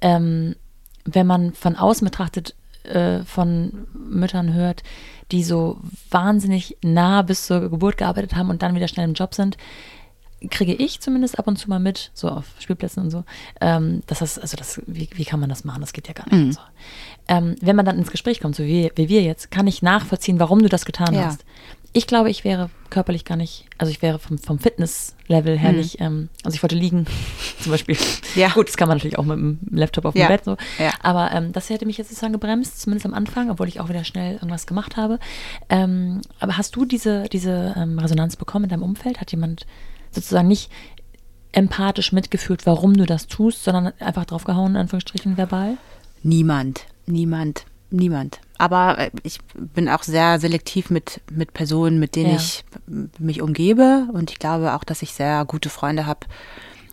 Ähm, wenn man von außen betrachtet, äh, von Müttern hört, die so wahnsinnig nah bis zur Geburt gearbeitet haben und dann wieder schnell im Job sind, kriege ich zumindest ab und zu mal mit, so auf Spielplätzen und so, ähm, dass das, also das, wie, wie kann man das machen? Das geht ja gar nicht. Mhm. So. Ähm, wenn man dann ins Gespräch kommt, so wie, wie wir jetzt, kann ich nachvollziehen, warum du das getan ja. hast. Ich glaube, ich wäre körperlich gar nicht, also ich wäre vom, vom Fitness-Level her mhm. nicht, ähm, also ich wollte liegen, zum Beispiel. Ja. Gut, das kann man natürlich auch mit dem Laptop auf dem ja. Bett so. Ja. Aber ähm, das hätte mich jetzt sozusagen gebremst, zumindest am Anfang, obwohl ich auch wieder schnell irgendwas gemacht habe. Ähm, aber hast du diese, diese ähm, Resonanz bekommen in deinem Umfeld? Hat jemand sozusagen nicht empathisch mitgefühlt, warum du das tust, sondern einfach draufgehauen, in Anführungsstrichen verbal? Niemand, niemand, niemand. Aber äh, ich bin auch sehr selektiv mit, mit Personen, mit denen ja. ich mich umgebe. Und ich glaube auch, dass ich sehr gute Freunde habe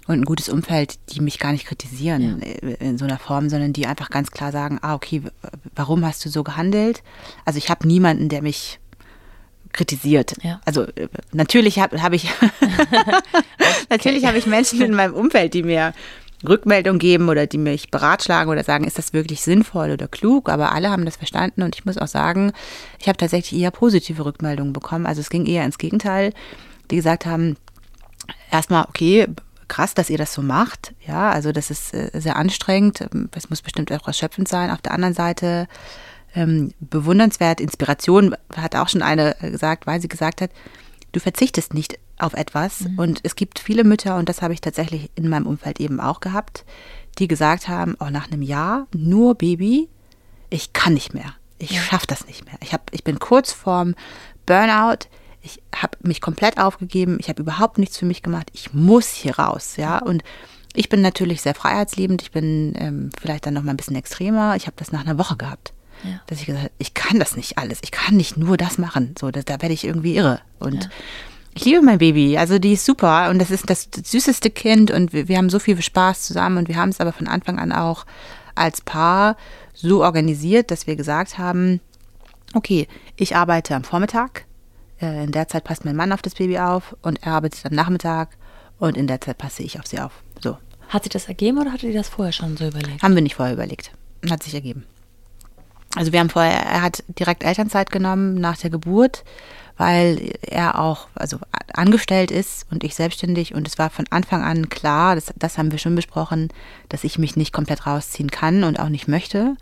und ein gutes Umfeld, die mich gar nicht kritisieren ja. In so einer Form, sondern die einfach ganz klar sagen, ah, okay, warum hast du so gehandelt? Also ich habe niemanden, der mich kritisiert. Ja. Also äh, natürlich habe hab ich natürlich habe ich Menschen in meinem Umfeld, die mir Rückmeldung geben oder die mich beratschlagen oder sagen, ist das wirklich sinnvoll oder klug, aber alle haben das verstanden und ich muss auch sagen, ich habe tatsächlich eher positive Rückmeldungen bekommen. Also es ging eher ins Gegenteil, die gesagt haben, erstmal, okay, krass, dass ihr das so macht. Ja, also das ist äh, sehr anstrengend. Es muss bestimmt auch erschöpfend sein. Auf der anderen Seite ähm, bewundernswert, Inspiration hat auch schon eine gesagt, weil sie gesagt hat, du verzichtest nicht auf etwas. Mhm. Und es gibt viele Mütter, und das habe ich tatsächlich in meinem Umfeld eben auch gehabt, die gesagt haben, oh, nach einem Jahr nur Baby, ich kann nicht mehr. Ich ja. schaffe das nicht mehr. Ich, hab, ich bin kurz vorm Burnout. Ich habe mich komplett aufgegeben. Ich habe überhaupt nichts für mich gemacht. Ich muss hier raus. Ja, und ich bin natürlich sehr freiheitsliebend. Ich bin ähm, vielleicht dann noch mal ein bisschen extremer. Ich habe das nach einer Woche gehabt. Ja. Dass ich gesagt habe, ich kann das nicht alles. Ich kann nicht nur das machen. So, da, da werde ich irgendwie irre. Und ja. Ich liebe mein Baby. Also die ist super und das ist das süßeste Kind und wir, wir haben so viel Spaß zusammen und wir haben es aber von Anfang an auch als Paar so organisiert, dass wir gesagt haben, okay, ich arbeite am Vormittag. Äh, in der Zeit passt mein Mann auf das Baby auf und er arbeitet am Nachmittag und in der Zeit passe ich auf sie auf. So. Hat sich das ergeben oder hattet ihr das vorher schon so überlegt? Haben wir nicht vorher überlegt. Hat sich ergeben. Also wir haben vorher, er hat direkt Elternzeit genommen nach der Geburt, weil er auch also angestellt ist und ich selbstständig und es war von Anfang an klar, das, das haben wir schon besprochen, dass ich mich nicht komplett rausziehen kann und auch nicht möchte.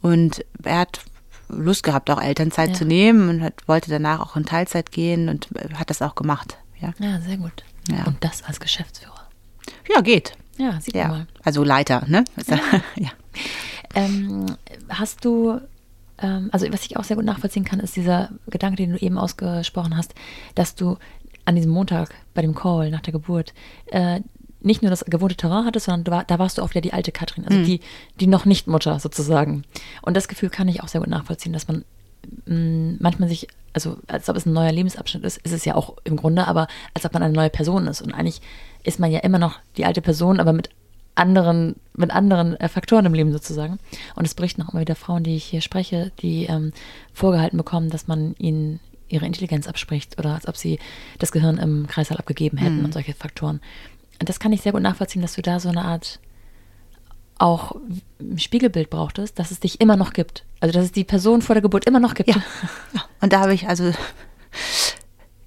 Und er hat Lust gehabt, auch Elternzeit ja. zu nehmen und hat, wollte danach auch in Teilzeit gehen und hat das auch gemacht. Ja, ja sehr gut. Ja. Und das als Geschäftsführer. Ja, geht. Ja, sieht ja. mal. Also Leiter, ne? Ja. ja. Ähm, hast du, ähm, also was ich auch sehr gut nachvollziehen kann, ist dieser Gedanke, den du eben ausgesprochen hast, dass du an diesem Montag bei dem Call nach der Geburt äh, nicht nur das gewohnte Terrain hattest, sondern war, da warst du auch wieder die alte Katrin, also mhm. die, die noch nicht Mutter sozusagen. Und das Gefühl kann ich auch sehr gut nachvollziehen, dass man mh, manchmal sich, also als ob es ein neuer Lebensabschnitt ist, ist es ja auch im Grunde, aber als ob man eine neue Person ist. Und eigentlich ist man ja immer noch die alte Person, aber mit anderen, mit anderen äh, Faktoren im Leben sozusagen. Und es berichten auch immer wieder Frauen, die ich hier spreche, die ähm, vorgehalten bekommen, dass man ihnen ihre Intelligenz abspricht oder als ob sie das Gehirn im Kreislauf abgegeben hätten Mhm. und solche Faktoren. Und das kann ich sehr gut nachvollziehen, dass du da so eine Art auch ein Spiegelbild brauchtest, dass es dich immer noch gibt. Also dass es die Person vor der Geburt immer noch gibt. Ja. ja. Und da habe ich also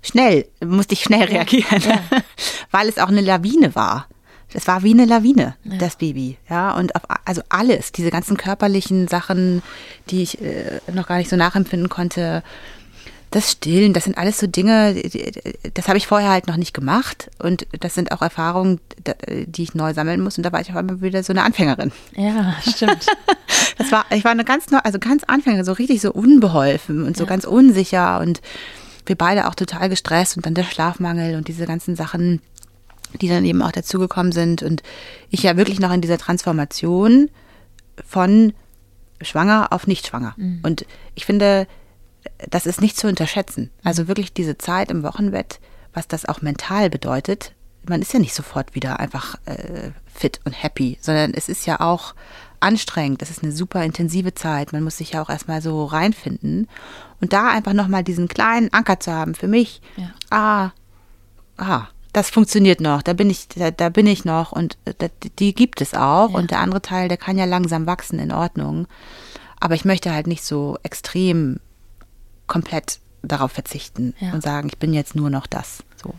schnell, musste ich schnell reagieren, weil es auch eine Lawine war. Es war wie eine Lawine, das Baby. Ja, und auf, also alles, diese ganzen körperlichen Sachen, die ich äh, noch gar nicht so nachempfinden konnte. Das Stillen, das sind alles so Dinge, die- das habe ich vorher halt noch nicht gemacht. Und das sind auch Erfahrungen, die ich neu sammeln muss. Und da war ich auf einmal wieder so eine Anfängerin. Ja, stimmt. Das war, ich war eine ganz neu, also ganz Anfänger, so richtig so unbeholfen und so ganz unsicher und wir beide auch total gestresst und dann der Schlafmangel und diese ganzen Sachen, die dann eben auch dazugekommen sind und ich ja wirklich noch in dieser Transformation von schwanger auf nicht schwanger. Und ich finde, das ist nicht zu unterschätzen. Also wirklich diese Zeit im Wochenbett, was das auch mental bedeutet. Man ist ja nicht sofort wieder einfach äh, fit und happy, sondern es ist ja auch anstrengend. Es ist eine super intensive Zeit. Man muss sich ja auch erstmal so reinfinden. Und da einfach nochmal diesen kleinen Anker zu haben für mich. Ja. Ah, ah, das funktioniert noch. Da bin ich, da, da bin ich noch und äh, da, die gibt es auch. Ja. Und der andere Teil, der kann ja langsam wachsen, in Ordnung. Aber ich möchte halt nicht so extrem komplett darauf verzichten Ja. und sagen, ich bin jetzt nur noch das. So.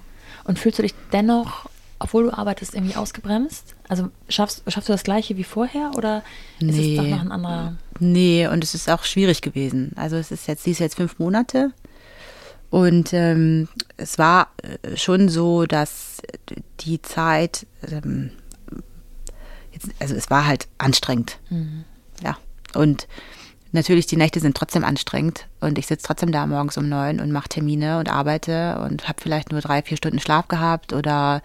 Und fühlst du dich dennoch, obwohl du arbeitest, irgendwie ausgebremst? Also schaffst, schaffst du das gleiche wie vorher oder ist Nee. es doch noch ein anderer? Nee, und es ist auch schwierig gewesen. Also es ist jetzt, sie ist jetzt fünf Monate. Und ähm, es war äh, schon so, dass die Zeit, ähm, jetzt, also es war halt anstrengend. Ja. Und natürlich, die Nächte sind trotzdem anstrengend. Und ich sitze trotzdem da morgens um neun und mache Termine und arbeite und habe vielleicht nur drei, vier Stunden Schlaf gehabt oder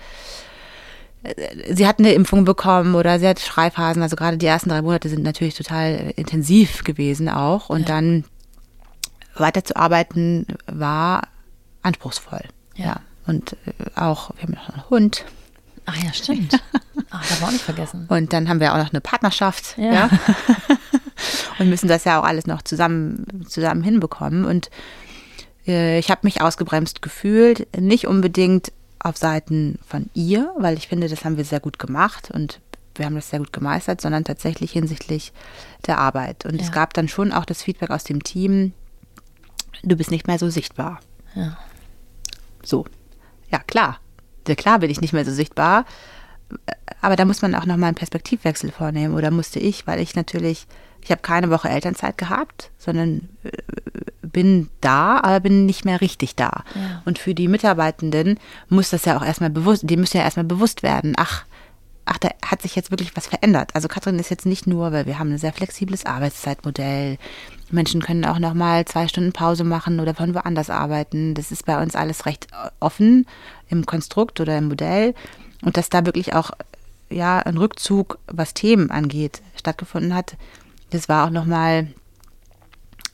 äh, sie hat eine Impfung bekommen oder sie hat Schreiphasen. Also gerade die ersten drei Monate sind natürlich total äh, intensiv gewesen auch. Und Ja. dann weiterzuarbeiten war anspruchsvoll. Ja. Ja. Und äh, auch, wir haben noch einen Hund. Ach ja, stimmt. Ach, das haben wir auch nicht vergessen. Und dann haben wir auch noch eine Partnerschaft. Ja. Ja. und müssen das ja auch alles noch zusammen, zusammen hinbekommen. Und äh, ich habe mich ausgebremst gefühlt. Nicht unbedingt auf Seiten von ihr, weil ich finde, das haben wir sehr gut gemacht und wir haben das sehr gut gemeistert, sondern tatsächlich hinsichtlich der Arbeit. Und Ja. es gab dann schon auch das Feedback aus dem Team, du bist nicht mehr so sichtbar. Ja. So. Ja, klar. Sehr klar bin ich nicht mehr so sichtbar. Aber da muss man auch nochmal einen Perspektivwechsel vornehmen. Oder musste ich, weil ich natürlich, ich habe keine Woche Elternzeit gehabt, sondern äh, bin da, aber bin nicht mehr richtig da. Ja. Und für die Mitarbeitenden muss das ja auch erstmal bewusst, die müssen ja erstmal bewusst werden, ach, ach, da hat sich jetzt wirklich was verändert. Also Katrin ist jetzt nicht nur, weil wir haben ein sehr flexibles Arbeitszeitmodell. Menschen können auch noch mal zwei Stunden Pause machen oder von woanders arbeiten. Das ist bei uns alles recht offen im Konstrukt oder im Modell. Und dass da wirklich auch ja ein Rückzug, was Themen angeht, stattgefunden hat, das war auch noch mal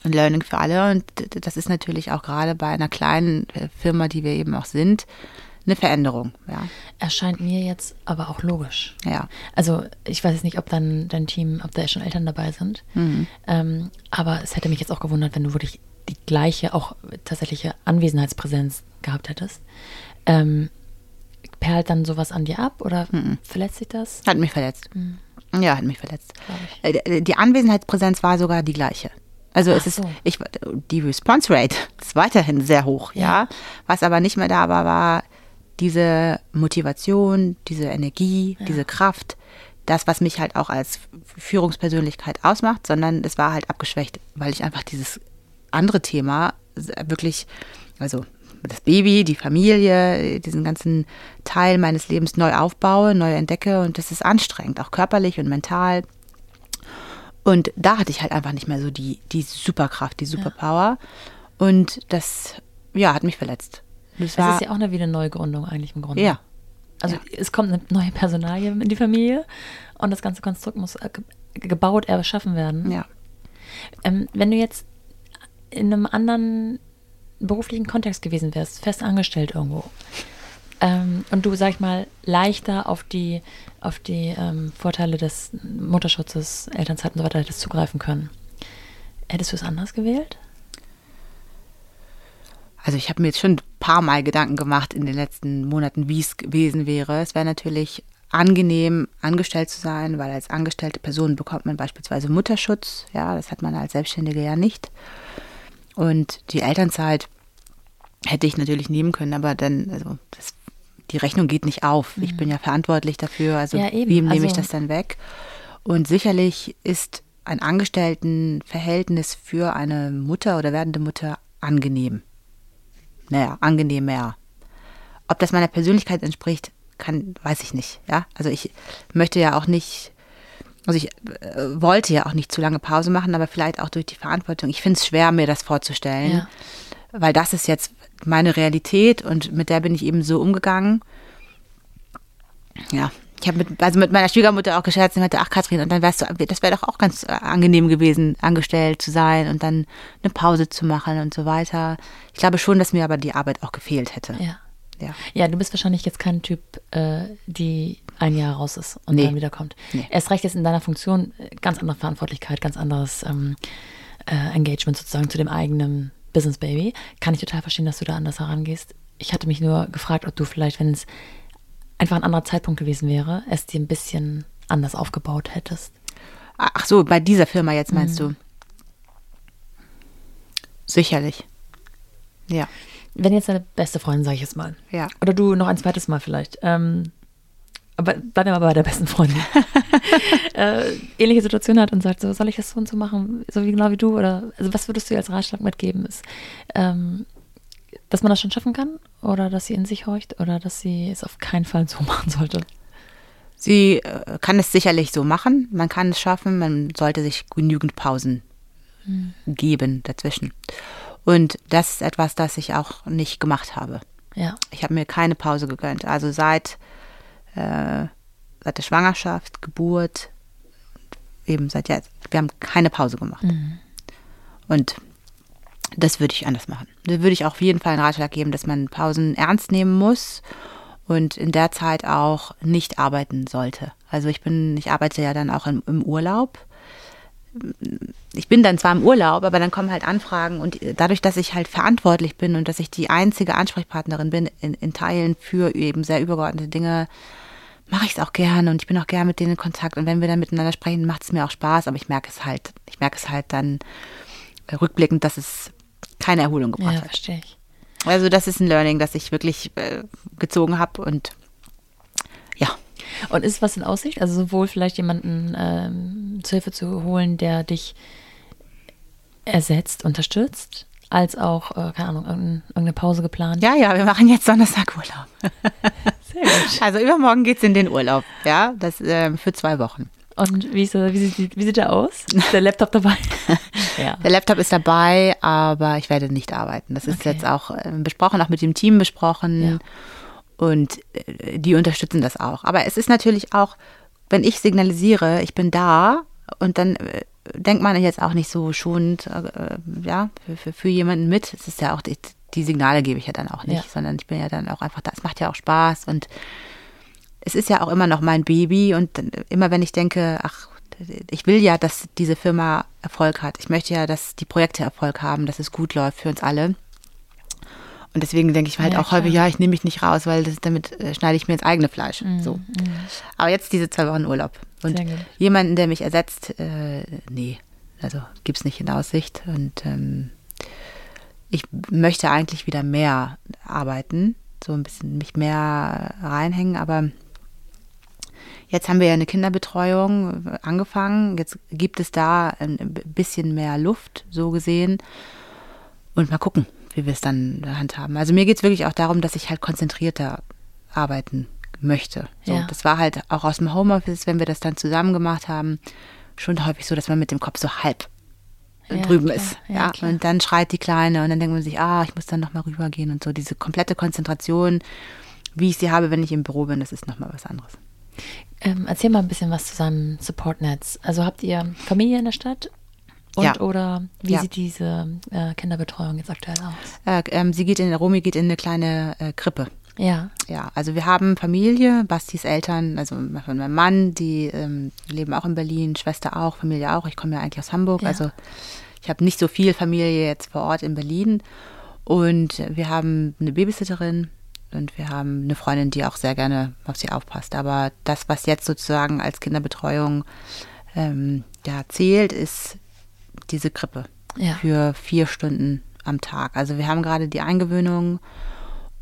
ein Learning für alle. Und das ist natürlich auch gerade bei einer kleinen äh, Firma, die wir eben auch sind, eine Veränderung. Ja, Erscheint mir jetzt aber auch logisch. ja. Also ich weiß jetzt nicht, ob dein, dein Team, ob da schon Eltern dabei sind. Mhm. Ähm, aber es hätte mich jetzt auch gewundert, wenn du wirklich die gleiche, auch tatsächliche Anwesenheitspräsenz gehabt hättest. Ähm, perlt dann sowas an dir ab oder Mhm. verletzt sich das? Hat mich verletzt. Ja, hat mich verletzt. Äh, Die Anwesenheitspräsenz war sogar die gleiche. Also es Ach ist, so. ich, die Response Rate ist weiterhin sehr hoch, ja. Ja. Was aber nicht mehr da war, war diese Motivation, diese Energie, diese Kraft, das, was mich halt auch als Führungspersönlichkeit ausmacht, sondern es war halt abgeschwächt, weil ich einfach dieses andere Thema wirklich, also das Baby, die Familie, diesen ganzen Teil meines Lebens neu aufbaue, neu entdecke und das ist anstrengend, auch körperlich und mental. Und da hatte ich halt einfach nicht mehr so die, die Superkraft, die Superpower. Und das, ja, hat mich verletzt. Das Es war, ist ja auch eine wieder Neugründung eigentlich im Grunde. ja, Also Ja. es kommt eine neue Personalie in die Familie und das ganze Konstrukt muss äh, ge- gebaut, erschaffen werden. ja. Ähm, wenn du jetzt in einem anderen beruflichen Kontext gewesen wärst, fest angestellt irgendwo, ähm, und du, sag ich mal, leichter auf die, auf die ähm, Vorteile des Mutterschutzes, Elternzeit und so weiter hättest zugreifen können, hättest du es anders gewählt? Also ich habe mir jetzt schon ein paar Mal Gedanken gemacht in den letzten Monaten, wie es gewesen wäre. Es wäre natürlich angenehm, angestellt zu sein, weil als angestellte Person bekommt man beispielsweise Mutterschutz. Ja, das hat man als Selbstständige ja nicht. Und die Elternzeit hätte ich natürlich nehmen können, aber dann, also das, die Rechnung geht nicht auf. Mhm. Ich bin ja verantwortlich dafür, also ja, wem nehme also, ich das dann weg? Und sicherlich ist ein Angestelltenverhältnis für eine Mutter oder werdende Mutter angenehm. Naja, angenehm mehr. Ob das meiner Persönlichkeit entspricht, kann, weiß ich nicht. Ja, also ich möchte ja auch nicht, also ich äh, wollte ja auch nicht zu lange Pause machen, aber vielleicht auch durch die Verantwortung. Ich finde es schwer, mir das vorzustellen, ja. weil das ist jetzt meine Realität und mit der bin ich eben so umgegangen. Ja, ich habe mit, also mit meiner Schwiegermutter auch gescherzt und meinte, ach Katrin, und dann wärst du, das wäre doch auch ganz äh, angenehm gewesen, angestellt zu sein und dann eine Pause zu machen und so weiter. Ich glaube schon, dass mir aber die Arbeit auch gefehlt hätte. Ja. Ja. ja, du bist wahrscheinlich jetzt kein Typ, äh, die ein Jahr raus ist und nee. dann wiederkommt. Nee. Erst recht jetzt in deiner Funktion äh, ganz andere Verantwortlichkeit, ganz anderes ähm, äh, Engagement sozusagen zu dem eigenen Business Baby. Kann ich total verstehen, dass du da anders herangehst. Ich hatte mich nur gefragt, ob du vielleicht, wenn es einfach ein anderer Zeitpunkt gewesen wäre, es dir ein bisschen anders aufgebaut hättest. Ach so, bei dieser Firma jetzt meinst mhm. du? Sicherlich. Ja wenn jetzt deine beste Freundin, sage ich jetzt mal, ja. oder du noch ein zweites Mal vielleicht, ähm, aber bleiben wir mal bei der besten Freundin, äh, ähnliche Situation hat und sagt, so soll ich das so und so machen, so wie genau wie du oder also was würdest du ihr als Ratschlag mitgeben, ist, ähm, dass man das schon schaffen kann oder dass sie in sich horcht oder dass sie es auf keinen Fall so machen sollte? Sie äh, kann es sicherlich so machen, man kann es schaffen, man sollte sich genügend Pausen hm. geben dazwischen. Und das ist etwas, das ich auch nicht gemacht habe. Ja. Ich habe mir keine Pause gegönnt. Also seit, äh, seit der Schwangerschaft, Geburt, eben seit jetzt, wir haben keine Pause gemacht. Mhm. Und das würde ich anders machen. Da würde ich auch auf jeden Fall einen Ratschlag geben, dass man Pausen ernst nehmen muss und in der Zeit auch nicht arbeiten sollte. Also ich bin, ich arbeite ja dann auch im, im Urlaub ich bin dann zwar im Urlaub, aber dann kommen halt Anfragen und dadurch, dass ich halt verantwortlich bin und dass ich die einzige Ansprechpartnerin bin in, in Teilen für eben sehr übergeordnete Dinge, mache ich es auch gerne und ich bin auch gerne mit denen in Kontakt und wenn wir dann miteinander sprechen, macht es mir auch Spaß, aber ich merke es halt, ich merke es halt dann rückblickend, dass es keine Erholung gebracht ja, hat. verstehe ich. Also das ist ein Learning, das ich wirklich äh, gezogen habe und ja, und ist was in Aussicht? Also sowohl vielleicht jemanden ähm, zur Hilfe zu holen, der dich ersetzt, unterstützt, als auch, äh, keine Ahnung, irgendeine Pause geplant? Ja, ja, wir machen jetzt Donnerstag Urlaub. Sehr gut. Also übermorgen geht es in den Urlaub, ja, das äh, für zwei Wochen. Und wie, ist, wie, sieht, wie sieht der aus? Ist der Laptop dabei? ja. Der Laptop ist dabei, aber ich werde nicht arbeiten. Das ist okay. jetzt auch äh, besprochen, auch mit dem Team besprochen. Ja. Und äh, die unterstützen das auch. Aber es ist natürlich auch, wenn ich signalisiere, ich bin da und dann äh, denkt man jetzt auch nicht so schonend, äh, ja, für, für, für, jemanden mit. Es ist ja auch, die, die Signale gebe ich ja dann auch nicht, ja. sondern ich bin ja dann auch einfach da. Es macht ja auch Spaß und es ist ja auch immer noch mein Baby und immer wenn ich denke, ach, ich will ja, dass diese Firma Erfolg hat. Ich möchte ja, dass die Projekte Erfolg haben, dass es gut läuft für uns alle. Und deswegen denke ich halt ja, auch klar. häufig, ja, ich nehme mich nicht raus, weil das, damit äh, schneide ich mir ins eigene Fleisch. Mhm. So. Mhm. Aber jetzt diese zwei Wochen Urlaub. Und jemanden, der mich ersetzt, äh, nee, also gibt es nicht in Aussicht. Und ähm, ich möchte eigentlich wieder mehr arbeiten, so ein bisschen mich mehr reinhängen, aber Jetzt haben wir ja eine Kinderbetreuung angefangen. Jetzt gibt es da ein bisschen mehr Luft, so gesehen. Und mal gucken, wie wir es dann handhaben. Also mir geht es wirklich auch darum, dass ich halt konzentrierter arbeiten möchte. So, ja. Das war halt auch aus dem Homeoffice, wenn wir das dann zusammen gemacht haben, schon häufig so, dass man mit dem Kopf so halb ja, drüben klar, ist. Ja, ja. und dann schreit die Kleine und dann denkt man sich, ah, ich muss dann nochmal rübergehen und so. Diese komplette Konzentration, wie ich sie habe, wenn ich im Büro bin, das ist nochmal was anderes. Ähm, erzähl mal ein bisschen was zu seinem Support-Netz. Also habt ihr Familie in der Stadt Und Ja. oder wie Ja. sieht diese äh, Kinderbetreuung jetzt aktuell aus? Äh, ähm, sie geht in, Romy geht in eine kleine äh, Krippe. Ja. Ja, also wir haben Familie, Bastis Eltern, also von meinem Mann, die ähm, leben auch in Berlin, Schwester auch, Familie auch. Ich komme ja eigentlich aus Hamburg, Ja. also ich habe nicht so viel Familie jetzt vor Ort in Berlin. Und wir haben eine Babysitterin und wir haben eine Freundin, die auch sehr gerne auf sie aufpasst. Aber das, was jetzt sozusagen als Kinderbetreuung ähm, ja, zählt, ist diese Krippe Ja. für vier Stunden am Tag. Also wir haben gerade die Eingewöhnung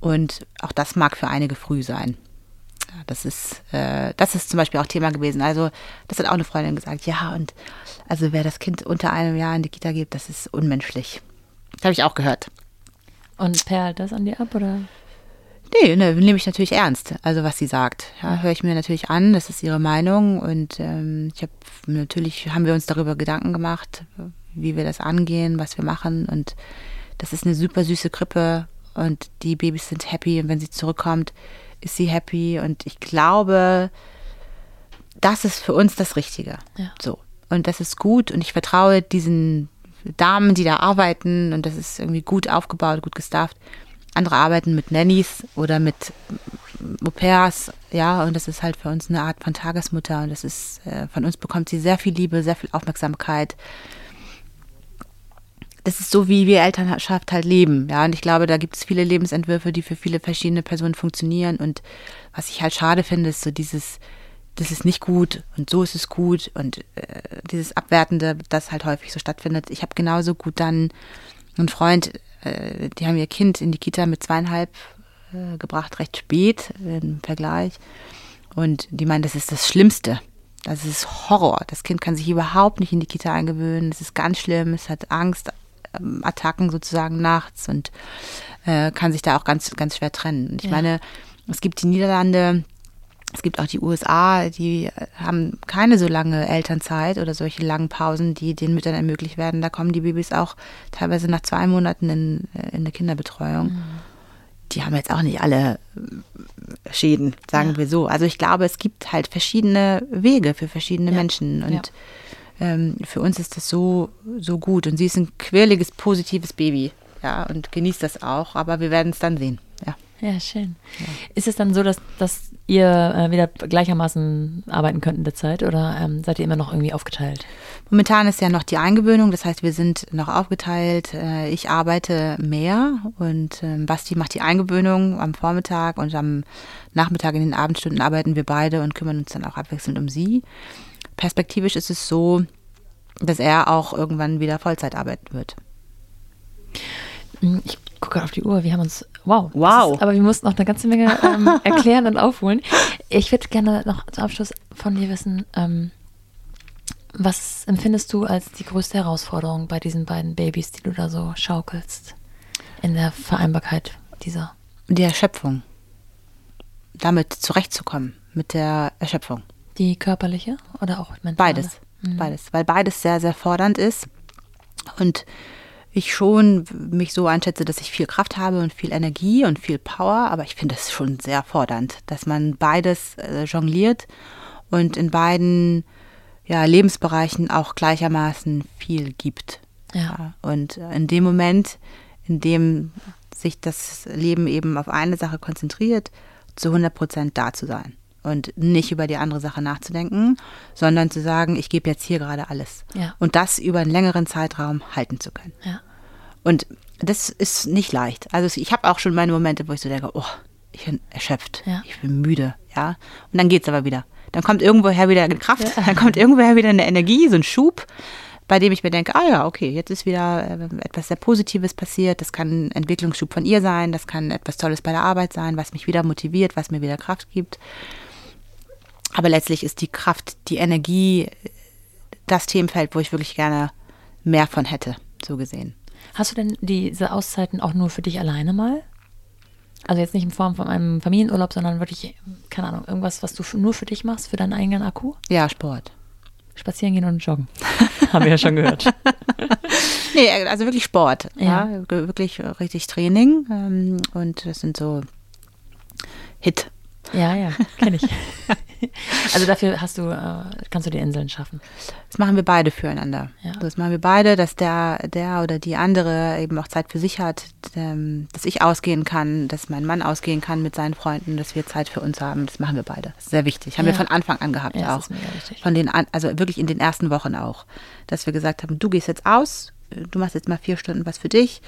und auch das mag für einige früh sein. Ja, das ist, äh, das ist zum Beispiel auch Thema gewesen. Also, das hat auch eine Freundin gesagt. Ja, und also wer das Kind unter einem Jahr in die Kita gibt, das ist unmenschlich. Das habe ich auch gehört. Und perlt das an dir ab oder? Nee, ne, nehme ich natürlich ernst. Also was sie sagt, ja, höre ich mir natürlich an. Das ist ihre Meinung und ähm, ich habe natürlich haben wir uns darüber Gedanken gemacht, wie wir das angehen, was wir machen und das ist eine super süße Krippe und die Babys sind happy und wenn sie zurückkommt, ist sie happy und ich glaube, das ist für uns das Richtige. Ja. So und das ist gut und ich vertraue diesen Damen, die da arbeiten und das ist irgendwie gut aufgebaut, gut gestafft. Andere arbeiten mit Nannies oder mit Au pairs, ja, und das ist halt für uns eine Art von Tagesmutter und das ist, äh, von uns bekommt sie sehr viel Liebe, sehr viel Aufmerksamkeit. Das ist so, wie wir Elternschaft halt leben, ja, und ich glaube, da gibt es viele Lebensentwürfe, die für viele verschiedene Personen funktionieren und was ich halt schade finde, ist so dieses, das ist nicht gut und so ist es gut und äh, dieses Abwertende, das halt häufig so stattfindet. Ich habe genauso gut dann einen Freund, äh, die haben ihr Kind in die Kita mit zweieinhalb äh, gebracht, recht spät im Vergleich. Und die meinen, das ist das Schlimmste. Das ist Horror. Das Kind kann sich überhaupt nicht in die Kita eingewöhnen. Es ist ganz schlimm. Es hat Angst, ähm, Attacken sozusagen nachts und äh, kann sich da auch ganz, ganz schwer trennen. Und ich Ja. meine, es gibt die Niederlande, es gibt auch die USA, die haben keine so lange Elternzeit oder solche langen Pausen, die den Müttern ermöglicht werden. Da kommen die Babys auch teilweise nach zwei Monaten in, äh, in eine Kinderbetreuung. Die haben jetzt auch nicht alle äh, Schäden, sagen Ja. wir so. Also ich glaube, es gibt halt verschiedene Wege für verschiedene Ja. Menschen. Und Ja. ähm, für uns ist das so, so gut. Und sie ist ein quirliges, positives Baby. Ja, und genießt das auch. Aber wir werden es dann sehen. Ja. Ja, schön. Ist es dann so, dass, dass ihr äh, wieder gleichermaßen arbeiten könnt in der Zeit oder ähm, seid ihr immer noch irgendwie aufgeteilt? Momentan ist ja noch die Eingewöhnung, das heißt, wir sind noch aufgeteilt. Äh, Ich arbeite mehr und ähm, Basti macht die Eingewöhnung am Vormittag und am Nachmittag in den Abendstunden arbeiten wir beide und kümmern uns dann auch abwechselnd um sie. Perspektivisch ist es so, dass er auch irgendwann wieder Vollzeit arbeiten wird. Hm, Ich gucke gerade auf die Uhr. Wir haben uns. Wow. Wow. Ist, aber wir mussten noch eine ganze Menge ähm, erklären und aufholen. Ich würde gerne noch zum Abschluss von dir wissen, ähm, was empfindest du als die größte Herausforderung bei diesen beiden Babys, die du da so schaukelst? In der Vereinbarkeit dieser. Die Erschöpfung. Damit zurechtzukommen, mit der Erschöpfung. Die körperliche oder auch mentale? Beides. Beides. Weil beides sehr, sehr fordernd ist. Und ich schon mich so einschätze, dass ich viel Kraft habe und viel Energie und viel Power, aber ich finde es schon sehr fordernd, dass man beides äh, jongliert und in beiden ja, Lebensbereichen auch gleichermaßen viel gibt. Ja. Und in dem Moment, in dem sich das Leben eben auf eine Sache konzentriert, zu 100 Prozent da zu sein. Und nicht über die andere Sache nachzudenken, sondern zu sagen, ich gebe jetzt hier gerade alles. Ja. Und das über einen längeren Zeitraum halten zu können. Ja. Und das ist nicht leicht. Also ich habe auch schon meine Momente, wo ich so denke, oh, ich bin erschöpft, Ja. ich bin müde, ja. Und dann geht's aber wieder. Dann kommt irgendwoher wieder eine Kraft, dann kommt irgendwoher wieder eine Energie, so ein Schub, bei dem ich mir denke, ah ja, okay, jetzt ist wieder äh, etwas sehr Positives passiert. Das kann ein Entwicklungsschub von ihr sein, das kann etwas Tolles bei der Arbeit sein, was mich wieder motiviert, was mir wieder Kraft gibt. Aber letztlich ist die Kraft, die Energie das Themenfeld, wo ich wirklich gerne mehr von hätte, so gesehen. Hast du denn diese Auszeiten auch nur für dich alleine mal? Also jetzt nicht in Form von einem Familienurlaub, sondern wirklich, keine Ahnung, irgendwas, was du nur für dich machst, für deinen eigenen Akku? Ja, Sport. Spazieren gehen und joggen. Haben wir ja schon gehört. Nee, also wirklich Sport. Ja. Ja, wirklich richtig Training. Ähm, und das sind so Hit. Ja, ja, kenne ich. also dafür hast du, äh, kannst du die Inseln schaffen. Das machen wir beide füreinander. Ja. Das machen wir beide, dass der, der oder die andere eben auch Zeit für sich hat, ähm, dass ich ausgehen kann, dass mein Mann ausgehen kann mit seinen Freunden, dass wir Zeit für uns haben. Das machen wir beide. Das ist sehr wichtig. Haben ja. wir von Anfang an gehabt ja, auch. Von den, also wirklich in den ersten Wochen auch. Dass wir gesagt haben, du gehst jetzt aus, du machst jetzt mal vier Stunden was für dich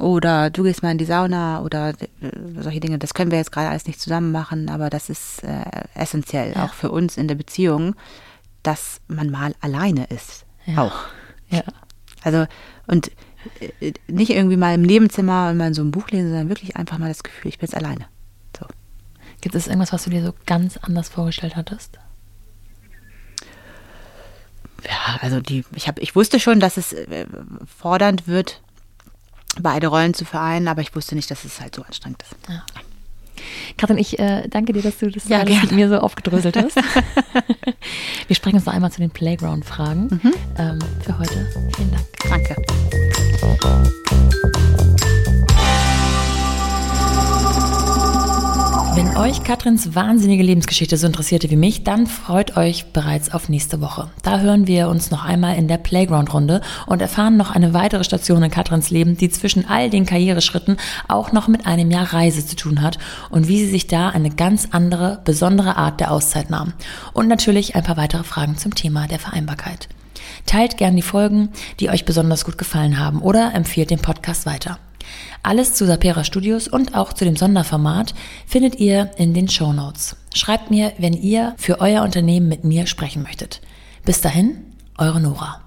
oder du gehst mal in die Sauna oder äh, solche Dinge. Das können wir jetzt gerade alles nicht zusammen machen, aber das ist äh, essentiell, ja. auch für uns in der Beziehung, dass man mal alleine ist. Ja. Auch. Ja. Also, und äh, nicht irgendwie mal im Nebenzimmer und mal in so einem Buch lesen, sondern wirklich einfach mal das Gefühl, ich bin jetzt alleine. So. Gibt es irgendwas, was du dir so ganz anders vorgestellt hattest? Ja, also die, ich, hab, ich wusste schon, dass es äh, fordernd wird, beide Rollen zu vereinen, aber ich wusste nicht, dass es halt so anstrengend ist. Ja. Katrin, ich äh, danke dir, dass du das ja, mit mir so aufgedröselt hast. Wir sprechen uns noch einmal zu den Playground-Fragen. Mhm. Ähm, für heute vielen Dank. Danke. Euch Katrins wahnsinnige Lebensgeschichte so interessierte wie mich, dann freut euch bereits auf nächste Woche. Da hören wir uns noch einmal in der Playground-Runde und erfahren noch eine weitere Station in Katrins Leben, die zwischen all den Karriereschritten auch noch mit einem Jahr Reise zu tun hat und wie sie sich da eine ganz andere, besondere Art der Auszeit nahm. Und natürlich ein paar weitere Fragen zum Thema der Vereinbarkeit. Teilt gern die Folgen, die euch besonders gut gefallen haben oder empfiehlt den Podcast weiter. Alles zu Sapera Studios und auch zu dem Sonderformat findet ihr in den Show Notes. Schreibt mir, wenn ihr für euer Unternehmen mit mir sprechen möchtet. Bis dahin, eure Nora.